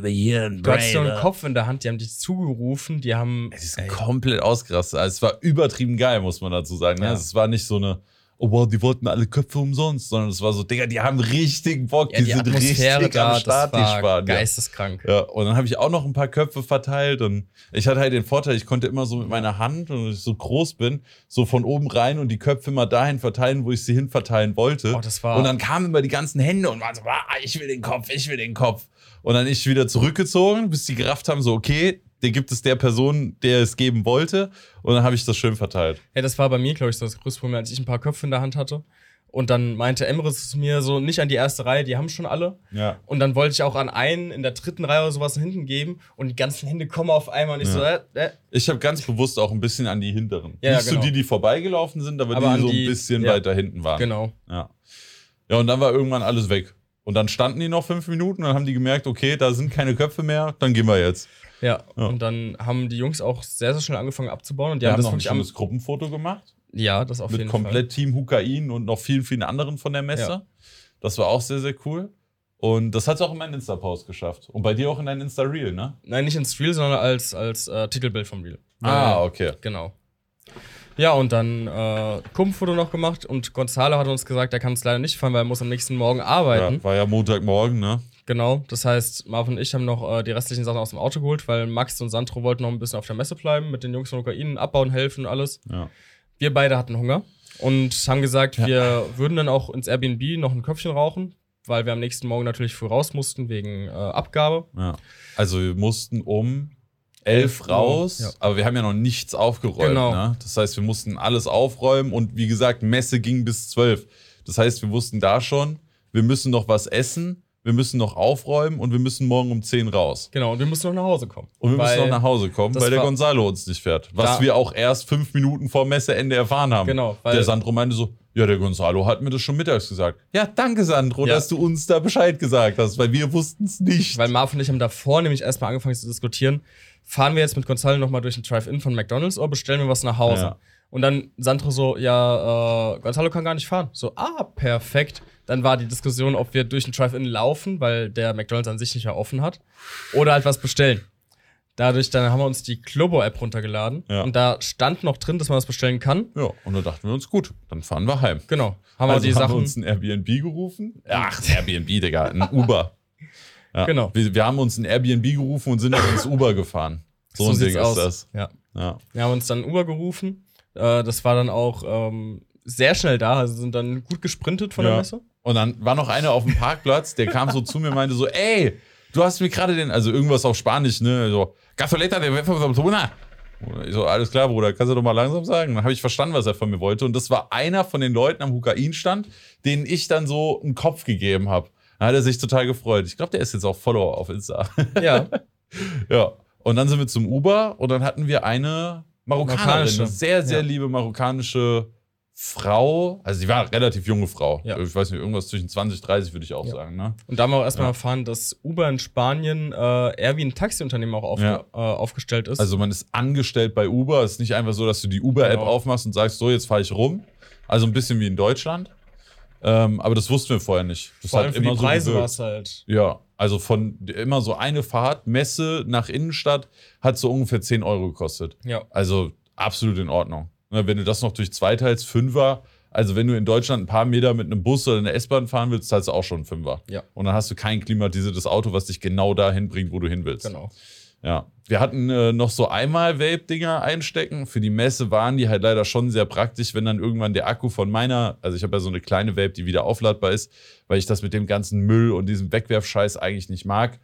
Gehirn, Du hattest so einen. Kopf in der Hand, die haben dich zugerufen, die haben. Die sind komplett ausgerastet. Also es war übertrieben geil, muss man dazu sagen. Ne? Ja. Also es war nicht so eine, oh wow, die wollten alle Köpfe umsonst, sondern es war so, Digga, die haben richtig Bock, Ja, die, die sind Atmosphäre richtig da, am Start, das die war Spanier. geisteskrank. Ja, und dann habe ich auch noch ein paar Köpfe verteilt und ich hatte halt den Vorteil, ich konnte immer so mit meiner Hand, und ich so groß bin, so von oben rein und die Köpfe immer dahin verteilen, wo ich sie hin verteilen wollte. Oh, das war- und dann kamen immer die ganzen Hände und waren so, ah, ich will den Kopf, ich will den Kopf. Und dann ich wieder zurückgezogen, bis die gerafft haben, so, okay, den gibt es der Person, der es geben wollte. Und dann habe ich das schön verteilt. Ja, das war bei mir, glaube ich, so das größte Problem, als ich ein paar Köpfe in der Hand hatte. Und dann meinte Emrys zu mir so, nicht an die erste Reihe, die haben schon alle. Ja. Und dann wollte ich auch an einen in der dritten Reihe oder sowas hinten geben und die ganzen Hände kommen auf einmal und ich so, äh, äh. Ich habe ganz bewusst auch ein bisschen an die hinteren. Ja, ja, Nicht genau. so die, die vorbeigelaufen sind, aber, Aber die an so ein die- bisschen ja. weiter hinten waren. Genau. Ja. Ja, und dann war irgendwann alles weg. Und dann standen die noch fünf Minuten und dann haben die gemerkt, okay, da sind keine Köpfe mehr, dann gehen wir jetzt. Ja. Ja. Und dann haben die Jungs auch sehr, sehr schnell angefangen abzubauen und die Wir haben haben das noch ein wirklich am. schönes Gruppenfoto gemacht Ja, das auf mit jeden komplett Team Hukain und noch vielen, vielen anderen von der Messe. Ja. Das war auch sehr, sehr cool. Und das hat es auch in meinen Insta-Post geschafft. Und bei dir auch in dein Insta-Reel, ne? Fall. Nein, nicht ins Reel, sondern als, als äh, Titelbild vom Reel. Ah, okay. Genau. Ja, und dann äh, Gruppenfoto noch gemacht und Gonzalo hat uns gesagt, er kann es leider nicht fahren, weil er muss am nächsten Morgen arbeiten. Ja, war ja Montagmorgen, ne? Genau, das heißt, Marvin und ich haben noch äh, die restlichen Sachen aus dem Auto geholt, weil Max und Sandro wollten noch ein bisschen auf der Messe bleiben, mit den Jungs von Ukraine abbauen, helfen und alles. Ja. Wir beide hatten Hunger und haben gesagt, wir würden dann auch ins Airbnb noch ein Köpfchen rauchen, weil wir am nächsten Morgen natürlich früh raus mussten wegen äh, Abgabe. ja. Also wir mussten um elf raus, ja. aber wir haben ja noch nichts aufgeräumt. Genau. Ne? Das heißt, wir mussten alles aufräumen und wie gesagt, Messe ging bis zwölf. Das heißt, wir wussten da schon, wir müssen noch was essen, wir müssen noch aufräumen und wir müssen morgen um 10 raus. Genau, und wir mussten noch nach Hause kommen. Und wir müssen noch nach Hause kommen, weil der Gonzalo uns nicht fährt. Was wir auch erst fünf Minuten vor Messeende erfahren haben. Genau, weil- der Sandro meinte so, ja, der Gonzalo hat mir das schon mittags gesagt. Ja, danke Sandro, Ja. dass du uns da Bescheid gesagt hast, weil wir wussten es nicht. Weil Marv und ich haben davor nämlich erstmal angefangen zu diskutieren, fahren wir jetzt mit Gonzalo nochmal durch den Drive-In von McDonalds oder bestellen wir was nach Hause? Ja. Und dann Sandro so, ja, äh, Gonzalo kann gar nicht fahren. So, ah, perfekt. Dann war die Diskussion, ob wir durch den Drive-In laufen, weil der McDonalds an sich nicht mehr offen hat, oder halt was bestellen. Dadurch dann haben wir uns die Globo-App runtergeladen. Ja. Und da stand noch drin, dass man das bestellen kann. Ja, und dann dachten wir uns, gut, dann fahren wir heim. Genau. Haben also wir die haben Sachen. wir uns ein Airbnb gerufen. Ach, ein Airbnb, Digga, ein Uber. Ja. Genau. Wir, wir haben uns ein Airbnb gerufen und sind dann ins Uber gefahren. So, ein sieht's Ding ist das. Ja. Ja. Wir haben uns dann Uber gerufen. Äh, das war dann auch ähm, sehr schnell da. Also sind dann gut gesprintet von Ja. der Messe. Und dann war noch einer auf dem Parkplatz, der kam so zu mir und meinte so, ey, du hast mir gerade den, also irgendwas auf Spanisch, ne, so, Gasoleta de Tuna. Ich so, alles klar, Bruder, kannst du doch mal langsam sagen. Dann habe ich verstanden, was er von mir wollte. Und das war einer von den Leuten am Hukain-Stand, denen ich dann so einen Kopf gegeben habe. Da hat er sich total gefreut. Ich glaube, der ist jetzt auch Follower auf Insta. Ja. ja. Und dann sind wir zum Uber und dann hatten wir eine Marokkanerin, Marokkanische. eine sehr, sehr Ja. liebe marokkanische Frau. Also sie war eine relativ junge Frau. Ja. Ich weiß nicht, irgendwas zwischen 20, 30 würde ich auch Ja. sagen. Ne? Und da haben wir auch erstmal erfahren, dass Uber in Spanien äh, eher wie ein Taxiunternehmen auch Ja. äh, aufgestellt ist. Also man ist angestellt bei Uber. Es ist nicht einfach so, dass du die Uber-App Genau. aufmachst und sagst, so, jetzt fahre ich rum. Also ein bisschen wie in Deutschland. Ähm, aber das wussten wir vorher nicht. Das Vor hat allem für immer die so Preise gewirkt. war es halt. Ja, also von immer so eine Fahrt, Messe nach Innenstadt, hat so ungefähr 10 Euro gekostet. Ja. Also absolut in Ordnung. Ne, Wenn du das noch durch zwei teilst, Fünfer. Also wenn du in Deutschland ein paar Meter mit einem Bus oder einer S-Bahn fahren willst, zahlst du auch schon einen Fünfer. Ja. Und dann hast du kein klimatisiertes Auto, was dich genau dahin bringt, wo du hin willst. Genau. Ja. Wir hatten äh, noch so einmal Vape-Dinger einstecken. Für die Messe waren die halt leider schon sehr praktisch, wenn dann irgendwann der Akku von meiner, also ich habe ja so eine kleine Vape, die wieder aufladbar ist, weil ich das mit dem ganzen Müll und diesem Wegwerfscheiß eigentlich nicht mag.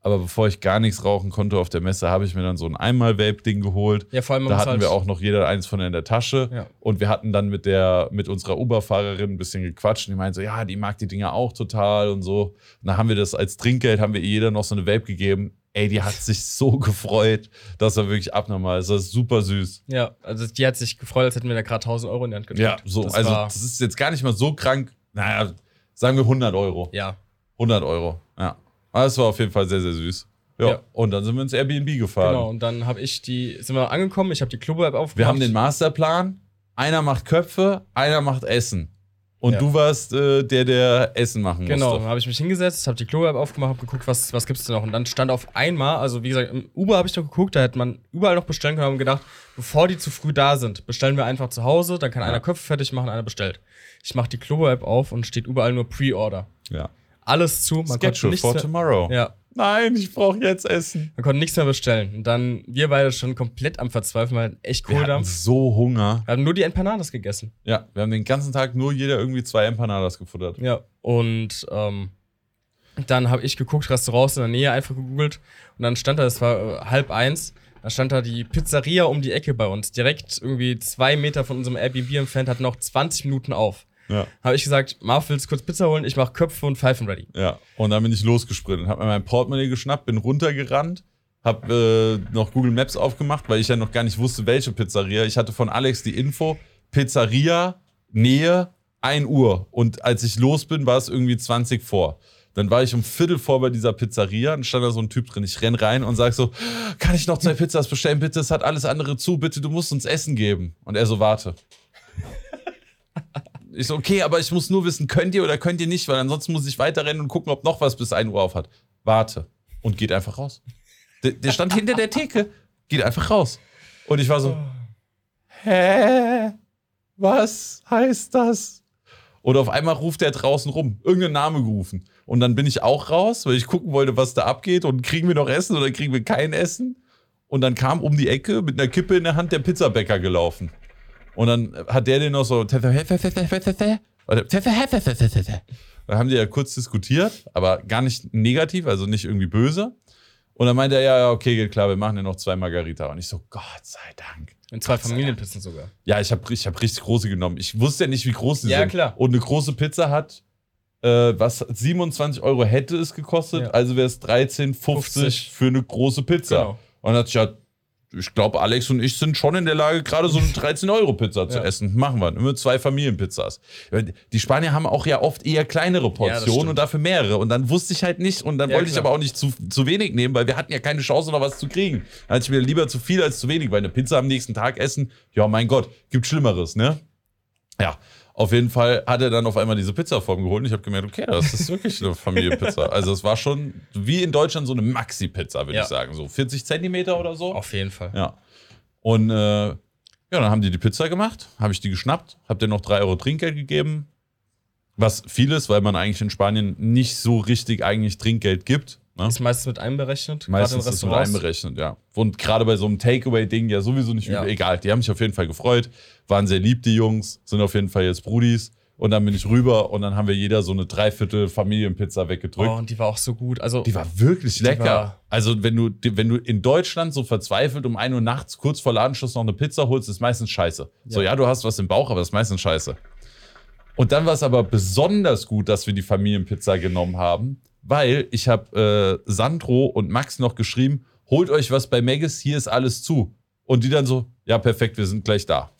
Aber bevor ich gar nichts rauchen konnte auf der Messe, habe ich mir dann so ein Einmal-Vape-Ding geholt. Ja, vor allem Da hatten halt, wir auch noch jeder eins von in der Tasche. Ja. Und wir hatten dann mit der, mit unserer Uber-Fahrerin ein bisschen gequatscht. Und die meinte so, ja, die mag die Dinger auch total und so. Und dann haben wir das als Trinkgeld, haben wir jeder noch so eine Vape gegeben. Ey, die hat sich so gefreut. Das war wirklich abnormal. Das war super süß. Ja, also die hat sich gefreut, als hätten wir da gerade 1000 Euro in die Hand gedrückt. Ja, so. Das also, das ist jetzt gar nicht mal so krank. Naja, sagen wir 100 Euro. ja. 100 Euro. Ja. Aber das war auf jeden Fall sehr, sehr süß. Ja. Ja. Und dann sind wir ins Airbnb gefahren. Genau, und dann habe ich die, sind wir angekommen, ich habe die Club-App aufgemacht. Wir haben den Masterplan. Einer macht Köpfe, einer macht Essen. Und Ja. du warst äh, der, der Essen machen Genau, musste. dann habe ich mich hingesetzt, habe die Club-App aufgemacht, habe geguckt, was, was gibt's denn noch. Und dann stand auf einmal, also wie gesagt, im Uber habe ich noch geguckt, da hätte man überall noch bestellen können und gedacht, bevor die zu früh da sind, bestellen wir einfach zu Hause, dann kann einer Köpfe fertig machen, einer bestellt. Ich mache die Club-App auf und steht überall nur Pre-Order. Ja. Alles zu, man konnte Schedule nichts for tomorrow. ja, Nein, ich brauche jetzt Essen. man konnte nichts mehr bestellen. Und dann, wir beide schon komplett am Verzweifeln, weil echt Wir cool da. hatten so Hunger. Wir haben nur die Empanadas gegessen. Ja, wir haben den ganzen Tag nur jeder irgendwie zwei Empanadas gefuttert. Ja. Und ähm, dann habe ich geguckt, Restaurants in der Nähe einfach gegoogelt. Und dann stand da, es war äh, halb eins, da stand da die Pizzeria um die Ecke bei uns. Direkt irgendwie zwei Meter von unserem Airbnb entfernt, hat noch 20 Minuten auf. Ja. Habe ich gesagt, Marv, willst du kurz Pizza holen? Ich mache Köpfe und Pfeifen ready. Ja. Und dann bin ich losgesprintet, hab mir mein Portemonnaie geschnappt, bin runtergerannt, hab äh, noch Google Maps aufgemacht, weil ich ja noch gar nicht wusste, welche Pizzeria. Ich hatte von Alex die Info, Pizzeria, Nähe, 1 Uhr. Und als ich los bin, war es irgendwie 20 vor. Dann war ich um Viertel vor bei dieser Pizzeria und stand da so ein Typ drin. Ich renn rein und sag so, kann ich noch zwei Pizzas bestellen, bitte? Es hat alles andere zu, bitte, du musst uns Essen geben. Und er so, warte. Ich so, okay, aber ich muss nur wissen, könnt ihr oder könnt ihr nicht, weil ansonsten muss ich weiterrennen und gucken, ob noch was bis 1 Uhr auf hat. Warte. Und geht einfach raus. Der, der stand hinter der Theke, geht einfach raus. Und ich war so, hä? Was heißt das? Und auf einmal ruft er draußen rum, irgendeinen Namen gerufen. Und dann bin ich auch raus, weil ich gucken wollte, was da abgeht. Und kriegen wir noch Essen oder kriegen wir kein Essen? Und dann kam um die Ecke mit einer Kippe in der Hand der Pizzabäcker gelaufen. Und dann hat der den noch so. Da haben die ja kurz diskutiert, aber gar nicht negativ, also nicht irgendwie böse. Und dann meinte er, ja, ja, okay, geht klar, wir machen ja noch zwei Margarita. Und ich so, Gott sei Dank. In zwei Familienpizzen sogar. Ja, ich habe ich hab richtig große genommen. Ich wusste ja nicht, wie groß die Ja, sind. klar. Und eine große Pizza hat, äh, was 27 Euro hätte es gekostet, Ja. also wäre es 13,50 50. für eine große Pizza. Genau. Und dann dachte ich, ja, ich glaube, Alex und ich sind schon in der Lage, gerade so eine 13-Euro-Pizza zu Ja. essen. Machen wir. Immer zwei Familienpizzas. Die Spanier haben auch ja oft eher kleinere Portionen stimmt. und dafür mehrere. Und dann wusste ich halt nicht, und dann Ja, wollte ich klar. aber auch nicht zu, zu wenig nehmen, weil wir hatten ja keine Chance, noch was zu kriegen. Dann hatte ich mir lieber zu viel als zu wenig, weil eine Pizza am nächsten Tag essen, ja, mein Gott, gibt Schlimmeres, ne? Ja. Auf jeden Fall hat er dann auf einmal diese Pizzaform geholt und ich habe gemerkt, okay, das ist wirklich eine Familienpizza. Also es war schon wie in Deutschland so eine Maxi-Pizza, würde Ja. ich sagen. So 40 Zentimeter oder so. Auf jeden Fall. Ja. Und äh, ja, dann haben die die Pizza gemacht, habe ich die geschnappt, habe denen noch 3 Euro Trinkgeld gegeben. Was viel ist, weil man eigentlich in Spanien nicht so richtig eigentlich Trinkgeld gibt. Ne? Ist meistens mit einberechnet. Meistens gerade in ist mit einberechnet, ja. Und gerade bei so einem Takeaway-Ding ja sowieso nicht Ja. übel. Egal, die haben sich auf jeden Fall gefreut, waren sehr lieb, die Jungs, sind auf jeden Fall jetzt Brudis. Und dann bin ich rüber und dann haben wir jeder so eine Dreiviertel Familienpizza weggedrückt. Oh, und die war auch so gut. Also, Die war wirklich lecker. war- also, wenn du, wenn du in Deutschland so verzweifelt um 1 Uhr nachts kurz vor Ladenschluss noch eine Pizza holst, ist meistens scheiße. So, Ja. ja, du hast was im Bauch, aber das ist meistens scheiße. Und dann war es aber besonders gut, dass wir die Familienpizza genommen haben, weil ich habe äh, Sandro und Max noch geschrieben, holt euch was bei Megis, hier ist alles zu. Und die dann so, ja, perfekt, wir sind gleich da.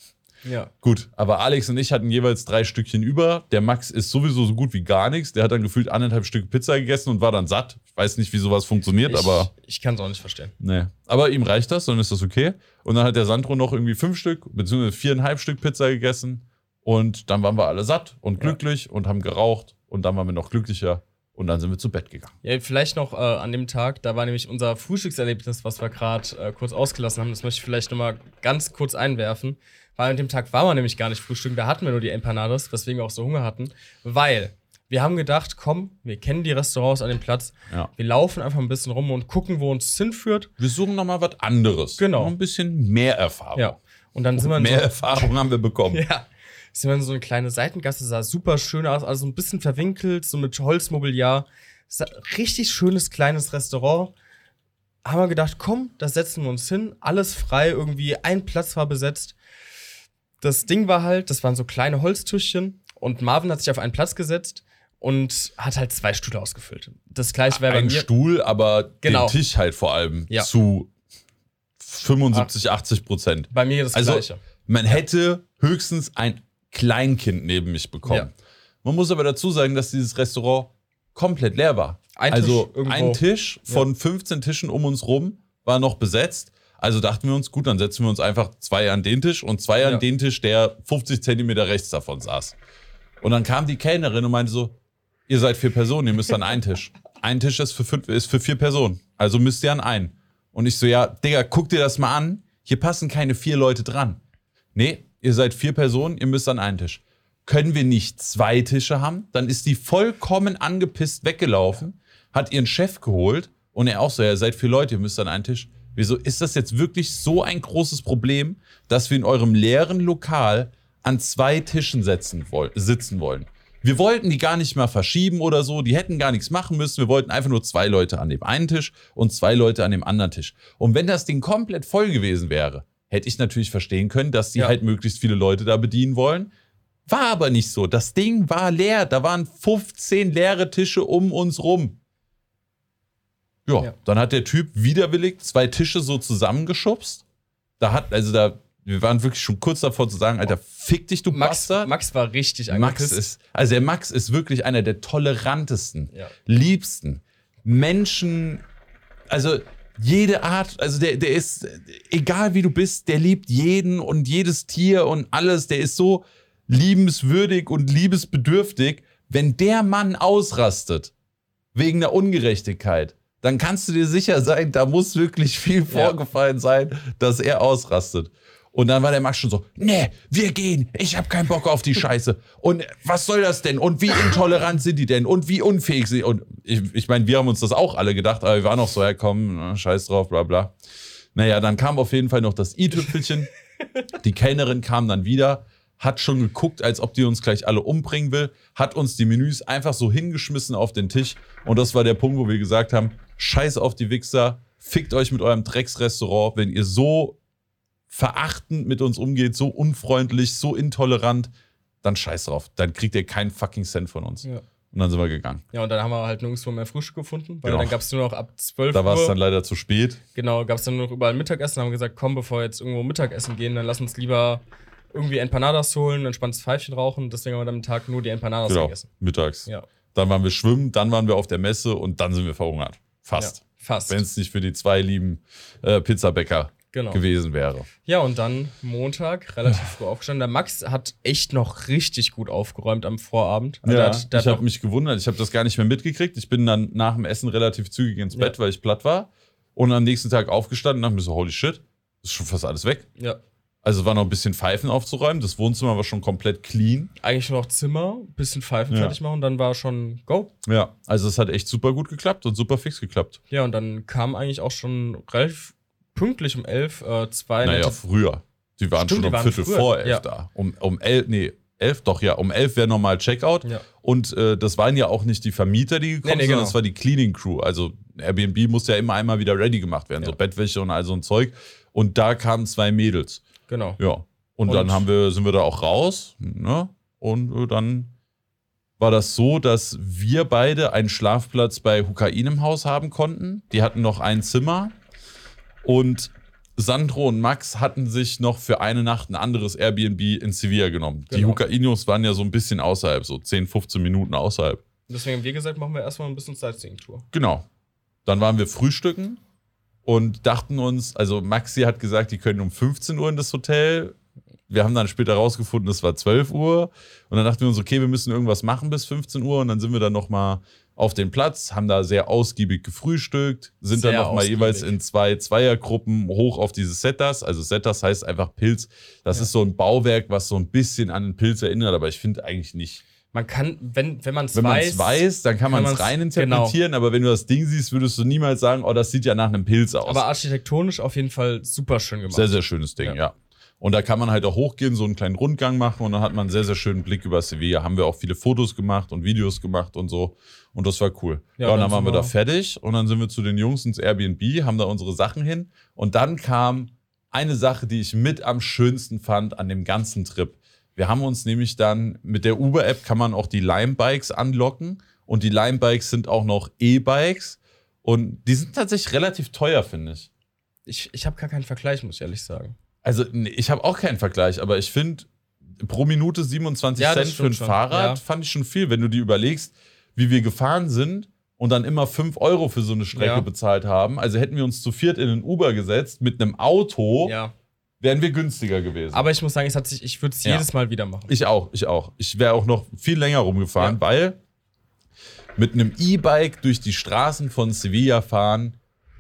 ja. Gut, aber Alex und ich hatten jeweils drei Stückchen über. Der Max ist sowieso so gut wie gar nichts. Der hat dann gefühlt anderthalb Stück Pizza gegessen und war dann satt. Ich weiß nicht, wie sowas funktioniert, Ich, aber ich kann es auch nicht verstehen. nee. Aber ihm reicht das, dann ist das okay. Und dann hat der Sandro noch irgendwie fünf Stück, beziehungsweise viereinhalb Stück Pizza gegessen. Und dann waren wir alle satt und glücklich und haben geraucht. Und dann waren wir noch glücklicher. Und dann sind wir zu Bett gegangen. Ja, vielleicht noch äh, an dem Tag, da war nämlich unser Frühstückserlebnis, was wir gerade äh, kurz ausgelassen haben. Das möchte ich vielleicht noch mal ganz kurz einwerfen. Weil an dem Tag war man nämlich gar nicht frühstücken, da hatten wir nur die Empanadas, weswegen wir auch so Hunger hatten. Weil wir haben gedacht, komm, wir kennen die Restaurants an dem Platz. Ja. Wir laufen einfach ein bisschen rum und gucken, wo uns es hinführt. Wir suchen nochmal was anderes. Genau. Noch ein bisschen mehr Erfahrung. Ja. Und dann sind wir Mehr so, Erfahrung haben wir bekommen. Ja. Sind wir in so eine kleine Seitengasse, sah super schön aus, also ein bisschen verwinkelt, so mit Holzmobiliar. Richtig schönes kleines Restaurant. Haben wir gedacht, komm, da setzen wir uns hin, alles frei, irgendwie ein Platz war besetzt. Das Ding war halt, das waren so kleine Holztischchen und Marvin hat sich auf einen Platz gesetzt und hat halt zwei Stühle ausgefüllt. Das gleiche wäre bei Ein mir. Stuhl, aber Genau. den Tisch halt vor allem Ja. zu 75, 80 Prozent. Bei mir das Also gleiche. man hätte höchstens ein Kleinkind neben mich bekommen. Ja. Man muss aber dazu sagen, dass dieses Restaurant komplett leer war. Ein also Tisch ein Tisch von 15 Tischen um uns rum war noch besetzt. Also dachten wir uns, gut, dann setzen wir uns einfach zwei an den Tisch und zwei an Ja. den Tisch, der 50 Zentimeter rechts davon saß. Und dann kam die Kellnerin und meinte so, ihr seid vier Personen, ihr müsst an einen Tisch. Ein Tisch ist für, fünf, ist für vier Personen, also müsst ihr an einen. Und ich so, ja, Digga, guck dir das mal an, hier passen keine vier Leute dran. Nee, ihr seid vier Personen, ihr müsst an einen Tisch. Können wir nicht zwei Tische haben? Dann ist die vollkommen angepisst weggelaufen, hat ihren Chef geholt und er auch so, ihr seid vier Leute, ihr müsst an einen Tisch. Wieso ist das jetzt wirklich so ein großes Problem, dass wir in eurem leeren Lokal an zwei Tischen setzen woll sitzen wollen? Wir wollten die gar nicht mal verschieben oder so, die hätten gar nichts machen müssen. Wir wollten einfach nur zwei Leute an dem einen Tisch und zwei Leute an dem anderen Tisch. Und wenn das Ding komplett voll gewesen wäre, hätte ich natürlich verstehen können, dass die Ja. halt möglichst viele Leute da bedienen wollen. War aber nicht so. Das Ding war leer. Da waren 15 leere Tische um uns rum. Ja, Ja. dann hat der Typ widerwillig zwei Tische so zusammengeschubst. Da hat, also da, wir waren wirklich schon kurz davor zu sagen, Alter, fick dich, du Max, Bastard. Max war richtig Max angepisst. ist, also der Max ist wirklich einer der tolerantesten, Ja. liebsten Menschen, also jede Art, also der, der ist, egal wie du bist, der liebt jeden und jedes Tier und alles, der ist so liebenswürdig und liebesbedürftig. Wenn der Mann ausrastet, wegen der Ungerechtigkeit, dann kannst du dir sicher sein, da muss wirklich viel vorgefallen sein, dass er ausrastet. Und dann war der Max schon so, nee, wir gehen, ich habe keinen Bock auf die Scheiße. Und was soll das denn? Und wie intolerant sind die denn? Und wie unfähig sind die? Und ich, ich meine, wir haben uns das auch alle gedacht, aber wir waren auch so, ja komm, na, scheiß drauf, bla bla. Naja, dann kam auf jeden Fall noch das i-Tüpfelchen. Die Kellnerin kam dann wieder, hat schon geguckt, als ob die uns gleich alle umbringen will, hat uns die Menüs einfach so hingeschmissen auf den Tisch. Und das war der Punkt, wo wir gesagt haben, scheiß auf die Wichser, fickt euch mit eurem Drecksrestaurant, wenn ihr so verachtend mit uns umgeht, so unfreundlich, so intolerant, dann scheiß drauf. Dann kriegt ihr keinen fucking Cent von uns. Ja. Und dann sind wir gegangen. Ja, und dann haben wir halt nirgendwo mehr Frühstück gefunden, weil Genau. dann gab es nur noch ab 12 Da war es Uhr. dann leider zu spät. Genau, gab es dann nur noch überall Mittagessen. Haben wir gesagt, komm, bevor wir jetzt irgendwo Mittagessen gehen, dann lass uns lieber irgendwie Empanadas holen, ein entspanntes Pfeifchen rauchen. Deswegen haben wir dann am Tag nur die Empanadas Genau, gegessen. mittags. Ja, Dann waren wir schwimmen, dann waren wir auf der Messe und dann sind wir verhungert. Fast. ja fast. Wenn es nicht für die zwei lieben äh, Pizzabäcker Genau. gewesen wäre. Ja, und dann Montag relativ früh aufgestanden. Der Max hat echt noch richtig gut aufgeräumt am Vorabend. Also der Ja, hat, der ich habe mich gewundert. Ich habe das gar nicht mehr mitgekriegt. Ich bin dann nach dem Essen relativ zügig ins Bett, Ja. weil ich platt war. Und am nächsten Tag aufgestanden und dachte mir so, holy shit, ist schon fast alles weg. ja, Also war noch ein bisschen Pfeifen aufzuräumen. Das Wohnzimmer war schon komplett clean. eigentlich nur noch Zimmer, bisschen Pfeifen Ja. fertig machen, dann war schon go. Ja, also es hat echt super gut geklappt und super fix geklappt. Ja, und dann kam eigentlich auch schon relativ pünktlich um elf äh, zwei Naja, nette- früher. Die waren Stimmt, schon um Viertel früher, vor elf ja. da. Um, um elf, nee, elf doch, ja. Um elf wäre normal Checkout. Ja. Und äh, das waren ja auch nicht die Vermieter, die gekommen Nee, nee, sind, sondern genau. es war die Cleaning Crew. Also Airbnb musste ja immer einmal wieder ready gemacht werden, Ja. so Bettwäsche und all so ein Zeug. Und da kamen zwei Mädels. Genau. Ja. Und, Und- dann haben wir, sind wir da auch raus. Ne? Und äh, dann war das so, dass wir beide einen Schlafplatz bei Hukain im Haus haben konnten. Die hatten noch ein Zimmer. Und Sandro und Max hatten sich noch für eine Nacht ein anderes Airbnb in Sevilla genommen. Die Genau. Hukainos waren ja so ein bisschen außerhalb, so 10, 15 Minuten außerhalb. Deswegen haben wir gesagt, machen wir erstmal ein bisschen Sightseeing-Tour. Genau. Dann waren wir frühstücken und dachten uns, also Maxi hat gesagt, die können um 15 Uhr in das Hotel. Wir haben dann später rausgefunden, es war 12 Uhr. Und dann dachten wir uns, okay, wir müssen irgendwas machen bis 15 Uhr. Und dann sind wir dann nochmal auf den Platz, haben da sehr ausgiebig gefrühstückt, sind Sehr dann nochmal jeweils in zwei Zweiergruppen hoch auf diese Setters. Also Setters heißt einfach Pilz. Das Ja. ist so ein Bauwerk, was so ein bisschen an einen Pilz erinnert, aber ich finde eigentlich nicht. Man kann, wenn, wenn man es Wenn man weiß, es weiß, dann kann man es man's- genau. reininterpretieren, aber wenn du das Ding siehst, würdest du niemals sagen, oh, das sieht ja nach einem Pilz aus. aber architektonisch auf jeden Fall super schön gemacht. sehr, sehr schönes Ding, Ja. ja. Und da kann man halt auch hochgehen, so einen kleinen Rundgang machen und dann hat man einen sehr, sehr schönen Blick über Sevilla. Haben wir auch viele Fotos gemacht und Videos gemacht und so. Und das war cool. Ja, Ja, und dann dann waren wir da fertig und dann sind wir zu den Jungs ins Airbnb, haben da unsere Sachen hin. Und dann kam eine Sache, die ich mit am schönsten fand an dem ganzen Trip. Wir haben uns nämlich dann mit der Uber-App kann man auch die Lime-Bikes anlocken. Und die Lime-Bikes sind auch noch E-Bikes. Und die sind tatsächlich relativ teuer, finde ich. Ich, ich habe gar keinen Vergleich, muss ich ehrlich sagen. Also, ich habe auch keinen Vergleich, aber ich finde, pro Minute 27 Ja, Cent für ein schon, Fahrrad ja. fand ich schon viel, wenn du dir überlegst, wie wir gefahren sind und dann immer 5 Euro für so eine Strecke Ja. bezahlt haben. Also hätten wir uns zu viert in einen Uber gesetzt mit einem Auto, wären wir günstiger gewesen. Aber ich muss sagen, es hat sich, ich würde es jedes Mal wieder machen. ich auch, ich auch. Ich wäre auch noch viel länger rumgefahren, weil mit einem E-Bike durch die Straßen von Sevilla fahren,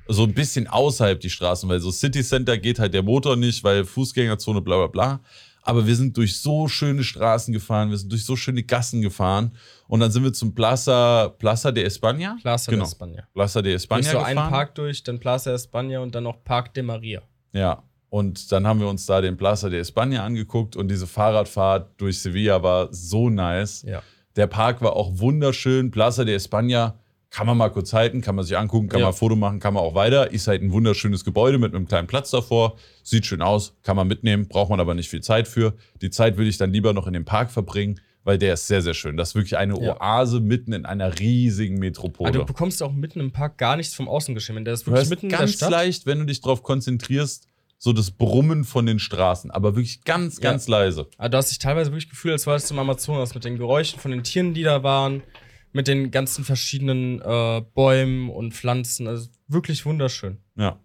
so ein bisschen außerhalb die Straßen, weil so City Center geht halt der Motor nicht, weil Fußgängerzone, bla bla bla. Aber wir sind durch so schöne Straßen gefahren, wir sind durch so schöne Gassen gefahren und dann sind wir zum Plaza, Plaza de España. Plaza genau. de España. Plaza de España Durch so gefahren. einen Park durch, dann Plaza España und dann noch Park de Maria. Ja, und dann haben wir uns da den Plaza de España angeguckt und diese Fahrradfahrt durch Sevilla war so nice. Ja. Der Park war auch wunderschön. Plaza de España kann man mal kurz halten, kann man sich angucken, kann Ja. man ein Foto machen, kann man auch weiter. Ist halt ein wunderschönes Gebäude mit einem kleinen Platz davor. Sieht schön aus, kann man mitnehmen, braucht man aber nicht viel Zeit für. Die Zeit würde ich dann lieber noch in dem Park verbringen, weil der ist sehr, sehr schön. Das ist wirklich eine Ja. Oase mitten in einer riesigen Aber Metropole. du bekommst auch mitten im Park gar nichts vom Außengeschehen. Der ist Du wirklich hörst mitten in der ganz Stadt. leicht, wenn du dich darauf konzentrierst, so das Brummen von den Straßen. Aber wirklich ganz, Ja. ganz leise. Aber du hast dich teilweise wirklich gefühlt, als wärst du im Amazonas mit den Geräuschen von den Tieren, die da waren, mit den ganzen verschiedenen äh, Bäumen und Pflanzen. Also wirklich wunderschön. Ja.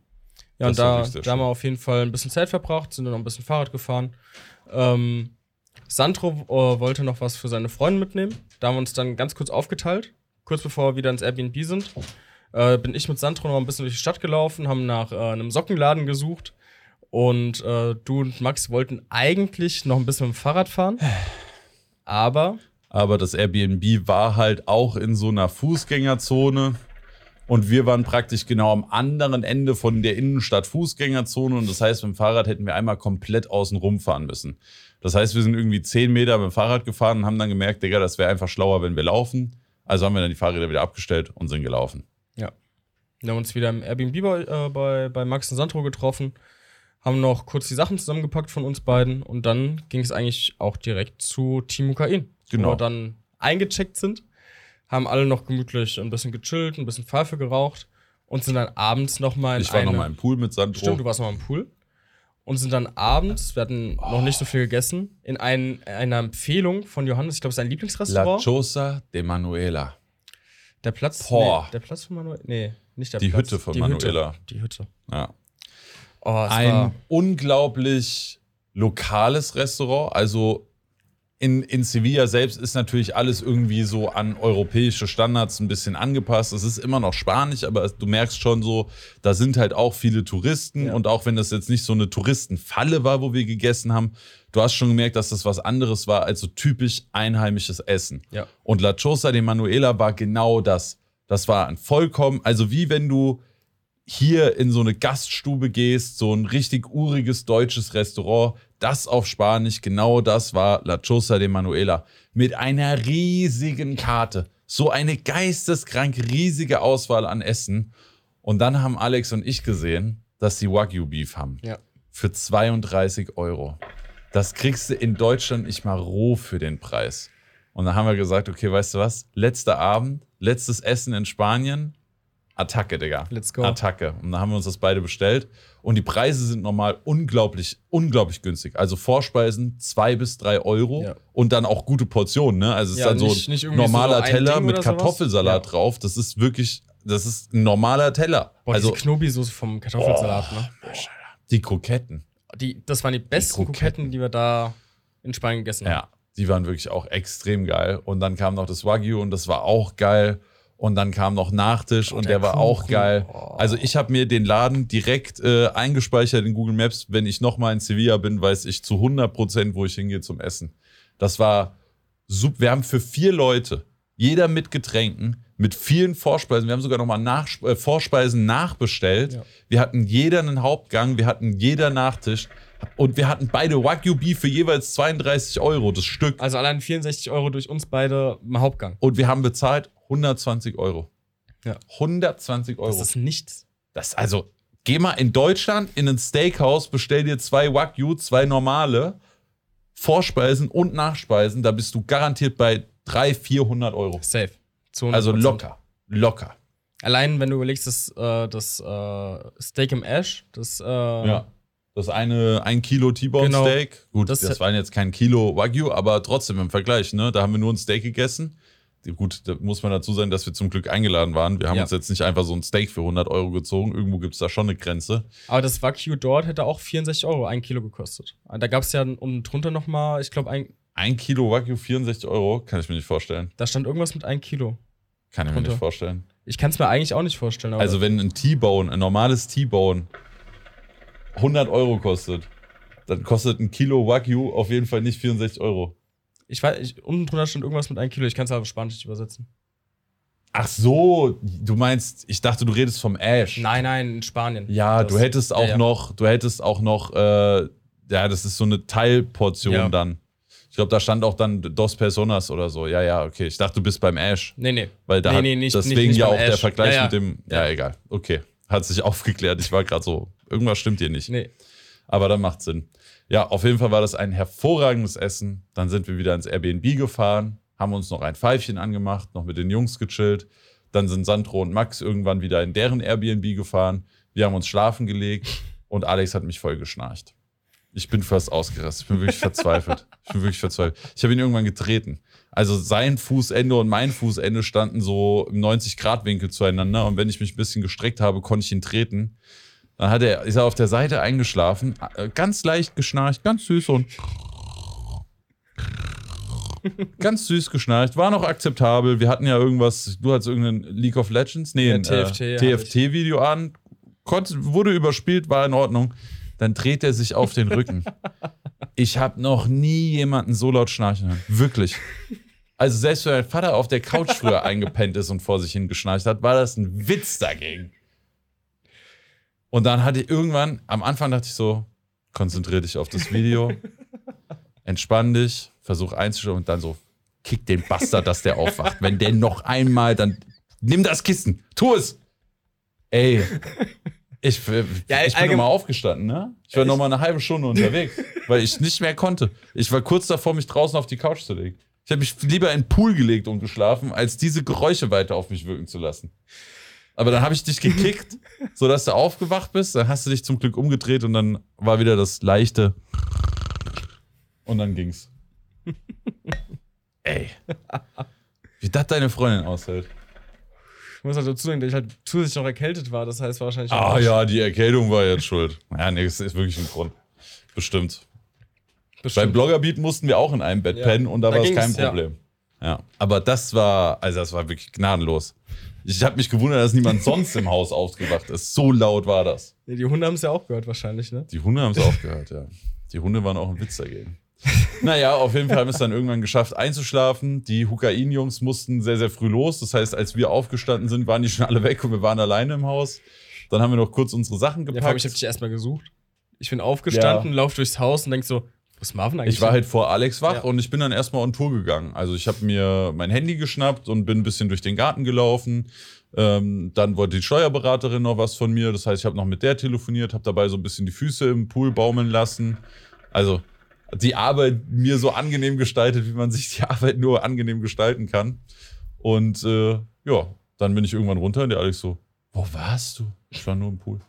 Ja, und da, da haben wir auf jeden Fall ein bisschen Zeit verbracht, sind dann noch ein bisschen Fahrrad gefahren. Ähm, Sandro äh, wollte noch was für seine Freundin mitnehmen. Da haben wir uns dann ganz kurz aufgeteilt. Kurz bevor wir wieder ins Airbnb sind, äh, bin ich mit Sandro noch ein bisschen durch die Stadt gelaufen, haben nach äh, einem Sockenladen gesucht. Und äh, du und Max wollten eigentlich noch ein bisschen mit dem Fahrrad fahren. Aber Aber das Airbnb war halt auch in so einer Fußgängerzone. Und wir waren praktisch genau am anderen Ende von der Innenstadt Fußgängerzone. Und das heißt, mit dem Fahrrad hätten wir einmal komplett außen rumfahren müssen. Das heißt, wir sind irgendwie zehn Meter mit dem Fahrrad gefahren und haben dann gemerkt, Digga, das wäre einfach schlauer, wenn wir laufen. Also haben wir dann die Fahrräder wieder abgestellt und sind gelaufen. Ja. Wir haben uns wieder im Airbnb bei, äh, bei, bei Max und Sandro getroffen, haben noch kurz die Sachen zusammengepackt von uns beiden und dann ging es eigentlich auch direkt zu Team Ukraine. Genau. Wo wir dann eingecheckt sind, haben alle noch gemütlich ein bisschen gechillt, ein bisschen Pfeife geraucht und sind dann abends nochmal in Ich war eine, noch mal im Pool mit Sandro. Stimmt, du warst noch mal im Pool. Und sind dann abends, wir hatten noch nicht so viel gegessen, in ein, einer Empfehlung von Johannes, ich glaube, sein La Lieblingsrestaurant. Chosa de Manuela. der Platz, Boah. Nee, der Platz von Manuel, nee, nicht der Die Platz. Hütte von die Manuela. Hütte. Die Hütte. Ja. Oh, ein unglaublich lokales Restaurant. Also in, in Sevilla selbst ist natürlich alles irgendwie so an europäische Standards ein bisschen angepasst. Es ist immer noch Spanisch, aber du merkst schon so, da sind halt auch viele Touristen. Ja. Und auch wenn das jetzt nicht so eine Touristenfalle war, wo wir gegessen haben, du hast schon gemerkt, dass das was anderes war als so typisch einheimisches Essen. ja. Und La Chosa de Manuela war genau das. Das war ein vollkommen, also wie wenn du hier in so eine Gaststube gehst, so ein richtig uriges deutsches Restaurant, das auf Spanisch, genau das war La Chosa de Manuela. Mit einer riesigen Karte. So eine geisteskrank riesige Auswahl an Essen. Und dann haben Alex und ich gesehen, dass sie Wagyu Beef haben. Ja. Für 32 Euro. Das kriegst du in Deutschland nicht mal roh für den Preis. Und dann haben wir gesagt, okay, weißt du was? Letzter Abend, letztes Essen in Spanien. Attacke, Digga. Let's go. Attacke. Und dann haben wir uns das beide bestellt. Und die Preise sind normal unglaublich, unglaublich günstig. Also Vorspeisen zwei bis drei Euro Ja. und dann auch gute Portionen. Ne? Also es Ja, ist dann so nicht- nicht ein so normaler ein Teller Ding mit. Kartoffelsalat Ja. drauf. Das ist wirklich, das ist ein normaler Teller. Boah, also Knobi-Soße vom Kartoffelsalat, ne? die Kroketten. Die, das waren die besten Kroketten. Kroketten, die wir da in Spanien gegessen haben. Ja, die waren wirklich auch extrem geil. Und dann kam noch das Wagyu und das war auch geil. Und dann kam noch Nachtisch und der, der war auch Kuchen. geil. Oh. Also ich habe mir den Laden direkt äh, eingespeichert in Google Maps. Wenn ich nochmal in Sevilla bin, weiß ich zu 100 Prozent, wo ich hingehe zum Essen. Das war super. Wir haben für vier Leute, jeder mit Getränken, mit vielen Vorspeisen. Wir haben sogar nochmal nach, äh, Vorspeisen nachbestellt. Ja. Wir hatten jeder einen Hauptgang, wir hatten jeder Nachtisch. Und wir hatten beide Wagyu Beef für jeweils 32 Euro das Stück. Also allein 64 Euro durch uns beide im Hauptgang. Und wir haben bezahlt 120 Euro. Ja. 120 Euro. Das ist nichts. Das, also, geh mal in Deutschland in ein Steakhouse, bestell dir zwei Wagyu, zwei normale, Vorspeisen und Nachspeisen. Da bist du garantiert bei 300, 400 Euro. Safe. Zu 100%. Also locker. Locker. Allein, wenn du überlegst, das, äh, das äh, Steak im Ash, das äh, Ja. Das eine, ein Kilo T-Bone Genau. Steak. Gut, das, Das- waren jetzt kein Kilo Wagyu, aber trotzdem im Vergleich, ne? Da haben wir nur ein Steak gegessen. Gut, da muss man dazu sagen, dass wir zum Glück eingeladen waren. Wir haben Ja. uns jetzt nicht einfach so ein Steak für 100 Euro gezogen. Irgendwo gibt es da schon eine Grenze. Aber das Wagyu dort hätte auch 64 Euro ein Kilo gekostet. Da gab es ja unten drunter noch mal, ich glaube, ein, Ein Kilo Wagyu 64 Euro, kann ich mir nicht vorstellen. da stand irgendwas mit ein Kilo. Kann ich mir Drunter. nicht vorstellen. Ich kann es mir eigentlich auch nicht vorstellen. Also wenn ein T-Bone, ein normales T-Bone 100 Euro kostet, dann kostet ein Kilo Wagyu auf jeden Fall nicht 64 Euro. Ich weiß, ich, unten drunter stand irgendwas mit ein Kilo. Ich kann es aber Spanisch nicht übersetzen. Ach so, du meinst, ich dachte, du redest vom Ash. Nein, nein, in Spanien. Ja, Das- du hättest auch ja, ja. noch, du hättest auch noch, äh, ja, das ist so eine Teilportion Ja. dann. Ich glaube, da stand auch dann Dos Personas oder so. Ja, ja, okay. Ich dachte, du bist beim Ash. Nee, nee. Weil da Nee, nee, nicht- deswegen nicht- nicht ja auch der Ash. Vergleich Ja, ja. mit dem. Ja, Ja. egal. Okay. Hat sich aufgeklärt. Ich war gerade so, irgendwas stimmt hier nicht. Nee. Aber dann macht Sinn. Ja, auf jeden Fall war das ein hervorragendes Essen. Dann sind wir wieder ins Airbnb gefahren, haben uns noch ein Pfeifchen angemacht, noch mit den Jungs gechillt. Dann sind Sandro und Max irgendwann wieder in deren Airbnb gefahren. Wir haben uns schlafen gelegt und Alex hat mich voll geschnarcht. Ich bin fast ausgerastet. Ich bin wirklich verzweifelt. Ich bin wirklich verzweifelt. Ich habe ihn irgendwann getreten. Also sein Fußende und mein Fußende standen so im 90-Grad-Winkel zueinander. Und wenn ich mich ein bisschen gestreckt habe, konnte ich ihn treten. Dann hat er, ist er auf der Seite eingeschlafen, äh, ganz leicht geschnarcht, ganz süß und ganz süß geschnarcht, war noch akzeptabel. Wir hatten ja irgendwas, du hattest irgendein League of Legends, nee, Ja, ein TFT äh. TFT-Video an, konnte, wurde überspielt, war in Ordnung. Dann dreht er sich auf den Rücken. Ich habe noch nie jemanden so laut schnarchen hören. Wirklich. Also selbst wenn mein Vater auf der Couch früher eingepennt ist und vor sich hin geschnarcht hat, war das ein Witz dagegen. Und dann hatte ich irgendwann, am Anfang dachte ich so, konzentrier dich auf das Video, entspann dich, versuch einzuschauen und dann so, kick den Bastard, dass der aufwacht. Wenn der noch einmal, dann nimm das Kissen, tu es. Ey, ich, äh, Ja, ich bin nochmal aufgestanden, ne? Ich war nochmal eine halbe Stunde unterwegs, weil ich nicht mehr konnte. Ich war kurz davor, mich draußen auf die Couch zu legen. Ich habe mich lieber in den Pool gelegt und geschlafen, als diese Geräusche weiter auf mich wirken zu lassen. Aber dann habe ich dich gekickt, sodass du aufgewacht bist. Dann hast du dich zum Glück umgedreht und dann war wieder das leichte. Und dann ging's. Ey. Wie das deine Freundin aushält. Ich muss halt dazu sagen, dass ich halt zusätzlich noch erkältet war. Das heißt wahrscheinlich. Ah ja, die Erkältung war jetzt schuld. Ja, nee, das ist wirklich ein Grund. Bestimmt. Bestimmt. Beim Bloggerbeat mussten wir auch in einem Bett ja. pennen und da, da war es kein Problem. Ja. ja. Aber das war, also das war wirklich gnadenlos. Ich habe mich gewundert, dass niemand sonst im Haus aufgewacht ist. So laut war das. Ja, die Hunde haben es ja auch gehört wahrscheinlich, ne? Die Hunde haben es auch gehört, ja. Die Hunde waren auch ein Witz dagegen. naja, auf jeden Fall haben wir es dann irgendwann geschafft einzuschlafen. Die Hukain-Jungs mussten sehr, sehr früh los. Das heißt, als wir aufgestanden sind, waren die schon alle weg und wir waren alleine im Haus. Dann haben wir noch kurz unsere Sachen gepackt. Ja, ich habe dich erstmal gesucht. Ich bin aufgestanden, ja. lauf durchs Haus und denk so, ist Marvin eigentlich? Ich war halt vor Alex wach ja. und ich bin dann erstmal on Tour gegangen. Also ich habe mir mein Handy geschnappt und bin ein bisschen durch den Garten gelaufen. Ähm, dann wollte die Steuerberaterin noch was von mir. Das heißt, ich habe noch mit der telefoniert, habe dabei so ein bisschen die Füße im Pool baumeln lassen. Also die Arbeit mir so angenehm gestaltet, wie man sich die Arbeit nur angenehm gestalten kann. Und äh, ja, dann bin ich irgendwann runter und der Alex so, wo warst du? Ich war nur im Pool.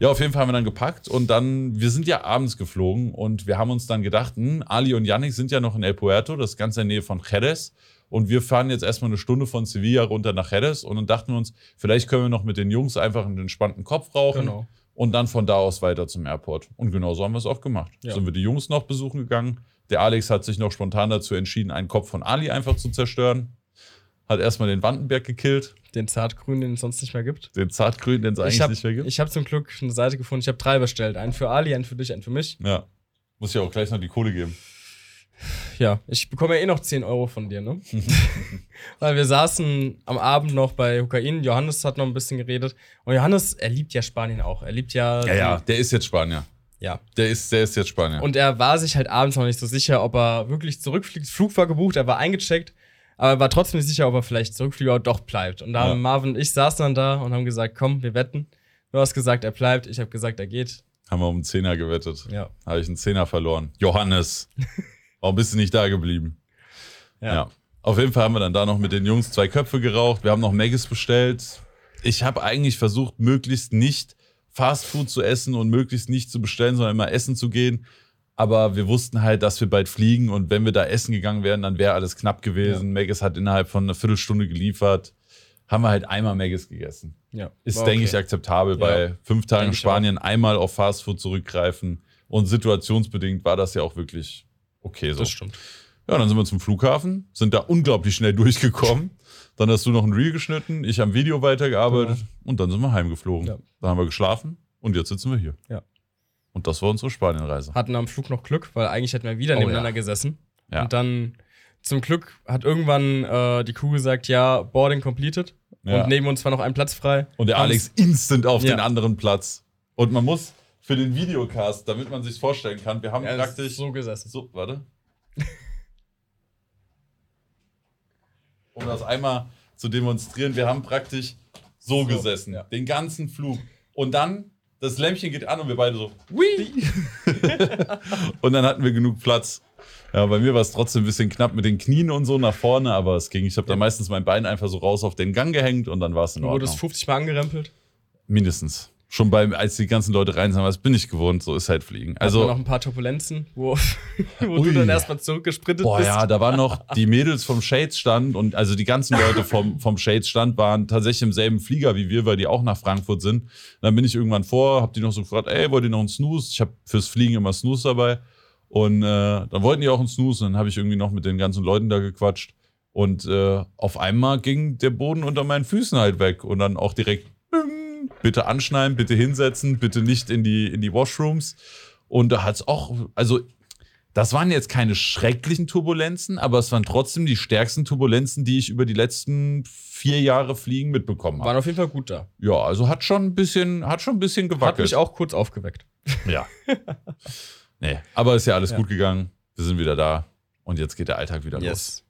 Ja, auf jeden Fall haben wir dann gepackt und dann, wir sind ja abends geflogen und wir haben uns dann gedacht, hm, Ali und Yannick sind ja noch in El Puerto, das ist ganz in der Nähe von Jerez. Und wir fahren jetzt erstmal eine Stunde von Sevilla runter nach Jerez und dann dachten wir uns, vielleicht können wir noch mit den Jungs einfach einen entspannten Kopf rauchen. Genau und dann von da aus weiter zum Airport. Und genau so haben wir es auch gemacht. Ja. Sind wir die Jungs noch besuchen gegangen. Der Alex hat sich noch spontan dazu entschieden, einen Kopf von Ali einfach zu zerstören. Hat erstmal den Wandenberg gekillt. Den Zartgrün, den es sonst nicht mehr gibt. Den Zartgrün, den es eigentlich hab, nicht mehr gibt. Ich habe zum Glück eine Seite gefunden. Ich habe drei bestellt. Einen für Ali, einen für dich, einen für mich. Ja. Muss ja auch gleich noch die Kohle geben. Ja, ich bekomme ja eh noch 10 Euro von dir, ne? Weil wir saßen am Abend noch bei Hukain. Johannes hat noch ein bisschen geredet. Und Johannes, er liebt ja Spanien auch. Er liebt ja. Ja, ja, der ist jetzt Spanier. Ja. Der ist, der ist jetzt Spanier. Und er war sich halt abends noch nicht so sicher, ob er wirklich zurückfliegt. Flug war gebucht, er war eingecheckt, aber er war trotzdem nicht sicher, ob er vielleicht zurückfliegt oder doch bleibt. Und da ja. haben Marvin und ich saßen dann da und haben gesagt, komm, wir wetten. Du hast gesagt, er bleibt. Ich habe gesagt, er geht. Haben wir um einen Zehner gewettet. Ja. Habe ich einen Zehner verloren. Johannes. Warum bist du nicht da geblieben? Ja. ja. Auf jeden Fall haben wir dann da noch mit den Jungs zwei Köpfe geraucht. Wir haben noch Maggis bestellt. Ich habe eigentlich versucht, möglichst nicht Fastfood zu essen und möglichst nicht zu bestellen, sondern immer essen zu gehen. Aber wir wussten halt, dass wir bald fliegen und wenn wir da essen gegangen wären, dann wäre alles knapp gewesen. Ja. Maggis hat innerhalb von einer Viertelstunde geliefert. Haben wir halt einmal Maggis gegessen. Ja. Ist, okay. denke ich, akzeptabel. Ja. Bei fünf Tagen in Spanien einmal auf Fastfood zurückgreifen. Und situationsbedingt war das ja auch wirklich okay so. Das stimmt. Ja, dann sind wir zum Flughafen, sind da unglaublich schnell durchgekommen. Dann hast du noch ein Reel geschnitten, ich am Video weitergearbeitet genau. und dann sind wir heimgeflogen. Ja. Dann haben wir geschlafen und jetzt sitzen wir hier. Ja. Und das war unsere Spanienreise. Hatten am Flug noch Glück, weil eigentlich hätten wir wieder oh, nebeneinander ja. gesessen. Ja. Und dann zum Glück hat irgendwann äh, die Crew gesagt, ja, Boarding completed. Ja. Und neben uns war noch ein Platz frei. Und der Alex instant auf den anderen Platz. Und man muss für den Videocast, damit man sich vorstellen kann. Wir haben ja, praktisch so gesessen. So, warte. um das einmal zu demonstrieren, wir haben praktisch so, so gesessen, ja. den ganzen Flug. Und dann das Lämpchen geht an und wir beide so. Wii! und dann hatten wir genug Platz. Ja, bei mir war es trotzdem ein bisschen knapp mit den Knien und so nach vorne, aber es ging. Ich habe ja. da meistens mein Bein einfach so raus auf den Gang gehängt und dann war es in Ordnung. Wurde es 50 Mal angerempelt? Mindestens schon bei, als die ganzen Leute rein sind, was bin ich gewohnt, so ist halt Fliegen. Also noch ein paar Turbulenzen, wo, wo du dann erstmal zurückgesprintet Boah, bist. ja, da waren noch die Mädels vom Shades Stand und also die ganzen Leute vom, vom Shades Stand waren tatsächlich im selben Flieger wie wir, weil die auch nach Frankfurt sind. dann bin ich irgendwann vor, hab die noch so gefragt, ey, wollt ihr noch einen Snooze? Ich habe fürs Fliegen immer Snooze dabei. Und äh, dann wollten die auch einen Snooze und dann habe ich irgendwie noch mit den ganzen Leuten da gequatscht. Und äh, auf einmal ging der Boden unter meinen Füßen halt weg und dann auch direkt bitte anschneiden, bitte hinsetzen, bitte nicht in die, in die Washrooms. Und da hat es auch, also das waren jetzt keine schrecklichen Turbulenzen, aber es waren trotzdem die stärksten Turbulenzen, die ich über die letzten vier Jahre Fliegen mitbekommen habe. Waren auf jeden Fall gut da. Ja, also hat schon ein bisschen, hat schon ein bisschen gewackelt. Hat mich auch kurz aufgeweckt. Ja. nee, aber ist ja alles ja. gut gegangen. Wir sind wieder da und jetzt geht der Alltag wieder yes. los.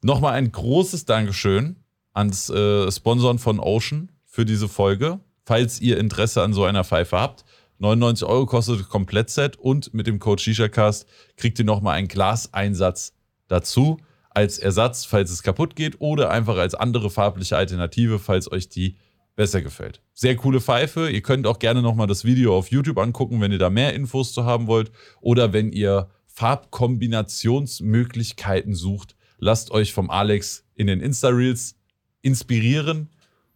Nochmal ein großes Dankeschön ans äh, Sponsoren von Ocean für diese Folge, falls ihr Interesse an so einer Pfeife habt. 99 Euro kostet das Komplettset und mit dem Code ShishaCast kriegt ihr nochmal einen Glaseinsatz dazu als Ersatz, falls es kaputt geht oder einfach als andere farbliche Alternative, falls euch die besser gefällt. Sehr coole Pfeife. Ihr könnt auch gerne nochmal das Video auf YouTube angucken, wenn ihr da mehr Infos zu haben wollt oder wenn ihr Farbkombinationsmöglichkeiten sucht. Lasst euch vom Alex in den Insta-Reels inspirieren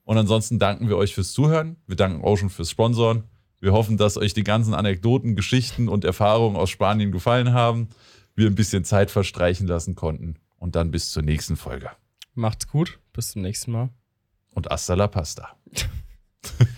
Und ansonsten danken wir euch fürs Zuhören. Wir danken Ocean fürs Sponsoren. Wir hoffen, dass euch die ganzen Anekdoten, Geschichten und Erfahrungen aus Spanien gefallen haben. Wir ein bisschen Zeit verstreichen lassen konnten. Und dann bis zur nächsten Folge. Macht's gut. Bis zum nächsten Mal. Und hasta la pasta.